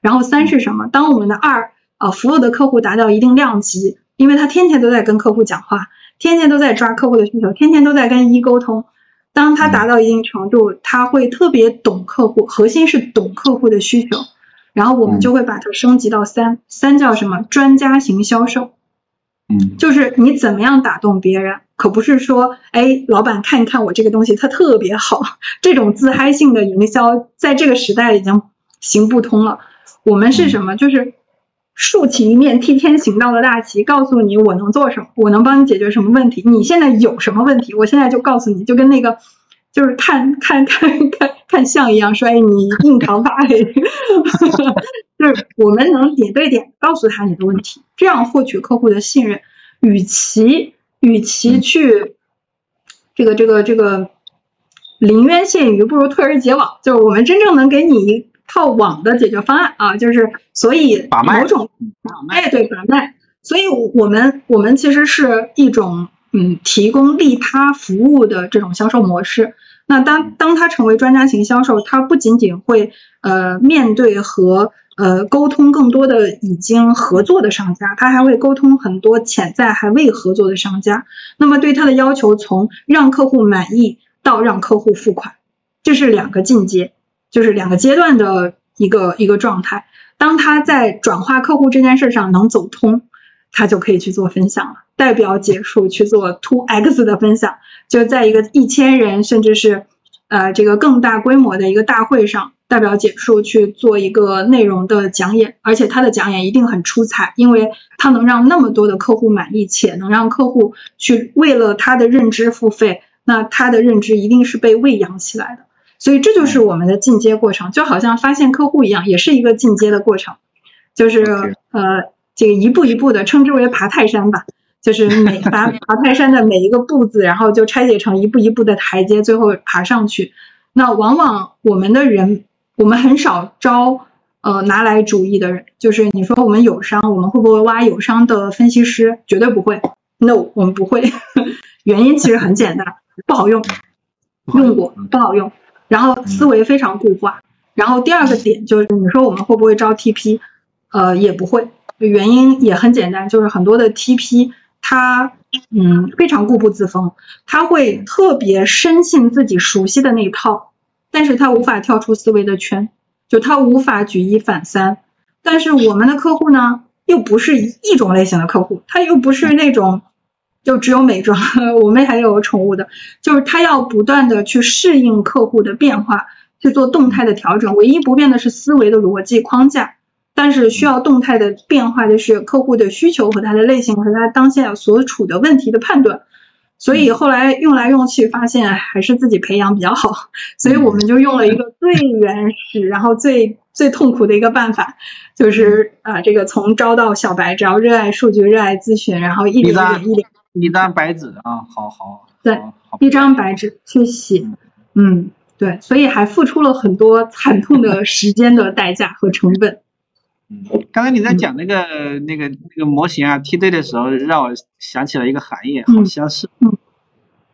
然后三是什么？当我们的二呃服务的客户达到一定量级，因为他天天都在跟客户讲话，天天都在抓客户的需求，天天都在跟一沟通，当他达到一定程度，他会特别懂客户，核心是懂客户的需求，然后我们就会把它升级到三，三叫什么？专家型销售。嗯，就是你怎么样打动别人，可不是说，哎，老板看一看我这个东西，它特别好，这种自嗨性的营销，在这个时代已经行不通了。我们是什么？就是竖起一面替天行道的大旗，告诉你我能做什么，我能帮你解决什么问题。你现在有什么问题，我现在就告诉你，就跟那个就是看看看看看相一样，说，哎，你印堂发黑。就是我们能点对点告诉他你的问题，这样获取客户的信任。与其与其去这个这个这个临渊羡鱼，不如退而结网。就是我们真正能给你一套网的解决方案啊，就是所以某种哎对把脉。所以我们我们其实是一种嗯提供利他服务的这种销售模式。那当当他成为专家型销售，他不仅仅会呃面对和呃，沟通更多的已经合作的商家，他还会沟通很多潜在还未合作的商家。那么对他的要求，从让客户满意到让客户付款，这是两个进阶，就是两个阶段的一个一个状态。当他在转化客户这件事上能走通，他就可以去做分享了，代表结束去做 two x 的分享，就在一个一千人甚至是呃这个更大规模的一个大会上。代表简述去做一个内容的讲演，而且他的讲演一定很出彩，因为他能让那么多的客户满意，且能让客户去为了他的认知付费，那他的认知一定是被喂养起来的。所以这就是我们的进阶过程，就好像发现客户一样，也是一个进阶的过程，就是呃这个一步一步的，称之为爬泰山吧，就是每 把爬泰山的每一个步子，然后就拆解成一步一步的台阶，最后爬上去。那往往我们的人。我们很少招呃拿来主义的人，就是你说我们友商，我们会不会挖友商的分析师？绝对不会，no，我们不会。原因其实很简单，不好用，用过不好用，然后思维非常固化。然后第二个点就是你说我们会不会招 TP？呃，也不会，原因也很简单，就是很多的 TP 他嗯非常固步自封，他会特别深信自己熟悉的那一套。但是他无法跳出思维的圈，就他无法举一反三。但是我们的客户呢，又不是一种类型的客户，他又不是那种就只有美妆，我们还有宠物的，就是他要不断的去适应客户的变化，去做动态的调整。唯一不变的是思维的逻辑框架，但是需要动态的变化的是客户的需求和他的类型和他当下所处的问题的判断。所以后来用来用去，发现还是自己培养比较好，所以我们就用了一个最原始，然后最最痛苦的一个办法，就是啊，这个从招到小白，只要热爱数据、热爱咨询，然后一点一点一点，一张白纸啊，好好，对，一张白纸去写，嗯，对，所以还付出了很多惨痛的时间的代价和成本。嗯，刚才你在讲那个那个那个模型啊梯队的时候，让我想起了一个行业，好像是，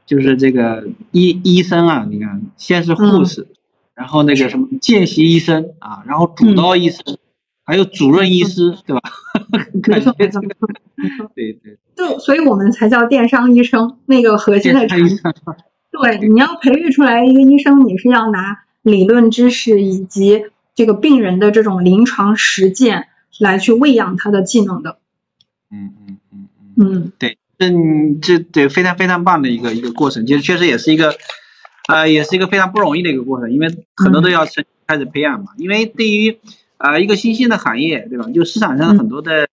就是这个医医生啊，你看，先是护士，然后那个什么见习医生啊，然后主刀医生，还有主任医师，对吧？没错没错。没错，对对，就所以我们才叫电商医生，那个核心的产品。对，你要培育出来一个医生，你是要拿理论知识以及。这个病人的这种临床实践来去喂养他的技能的，嗯嗯嗯嗯嗯，对，嗯，这对非常非常棒的一个一个过程，其实确实也是一个，呃，也是一个非常不容易的一个过程，因为很多都要从开始培养嘛，因为对于啊一个新兴的行业，对吧？就市场上很多的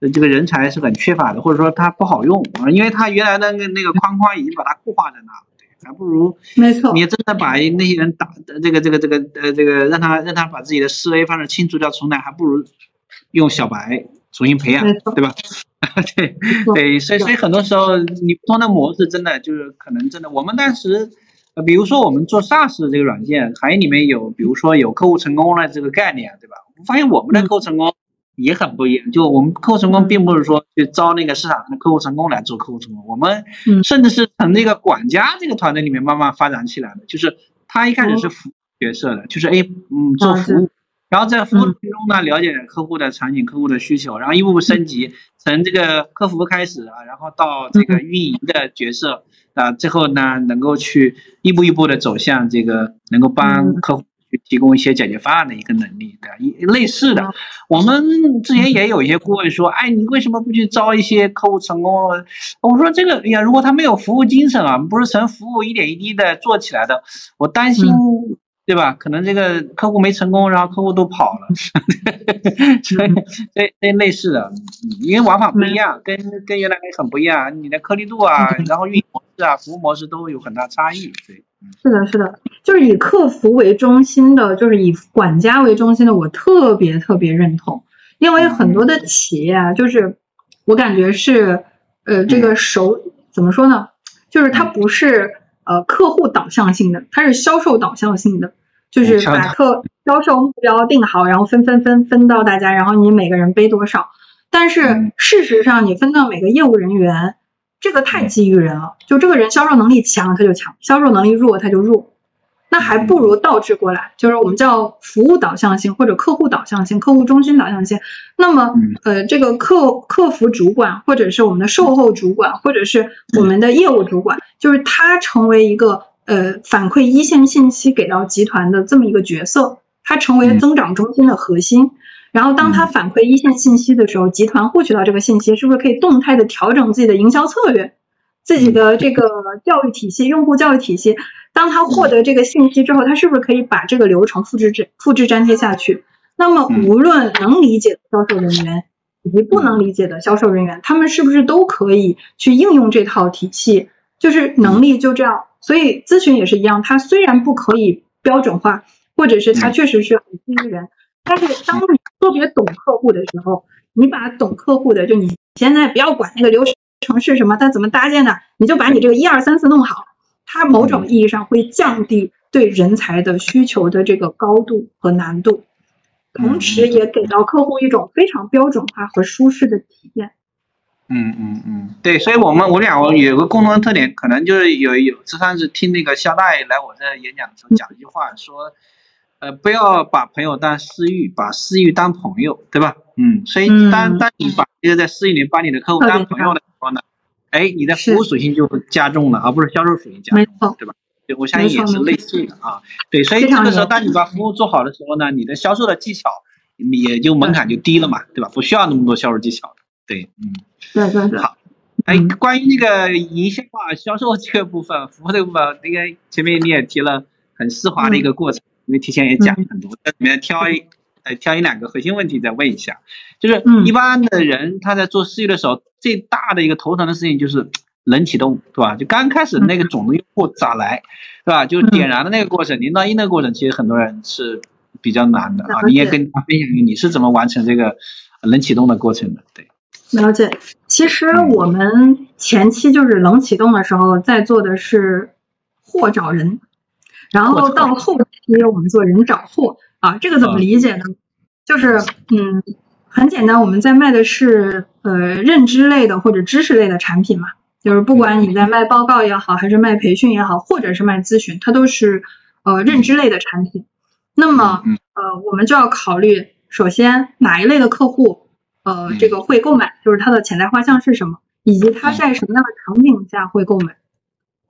这个人才是很缺乏的，或者说他不好用啊，因为他原来的那那个框框已经把它固化在那。还不如，没错，你真的把那些人打这个这个这个呃这个让他让他把自己的思维方式清除掉重来，还不如用小白重新培养，对吧？对对，所以所以很多时候你不同的模式真的就是可能真的，我们当时呃，比如说我们做 SaaS 这个软件，行业里面有，比如说有客户成功的这个概念，对吧？我发现我们的客户成功也很不一样，就我们客户成功并不是说去招那个市场上的客户成功来做客户成功，我们甚至是从那个管家这个团队里面慢慢发展起来的，就是他一开始是服务角色的，就是哎，嗯，做服务。然后在服务之中呢，了解客户的场景、客户的需求，然后一步步升级，从这个客服开始啊，然后到这个运营的角色啊，最后呢，能够去一步一步的走向这个能够帮客户去提供一些解决方案的一个能力，对类似的，我们之前也有一些顾问说，哎，你为什么不去招一些客户成功？我说这个，哎呀，如果他没有服务精神啊，不是从服务一点一滴的做起来的，我担心。对吧？可能这个客户没成功，然后客户都跑了，所以所以类似的，因为玩法不一样，跟跟原来很不一样，你的颗粒度啊，然后运营模式啊，服务模式都有很大差异。对，是的，是的，就是以客服为中心的，就是以管家为中心的，我特别特别认同，因为很多的企业啊，就是我感觉是呃这个手怎么说呢？就是它不是。呃，客户导向性的，它是销售导向性的，就是把客销售目标定好，然后分分分分到大家，然后你每个人背多少。但是事实上，你分到每个业务人员，这个太基于人了。就这个人销售能力强，他就强；销售能力弱，他就弱。那还不如倒置过来，就是我们叫服务导向性或者客户导向性、客户中心导向性。那么，呃，这个客客服主管或者是我们的售后主管或者是我们的业务主管，就是他成为一个呃反馈一线信息给到集团的这么一个角色，他成为增长中心的核心。然后，当他反馈一线信息的时候，集团获取到这个信息，是不是可以动态的调整自己的营销策略？自己的这个教育体系，用户教育体系，当他获得这个信息之后，他是不是可以把这个流程复制粘复制粘贴下去？那么，无论能理解的销售人员以及不能理解的销售人员，他们是不是都可以去应用这套体系？就是能力就这样。所以咨询也是一样，它虽然不可以标准化，或者是它确实是很基于人，但是当你特别懂客户的时候，你把懂客户的，就你现在不要管那个流程。是什么？它怎么搭建的？你就把你这个一二三四弄好，它某种意义上会降低对人才的需求的这个高度和难度，同时也给到客户一种非常标准化和舒适的体验。嗯嗯嗯，对，所以我们我俩有个共同的特点，可能就是有有，就算是听那个肖大爷来我这演讲的时候讲一句话，说，呃，不要把朋友当私域，把私域当朋友，对吧？嗯，所以当当你把这个在私域里把你的客户当朋友的时候呢。哎，你的服务属性就会加重了，而不是销售属性加重，对吧？对，我相信也是类似的啊。对，所以这个时候，当你把服务做好的时候呢，你的销售的技巧也就门槛就低了嘛，对吧？不需要那么多销售技巧对，嗯。对对对。好，哎，关于那个营销啊、销售这个部分、服务这个部分，那个前面你也提了很丝滑的一个过程，因为提前也讲了很多，在里面挑一。呃，挑一两个核心问题再问一下，就是一般的人他在做事业的时候，最大的一个头疼的事情就是 冷启动，对吧？就刚开始那个种子用户咋来，对吧？就点燃的那个过程，零到一的过程，其实很多人是比较难的啊。你也跟他分享你是怎么完成这个 冷启动的过程的？对，了解。其实我们前期就是冷启动的时候，在做的是货找人，然后到后期我们做人找货。啊，这个怎么理解呢？就是，嗯，很简单，我们在卖的是呃认知类的或者知识类的产品嘛。就是不管你在卖报告也好，还是卖培训也好，或者是卖咨询，它都是呃认知类的产品。那么，呃，我们就要考虑，首先哪一类的客户，呃，这个会购买，就是他的潜在画像是什么，以及他在什么样的场景下会购买。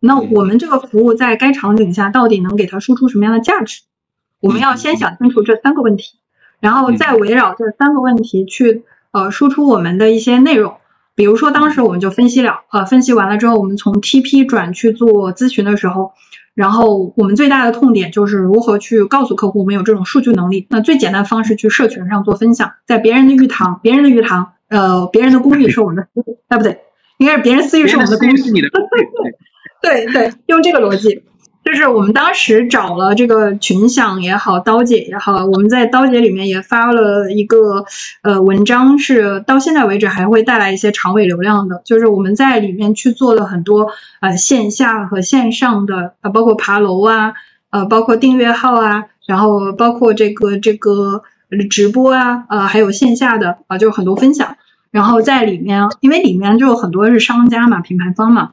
那我们这个服务在该场景下到底能给它输出什么样的价值？我们要先想清楚这三个问题，然后再围绕这三个问题去呃输出我们的一些内容。比如说当时我们就分析了，呃分析完了之后，我们从 TP 转去做咨询的时候，然后我们最大的痛点就是如何去告诉客户我们有这种数据能力。那最简单方式去社群上做分享，在别人的浴堂，别人的浴堂，呃别人的公寓是我们的私域，哎不对，应该是别人私域是我们的公寓。是你的。对对，用这个逻辑。就是我们当时找了这个群享也好，刀姐也好，我们在刀姐里面也发了一个呃文章，是到现在为止还会带来一些长尾流量的。就是我们在里面去做了很多呃线下和线上的呃，包括爬楼啊，呃，包括订阅号啊，然后包括这个这个直播啊，呃，还有线下的啊，就是很多分享。然后在里面，因为里面就有很多是商家嘛，品牌方嘛。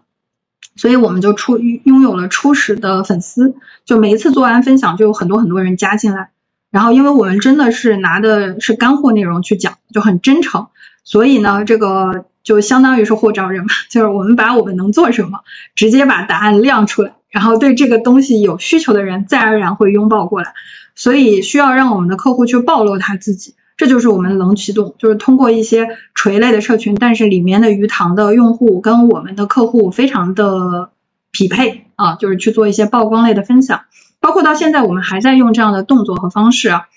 所以我们就初拥有了初始的粉丝，就每一次做完分享就有很多很多人加进来，然后因为我们真的是拿的是干货内容去讲，就很真诚，所以呢，这个就相当于是货找人嘛，就是我们把我们能做什么，直接把答案亮出来，然后对这个东西有需求的人自然而然会拥抱过来，所以需要让我们的客户去暴露他自己。这就是我们冷启动，就是通过一些垂类的社群，但是里面的鱼塘的用户跟我们的客户非常的匹配啊，就是去做一些曝光类的分享，包括到现在我们还在用这样的动作和方式啊，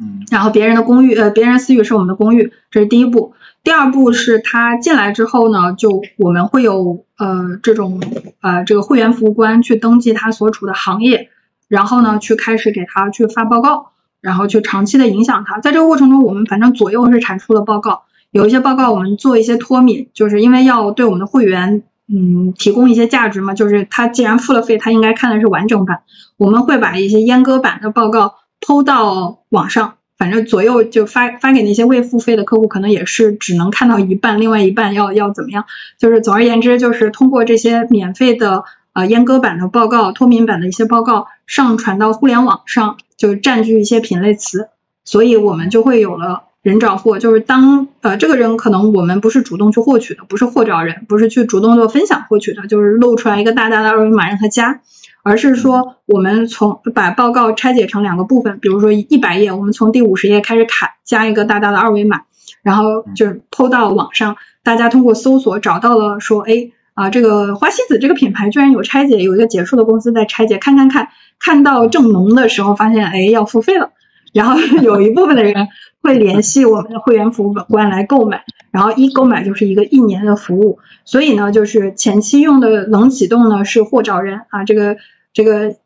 嗯，然后别人的公寓呃，别人私域是我们的公寓，这是第一步，第二步是他进来之后呢，就我们会有呃这种呃这个会员服务官去登记他所处的行业，然后呢去开始给他去发报告。然后去长期的影响它，在这个过程中，我们反正左右是产出了报告，有一些报告我们做一些脱敏，就是因为要对我们的会员，嗯，提供一些价值嘛，就是他既然付了费，他应该看的是完整版，我们会把一些阉割版的报告抛到网上，反正左右就发发给那些未付费的客户，可能也是只能看到一半，另外一半要要怎么样，就是总而言之，就是通过这些免费的。呃，阉割版的报告、脱敏版的一些报告上传到互联网上，就占据一些品类词，所以我们就会有了人找货。就是当呃这个人可能我们不是主动去获取的，不是货找人，不是去主动做分享获取的，就是露出来一个大大的二维码让他加，而是说我们从把报告拆解成两个部分，比如说一百页，我们从第五十页开始砍，加一个大大的二维码，然后就是抛到网上，大家通过搜索找到了说，哎。啊，这个花西子这个品牌居然有拆解，有一个结束的公司在拆解，看看看，看到正浓的时候发现，哎，要付费了，然后 有一部分的人会联系我们的会员服务官来购买，然后一购买就是一个一年的服务，所以呢，就是前期用的冷启动呢是货找人。啊，这个这个。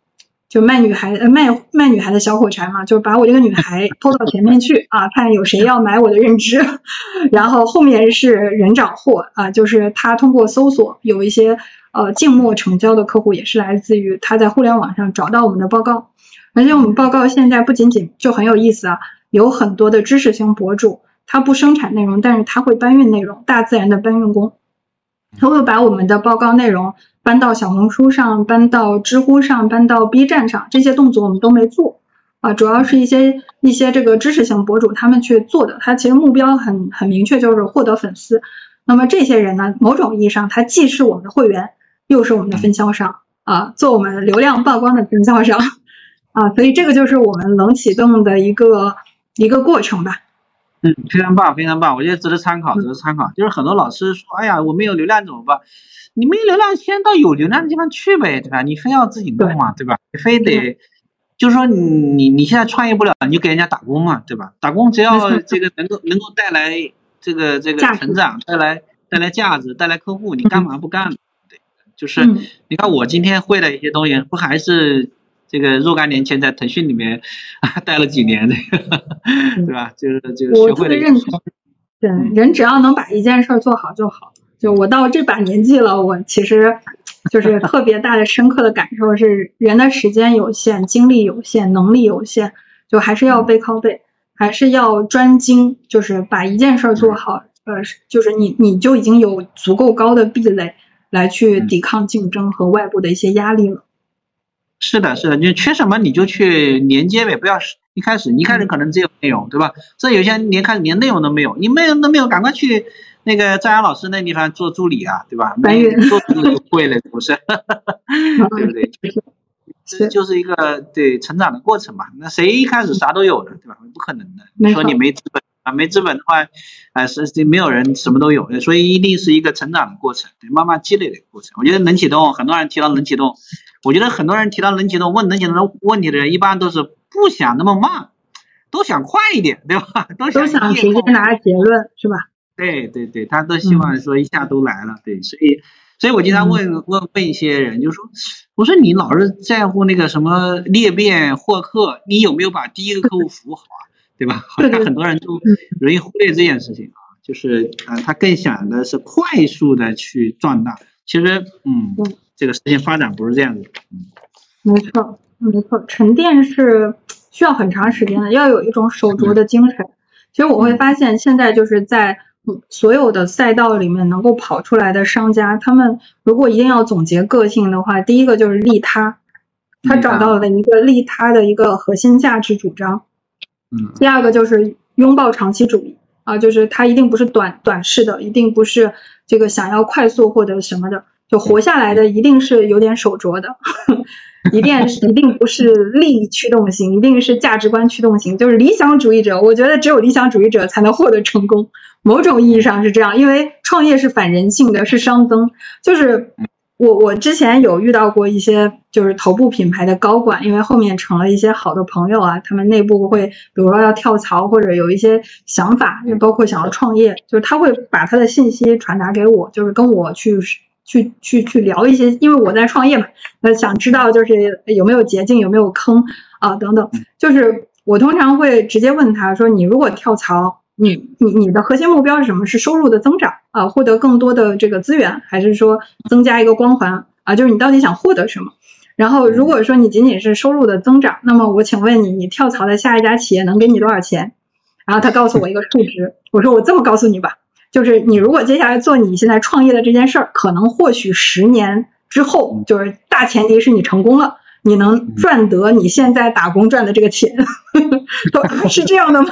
就卖女孩卖卖女孩的小火柴嘛，就是把我这个女孩拖到前面去。啊，看有谁要买我的认知，然后后面是人找货。啊，就是他通过搜索有一些呃静默成交的客户也是来自于他在互联网上找到我们的报告，而且我们报告现在不仅仅就很有意思啊，有很多的知识型博主，他不生产内容，但是他会搬运内容，大自然的搬运工。他会把我们的报告内容搬到小红书上，搬到知乎上，搬到 B 站上，这些动作我们都没做啊，主要是一些一些这个知识型博主他们去做的，他其实目标很很明确，就是获得粉丝。那么这些人呢，某种意义上他既是我们的会员，又是我们的分销商啊，做我们流量曝光的分销商啊，所以这个就是我们冷启动的一个一个过程吧。嗯，非常棒，非常棒，我觉得值得参考，值得参考。就是很多老师说，哎呀，我没有流量怎么办？你没有流量，先到有流量的地方去呗，对吧？你非要自己弄嘛，对吧？你非得，就是说你你你现在创业不了，你就给人家打工嘛，对吧？打工只要这个能够能够带来这个这个成长，带来带来价值，带来客户，你干嘛不干？对，就是你看我今天会的一些东西，不还是？这个若干年前在腾讯里面啊 待了几年，这个 对吧？就是就是学会了。认同。对，人只要能把一件事做好就好。就我到这把年纪了，我其实就是 特别大的深刻的感受是，人的时间有限，精力有限，能力有限，就还是要背靠背，还是要专精，就是把一件事做好。呃，就是你你就已经有足够高的壁垒来去抵抗竞争和外部的一些压力了。是的，是的，你缺什么你就去连接呗，不要一开始，一开始可能只有内容，对吧？这有些人连开始连内容都没有，你没有都没有，赶快去那个张阳老师那地方做助理啊，对吧？没做助理就会了，不是？对不对？这就是一个对成长的过程嘛。那谁一开始啥都有的，对吧？不可能的。你说你没资本啊？没资本的话，啊是是没有人什么都有，所以一定是一个成长的过程，对，慢慢积累的过程。我觉得冷启动，很多人提到冷启动。我觉得很多人提到冷启动问冷启动的问题的人，一般都是不想那么慢，都想快一点，对吧？都想直接拿结论，是吧？对对对，他都希望说一下都来了，对，所以所以我经常问问问一些人，就说，我说你老是在乎那个什么裂变获客，你有没有把第一个客户服务好啊？对吧？好像很多人都容易忽略这件事情啊，就是呃，他更想的是快速的去壮大。其实，嗯，这个事情发展不是这样子。嗯，没错，没错，沉淀是需要很长时间的，要有一种守拙的精神。其实我会发现，现在就是在所有的赛道里面能够跑出来的商家，他们如果一定要总结个性的话，第一个就是利他，他找到了一个利他的一个核心价值主张。嗯。第二个就是拥抱长期主义啊，就是他一定不是短短视的，一定不是这个想要快速获得什么的，就活下来的一定是有点手拙的。一定 一定不是利益驱动型，一定是价值观驱动型，就是理想主义者。我觉得只有理想主义者才能获得成功，某种意义上是这样，因为创业是反人性的，是熵增。就是我我之前有遇到过一些就是头部品牌的高管，因为后面成了一些好的朋友啊，他们内部会比如说要跳槽或者有一些想法，就包括想要创业，就是他会把他的信息传达给我，就是跟我去。去去去聊一些，因为我在创业嘛，那，想知道就是有没有捷径，有没有坑啊等等。就是我通常会直接问他说，你如果跳槽，你你你的核心目标是什么？是收入的增长啊，获得更多的这个资源，还是说增加一个光环啊？就是你到底想获得什么？然后如果说你仅仅是收入的增长，那么我请问你，你跳槽的下一家企业能给你多少钱？然后他告诉我一个数值，我说我这么告诉你吧。就是你如果接下来做你现在创业的这件事儿，可能或许十年之后，就是大前提是你成功了，你能赚得你现在打工赚的这个钱，是这样的吗？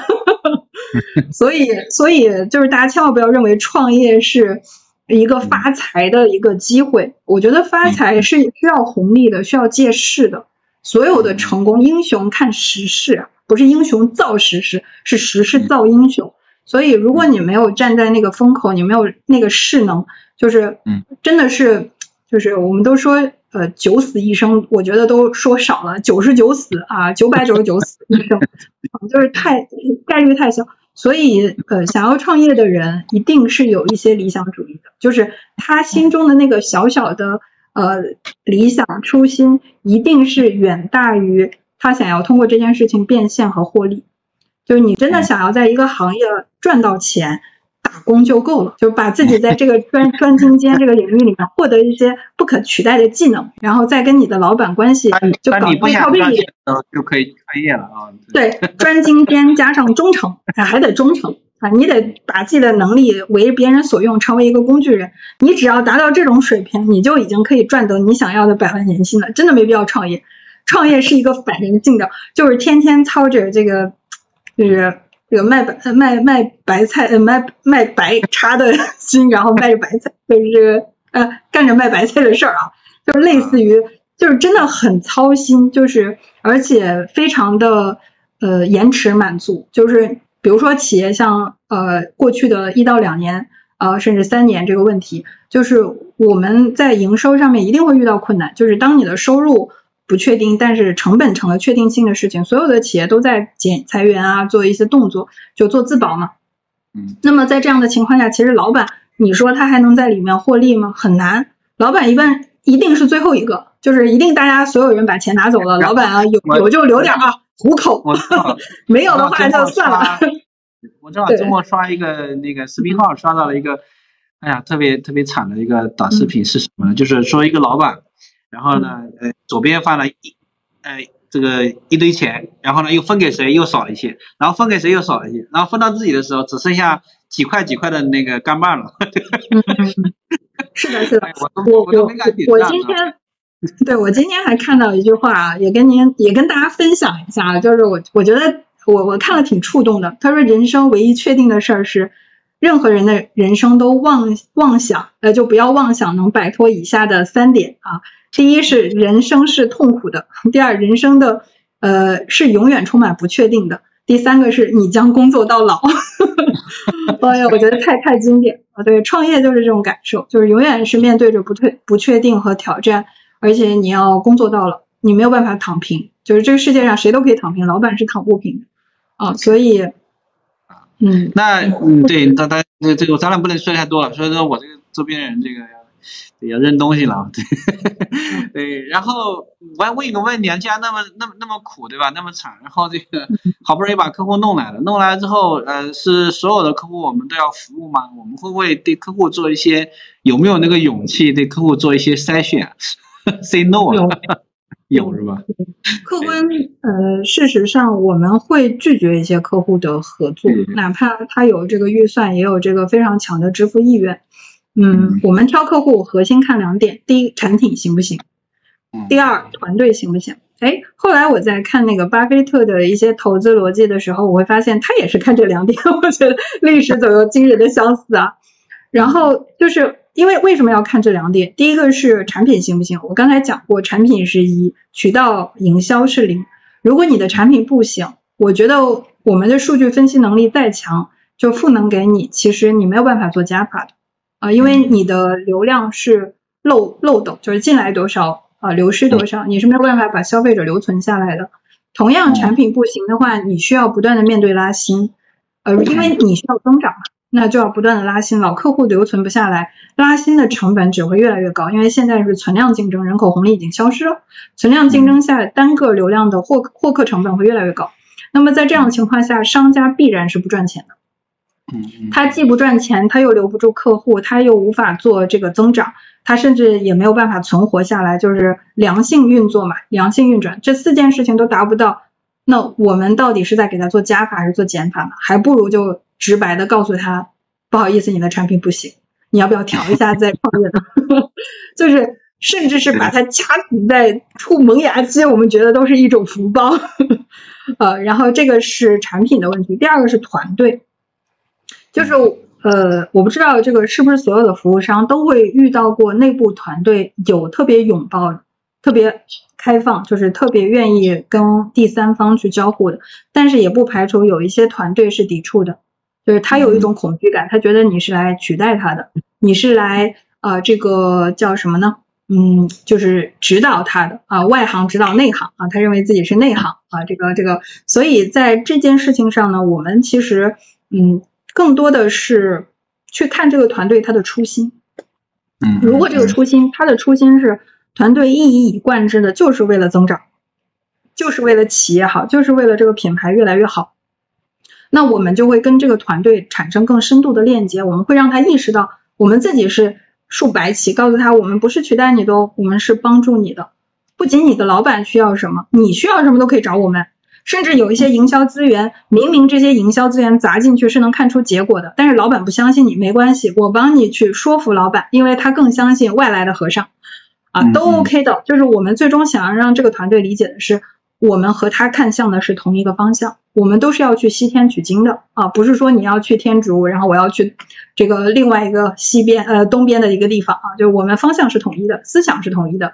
所以，所以就是大家千万不要认为创业是一个发财的一个机会。我觉得发财是需要红利的，需要借势的。所有的成功英雄看时势，不是英雄造时势，是时势造英雄。所以，如果你没有站在那个风口，你没有那个势能，就是，嗯，真的是，就是我们都说，呃，九死一生，我觉得都说少了，九十九死啊，九百九十九死一生，就是太概率太小。所以，呃，想要创业的人，一定是有一些理想主义的，就是他心中的那个小小的呃理想初心，一定是远大于他想要通过这件事情变现和获利。就是你真的想要在一个行业赚到钱，打工就够了，就把自己在这个专专精尖这个领域里面获得一些不可取代的技能，然后再跟你的老板关系就搞一套背景，就可以创业了啊。对，专精尖加上忠诚，还得忠诚啊，你得把自己的能力为别人所用，成为一个工具人。你只要达到这种水平，你就已经可以赚得你想要的百万年薪了。真的没必要创业，创业是一个反人性的，就是天天操着这个。就是这个卖白卖卖白菜呃卖卖白茶的心，然后卖着白菜，就是呃干着卖白菜的事儿啊，就是类似于就是真的很操心，就是而且非常的呃延迟满足，就是比如说企业像呃过去的一到两年呃甚至三年这个问题，就是我们在营收上面一定会遇到困难，就是当你的收入。不确定，但是成本成了确定性的事情，所有的企业都在减裁员啊，做一些动作，就做自保嘛。嗯。那么在这样的情况下，其实老板，你说他还能在里面获利吗？很难。老板一般一定是最后一个，就是一定大家所有人把钱拿走了，老板啊有有就留点啊糊口，没有的话就算了。我正好周末刷一个那个视频号，刷到了一个，哎呀，特别特别惨的一个短视频是什么呢？就是说一个老板。然后呢，呃，左边放了一，呃，这个一堆钱，然后呢又分给谁又少了一些，然后分给谁又少了一些，然后分到自己的时候只剩下几块几块的那个干瓣了。是的，是的，我我我我今天，对我今天还看到一句话啊，也跟您也跟大家分享一下，就是我我觉得我我看了挺触动的。他说，人生唯一确定的事儿是，任何人的人生都妄妄想，呃，就不要妄想能摆脱以下的三点啊。第一是人生是痛苦的，第二人生的呃是永远充满不确定的，第三个是你将工作到老。哎呀，我觉得太太经典啊！对，创业就是这种感受，就是永远是面对着不退不确定和挑战，而且你要工作到老，你没有办法躺平，就是这个世界上谁都可以躺平，老板是躺不平的啊！所以，嗯，那嗯对，大家这这个咱俩不能说太多了，所以说我这个周边人这个。要扔东西了，对，对，然后我还问一个问题啊，既然那么那么那么苦，对吧？那么惨，然后这个好不容易把客户弄来了，弄来之后，呃，是所有的客户我们都要服务吗？我们会不会对客户做一些有没有那个勇气对客户做一些筛选？Say no 有有是吧？客观呃，事实上我们会拒绝一些客户的合作，哪怕他有这个预算，也有这个非常强的支付意愿。嗯，我们挑客户核心看两点：第一，产品行不行；第二，团队行不行。哎，后来我在看那个巴菲特的一些投资逻辑的时候，我会发现他也是看这两点。我觉得历史总有惊人的相似啊。然后就是因为为什么要看这两点？第一个是产品行不行？我刚才讲过，产品是一，渠道营销是零。如果你的产品不行，我觉得我们的数据分析能力再强，就赋能给你，其实你没有办法做加法的。啊，因为你的流量是漏漏斗，就是进来多少啊，流失多少，你是没有办法把消费者留存下来的。同样，产品不行的话，你需要不断的面对拉新，呃，因为你需要增长嘛，那就要不断的拉新，老客户留存不下来，拉新的成本只会越来越高，因为现在是存量竞争，人口红利已经消失了，存量竞争下单个流量的获获客成本会越来越高。那么在这样的情况下，商家必然是不赚钱的。他既不赚钱，他又留不住客户，他又无法做这个增长，他甚至也没有办法存活下来，就是良性运作嘛，良性运转，这四件事情都达不到，那我们到底是在给他做加法还是做减法呢？还不如就直白的告诉他，不好意思，你的产品不行，你要不要调一下再创业呢？就是甚至是把他掐死在出萌芽期，我们觉得都是一种福报。呃，然后这个是产品的问题，第二个是团队。就是呃，我不知道这个是不是所有的服务商都会遇到过内部团队有特别拥抱、特别开放，就是特别愿意跟第三方去交互的。但是也不排除有一些团队是抵触的，就是他有一种恐惧感，他觉得你是来取代他的，你是来呃这个叫什么呢？嗯，就是指导他的啊，外行指导内行啊，他认为自己是内行啊，这个这个，所以在这件事情上呢，我们其实嗯。更多的是去看这个团队他的初心，嗯，如果这个初心他的初心是团队一以以贯之的，就是为了增长，就是为了企业好，就是为了这个品牌越来越好，那我们就会跟这个团队产生更深度的链接，我们会让他意识到我们自己是竖白旗，告诉他我们不是取代你的，我们是帮助你的，不仅你的老板需要什么，你需要什么都可以找我们。甚至有一些营销资源，明明这些营销资源砸进去是能看出结果的，但是老板不相信你，没关系，我帮你去说服老板，因为他更相信外来的和尚，啊，都 OK 的。就是我们最终想要让这个团队理解的是，我们和他看向的是同一个方向，我们都是要去西天取经的啊，不是说你要去天竺，然后我要去这个另外一个西边呃东边的一个地方啊，就是我们方向是统一的，思想是统一的，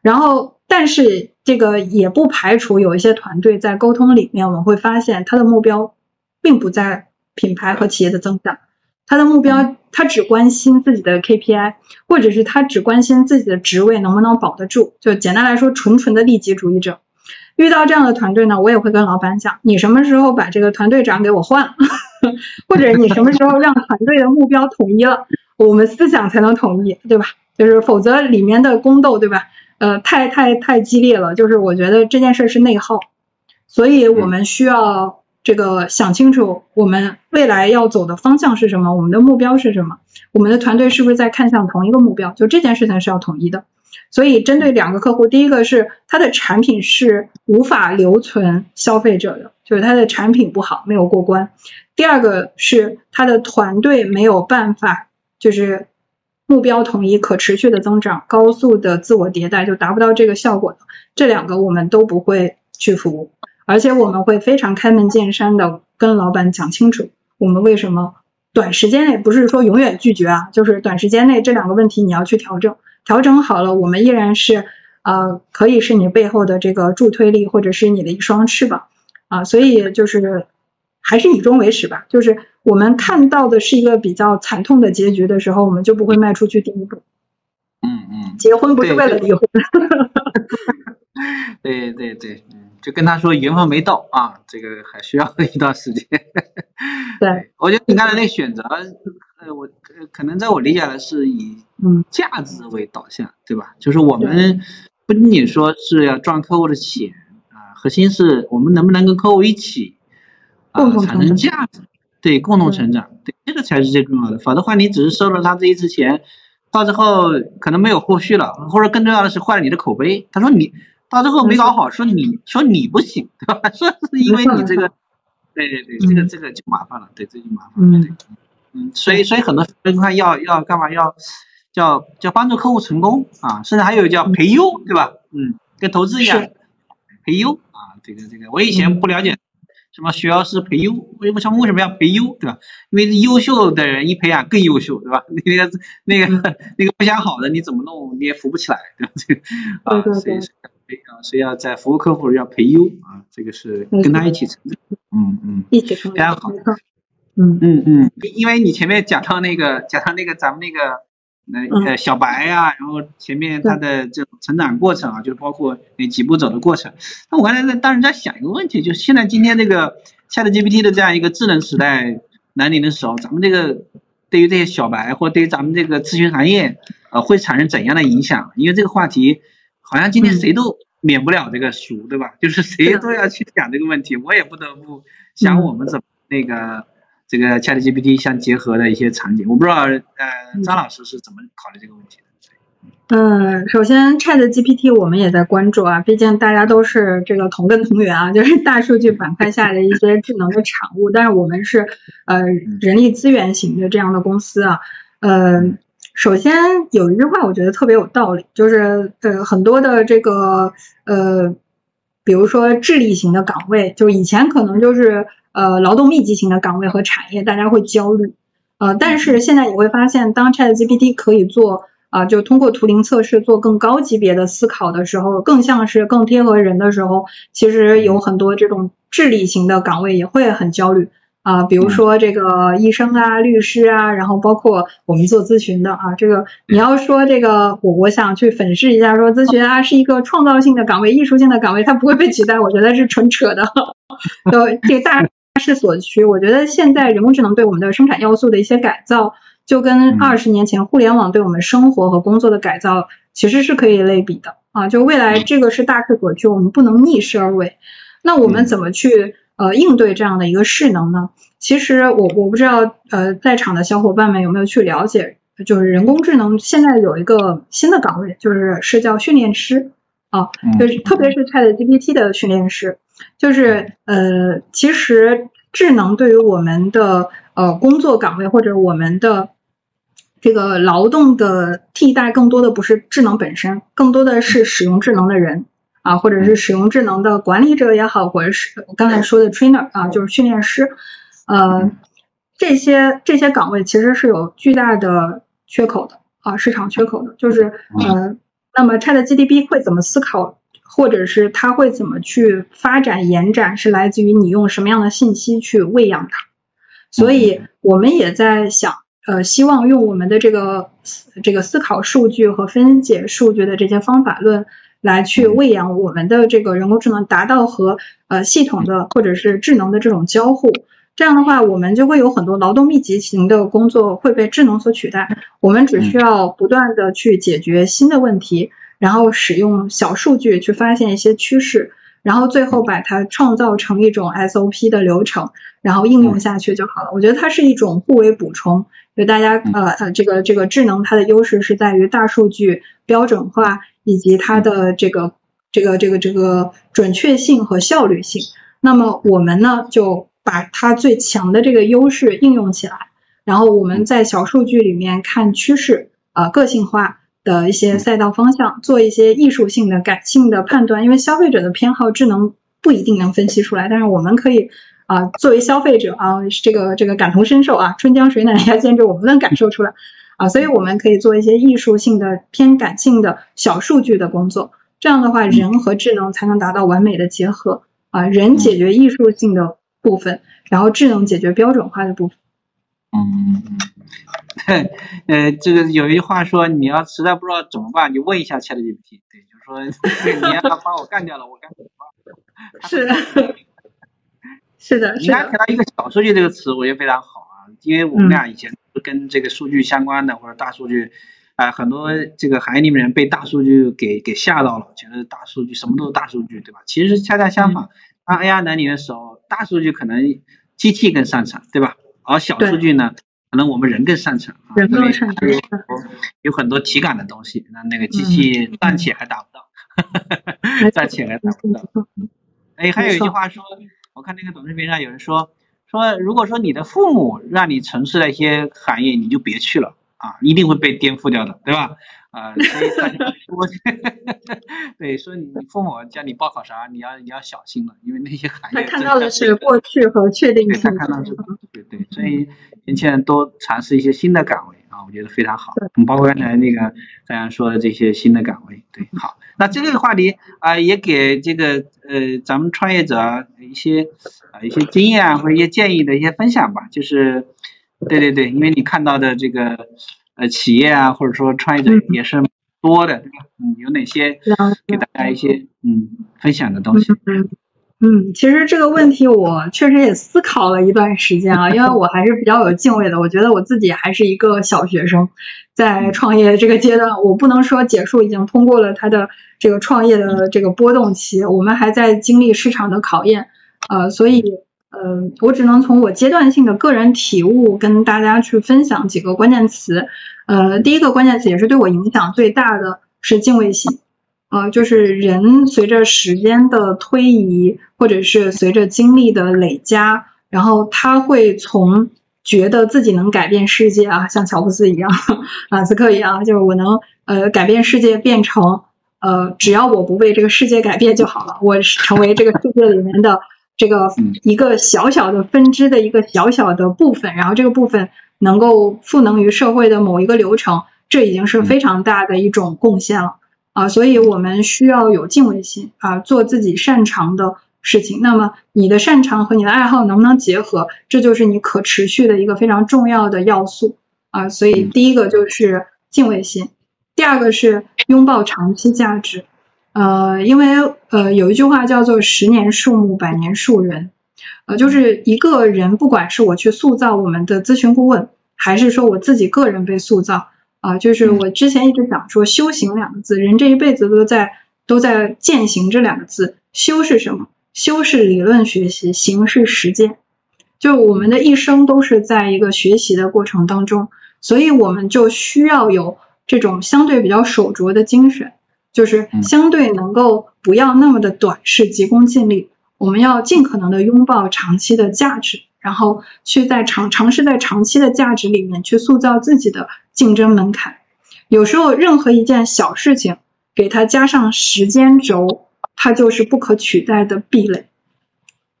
然后。但是这个也不排除有一些团队在沟通里面，我们会发现他的目标并不在品牌和企业的增长，他的目标他只关心自己的 KPI，或者是他只关心自己的职位能不能保得住。就简单来说，纯纯的利己主义者。遇到这样的团队呢，我也会跟老板讲，你什么时候把这个团队长给我换了，或者你什么时候让团队的目标统一了，我们思想才能统一，对吧？就是否则里面的宫斗，对吧？呃，太太太激烈了，就是我觉得这件事是内耗，所以我们需要这个想清楚，我们未来要走的方向是什么，我们的目标是什么，我们的团队是不是在看向同一个目标？就这件事情是要统一的。所以针对两个客户，第一个是他的产品是无法留存消费者的，就是他的产品不好，没有过关；第二个是他的团队没有办法，就是。目标统一、可持续的增长、高速的自我迭代，就达不到这个效果的。这两个我们都不会去服务，而且我们会非常开门见山的跟老板讲清楚，我们为什么短时间内不是说永远拒绝啊，就是短时间内这两个问题你要去调整，调整好了，我们依然是呃可以是你背后的这个助推力，或者是你的一双翅膀啊，所以就是还是以终为始吧，就是。我们看到的是一个比较惨痛的结局的时候，我们就不会迈出去第一步。嗯嗯，结婚不是为了离婚。对对对，嗯，就跟他说缘分没到啊，这个还需要一段时间。对，我觉得你刚才那选择，呃，我可能在我理解的是以嗯，价值为导向，对吧？就是我们不仅仅说是要赚客户的钱啊，核心是我们能不能跟客户一起啊产生价值，对，共同成长，对，这个才是最重要的。否则的话，你只是收了他这一次钱，到最后可能没有后续了，或者更重要的是坏了你的口碑。他说你到最后没搞好，说你说你不行，对吧？说是因为你这个，对对对，这个这个就麻烦了，对，这就麻烦了，对。嗯，所以所以很多分块要要干嘛要叫叫帮助客户成功啊，甚至还有叫培优，对吧？嗯，跟投资一样，培优啊，这个这个我以前不了解什么学校是培优，为什么为什么要培优，对吧？因为优秀的人一培养更优秀，对吧？那个那个那个不想好的你怎么弄你也扶不起来，对吧？这个啊，所以啊，所以要在服务客户要培优啊，这个是跟他一起成长，嗯嗯，一起成长，非常好。嗯嗯嗯，因为你前面讲到那个讲到那个咱们那个呃呃小白呀，然后前面他的这种成长过程啊，就包括那几步走的过程。那我刚才在当时在想一个问题，就是现在今天这个 Chat GPT 的这样一个智能时代来临的时候，咱们这个对于这些小白或对于咱们这个咨询行业呃会产生怎样的影响？因为这个话题好像今天谁都免不了这个熟，对吧？就是谁都要去讲这个问题，我也不得不想我们怎么那个。这个 ChatGPT 相结合的一些场景，我不知道呃张老师是怎么考虑这个问题的？嗯，首先 ChatGPT 我们也在关注啊，毕竟大家都是这个同根同源啊，就是大数据板块下的一些智能的产物。但是我们是呃人力资源型的这样的公司啊，呃，首先有一句话我觉得特别有道理，就是呃很多的这个呃，比如说智力型的岗位，就以前可能就是。呃，劳动密集型的岗位和产业，大家会焦虑。呃，但是现在你会发现，当 ChatGPT 可以做啊，就通过图灵测试做更高级别的思考的时候，更像是更贴合人的时候，其实有很多这种智力型的岗位也会很焦虑。啊，比如说这个医生啊、律师啊，然后包括我们做咨询的啊，这个你要说这个，我我想去粉饰一下，说咨询啊是一个创造性的岗位、艺术性的岗位，它不会被取代，我觉得是纯扯的。呃，这个大。势所趋，我觉得现在人工智能对我们的生产要素的一些改造，就跟二十年前互联网对我们生活和工作的改造，其实是可以类比的啊。就未来这个是大势所趋，我们不能逆势而为。那我们怎么去呃应对这样的一个势能呢？其实我我不知道呃在场的小伙伴们有没有去了解，就是人工智能现在有一个新的岗位，就是是叫训练师啊，就是特别是 ChatGPT 的训练师。就是呃，其实智能对于我们的呃工作岗位或者我们的这个劳动的替代，更多的不是智能本身，更多的是使用智能的人啊，或者是使用智能的管理者也好，或者是我刚才说的 trainer 啊，就是训练师，呃，这些这些岗位其实是有巨大的缺口的啊，市场缺口的，就是呃，那么 ChatGPT 会怎么思考？或者是它会怎么去发展延展，是来自于你用什么样的信息去喂养它。所以我们也在想，呃，希望用我们的这个这个思考数据和分解数据的这些方法论来去喂养我们的这个人工智能，达到和呃系统的或者是智能的这种交互。这样的话，我们就会有很多劳动密集型的工作会被智能所取代，我们只需要不断的去解决新的问题。然后使用小数据去发现一些趋势，然后最后把它创造成一种 SOP 的流程，然后应用下去就好了。我觉得它是一种互为补充，就大家呃呃这个这个智能它的优势是在于大数据标准化以及它的这个这个这个这个准确性和效率性。那么我们呢就把它最强的这个优势应用起来，然后我们在小数据里面看趋势啊个性化。的一些赛道方向，做一些艺术性的感性的判断，因为消费者的偏好智能不一定能分析出来，但是我们可以啊作为消费者啊这个这个感同身受啊春江水暖鸭先知，我们能感受出来啊，所以我们可以做一些艺术性的偏感性的小数据的工作，这样的话人和智能才能达到完美的结合啊，人解决艺术性的部分，然后智能解决标准化的部分。嗯嗯。呃，这个有一句话说，你要实在不知道怎么办，你问一下 ChatGPT。对，就是说你要把我干掉了，我该怎么办？是的，是的。你刚才提到一个小数据这个词，我觉得非常好啊，因为我们俩以前跟这个数据相关的或者大数据啊，很多这个行业里面人被大数据给给吓到了，觉得大数据什么都是大数据，对吧？其实恰恰相反，当 AI 来临的时候，大数据可能机器更擅长，对吧？而小数据呢，可能我们人更擅长，人更擅长，有很多体感的东西，那那个机器暂且还达不到，暂且还达不到。哎，还有一句话说，我看那个短视频上有人说。说，如果说你的父母让你从事的一些行业，你就别去了啊，一定会被颠覆掉的，对吧？啊，所以大家说，对，说你父母叫你报考啥，你要你要小心了，因为那些行业。他看到的是过去和确定性。对，他看到是，对对，所以年轻人多尝试一些新的岗位啊，我觉得非常好。嗯，包括刚才那个大家说的这些新的岗位，对，好。那这个话题啊，也给这个呃咱们创业者一些啊一些经验啊或者一些建议的一些分享吧。就是，对对对，因为你看到的这个呃企业啊或者说创业者也是多的，对吧？嗯，有哪些给大家一些嗯分享的东西？嗯，其实这个问题我确实也思考了一段时间啊，因为我还是比较有敬畏的，我觉得我自己还是一个小学生，在创业这个阶段，我不能说结束已经通过了他的这个创业的这个波动期，我们还在经历市场的考验，呃，所以呃，我只能从我阶段性的个人体悟跟大家去分享几个关键词，呃，第一个关键词也是对我影响最大的是敬畏心。呃，就是人随着时间的推移，或者是随着经历的累加，然后他会从觉得自己能改变世界啊，像乔布斯一样，马斯克一样，就是我能呃改变世界，变成呃只要我不被这个世界改变就好了，我成为这个世界里面的这个一个小小的分支的一个小小的部分，然后这个部分能够赋能于社会的某一个流程，这已经是非常大的一种贡献了。啊，所以我们需要有敬畏心啊，做自己擅长的事情。那么你的擅长和你的爱好能不能结合，这就是你可持续的一个非常重要的要素啊。所以第一个就是敬畏心，第二个是拥抱长期价值。呃，因为呃有一句话叫做“十年树木，百年树人”，呃，就是一个人，不管是我去塑造我们的咨询顾问，还是说我自己个人被塑造。啊，就是我之前一直讲说“修行”两个字，人这一辈子都在都在践行这两个字。修是什么？修是理论学习，行是实践。就我们的一生都是在一个学习的过程当中，所以我们就需要有这种相对比较守拙的精神，就是相对能够不要那么的短视、急功近利。我们要尽可能的拥抱长期的价值。然后去在长尝试在长期的价值里面去塑造自己的竞争门槛。有时候任何一件小事情，给它加上时间轴，它就是不可取代的壁垒。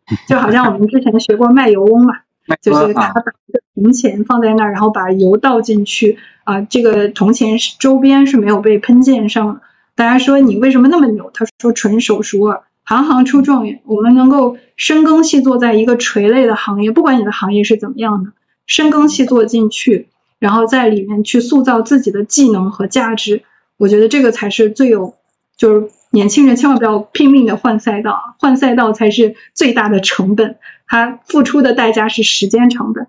就好像我们之前学过卖油翁嘛，就是他把一个铜钱放在那儿，然后把油倒进去啊，这个铜钱周边是没有被喷溅上的。大家说你为什么那么牛？他说纯手熟耳。行行出状元，我们能够深耕细作在一个垂类的行业，不管你的行业是怎么样的，深耕细作进去，然后在里面去塑造自己的技能和价值，我觉得这个才是最有，就是年轻人千万不要拼命的换赛道，换赛道才是最大的成本，他付出的代价是时间成本，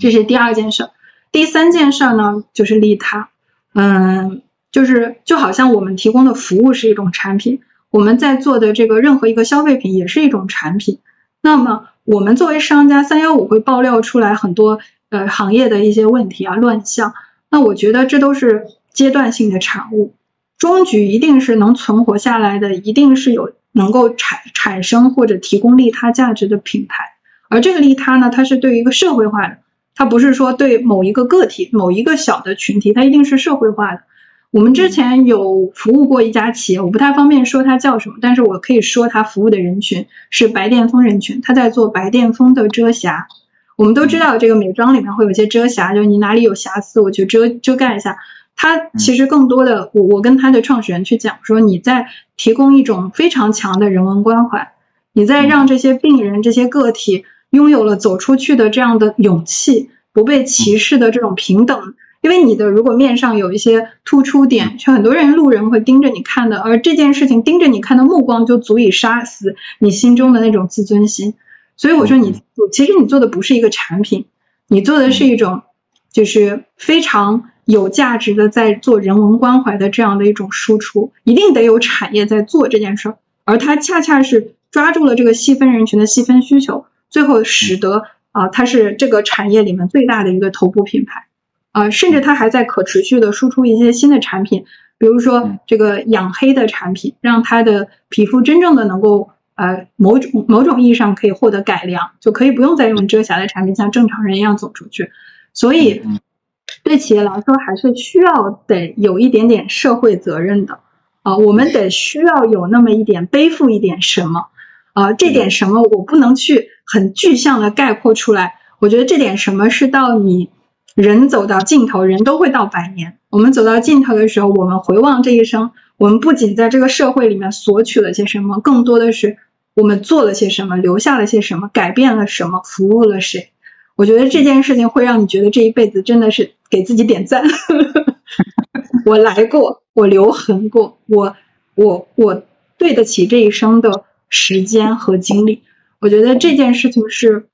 这是第二件事。第三件事呢，就是利他，嗯，就是就好像我们提供的服务是一种产品。我们在做的这个任何一个消费品也是一种产品，那么我们作为商家，三幺五会爆料出来很多呃行业的一些问题啊乱象，那我觉得这都是阶段性的产物，终局一定是能存活下来的，一定是有能够产产生或者提供利他价值的品牌，而这个利他呢，它是对于一个社会化的，它不是说对某一个个体、某一个小的群体，它一定是社会化的。我们之前有服务过一家企业，我不太方便说它叫什么，但是我可以说它服务的人群是白癜风人群，他在做白癜风的遮瑕。我们都知道这个美妆里面会有些遮瑕，就是你哪里有瑕疵，我去遮遮盖一下。它其实更多的，我我跟他的创始人去讲说，你在提供一种非常强的人文关怀，你在让这些病人、这些个体拥有了走出去的这样的勇气，不被歧视的这种平等。因为你的如果面上有一些突出点，是很多人路人会盯着你看的，而这件事情盯着你看的目光就足以杀死你心中的那种自尊心。所以我说你，其实你做的不是一个产品，你做的是一种就是非常有价值的在做人文关怀的这样的一种输出，一定得有产业在做这件事儿，而它恰恰是抓住了这个细分人群的细分需求，最后使得啊它是这个产业里面最大的一个头部品牌，啊甚至它还在可持续的输出一些新的产品，比如说这个养黑的产品，让它的皮肤真正的能够呃某种某种意义上可以获得改良，就可以不用再用遮瑕的产品像正常人一样走出去，所以。对企业来说，还是需要得有一点点社会责任的啊，我们得需要有那么一点背负一点什么啊，这点什么我不能去很具象的概括出来。我觉得这点什么是到你人走到尽头，人都会到百年。我们走到尽头的时候，我们回望这一生，我们不仅在这个社会里面索取了些什么，更多的是我们做了些什么，留下了些什么，改变了什么，服务了谁。我觉得这件事情会让你觉得这一辈子真的是给自己点赞。我来过，我留痕过，我我我对得起这一生的时间和精力。我觉得这件事情是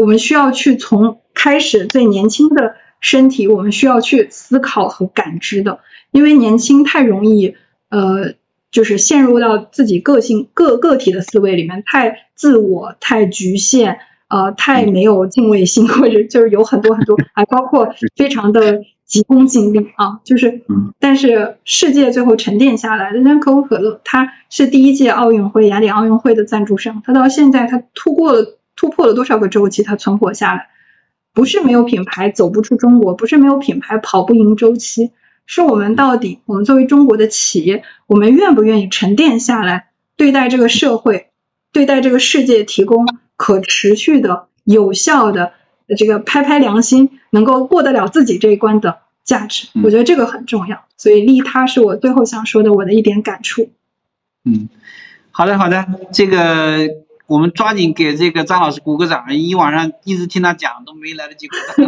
我们需要去从开始最年轻的身体，我们需要去思考和感知的。因为年轻太容易，呃，就是陷入到自己个性个个体的思维里面，太自我，太局限。呃，太没有敬畏心，或者就是有很多很多，还包括非常的急功近利啊，就是，但是世界最后沉淀下来，人家可口可乐，它是第一届奥运会雅典奥运会的赞助商，它到现在它突破了突破了多少个周期，它存活下来，不是没有品牌走不出中国，不是没有品牌跑不赢周期，是我们到底我们作为中国的企业，我们愿不愿意沉淀下来，对待这个社会，对待这个世界，提供。可持续的、有效的，这个拍拍良心，能够过得了自己这一关的价值，我觉得这个很重要。所以利他是我最后想说的，我的一点感触。嗯，好的好的，这个我们抓紧给这个张老师鼓个掌，一晚上一直听他讲都没来得及鼓掌。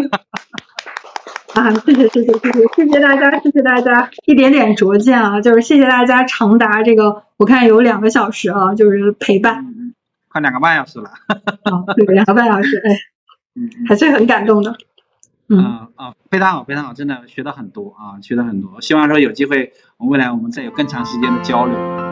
啊，谢谢谢谢谢谢谢谢大家，谢谢大家一点点拙见啊，就是谢谢大家长达这个我看有两个小时啊，就是陪伴。快两个半小时了，啊，对，两个半小时，哎，嗯，还是很感动的，嗯啊，非常好，非常好，真的学到很多啊，学到很多，希望说有机会，未来我们再有更长时间的交流。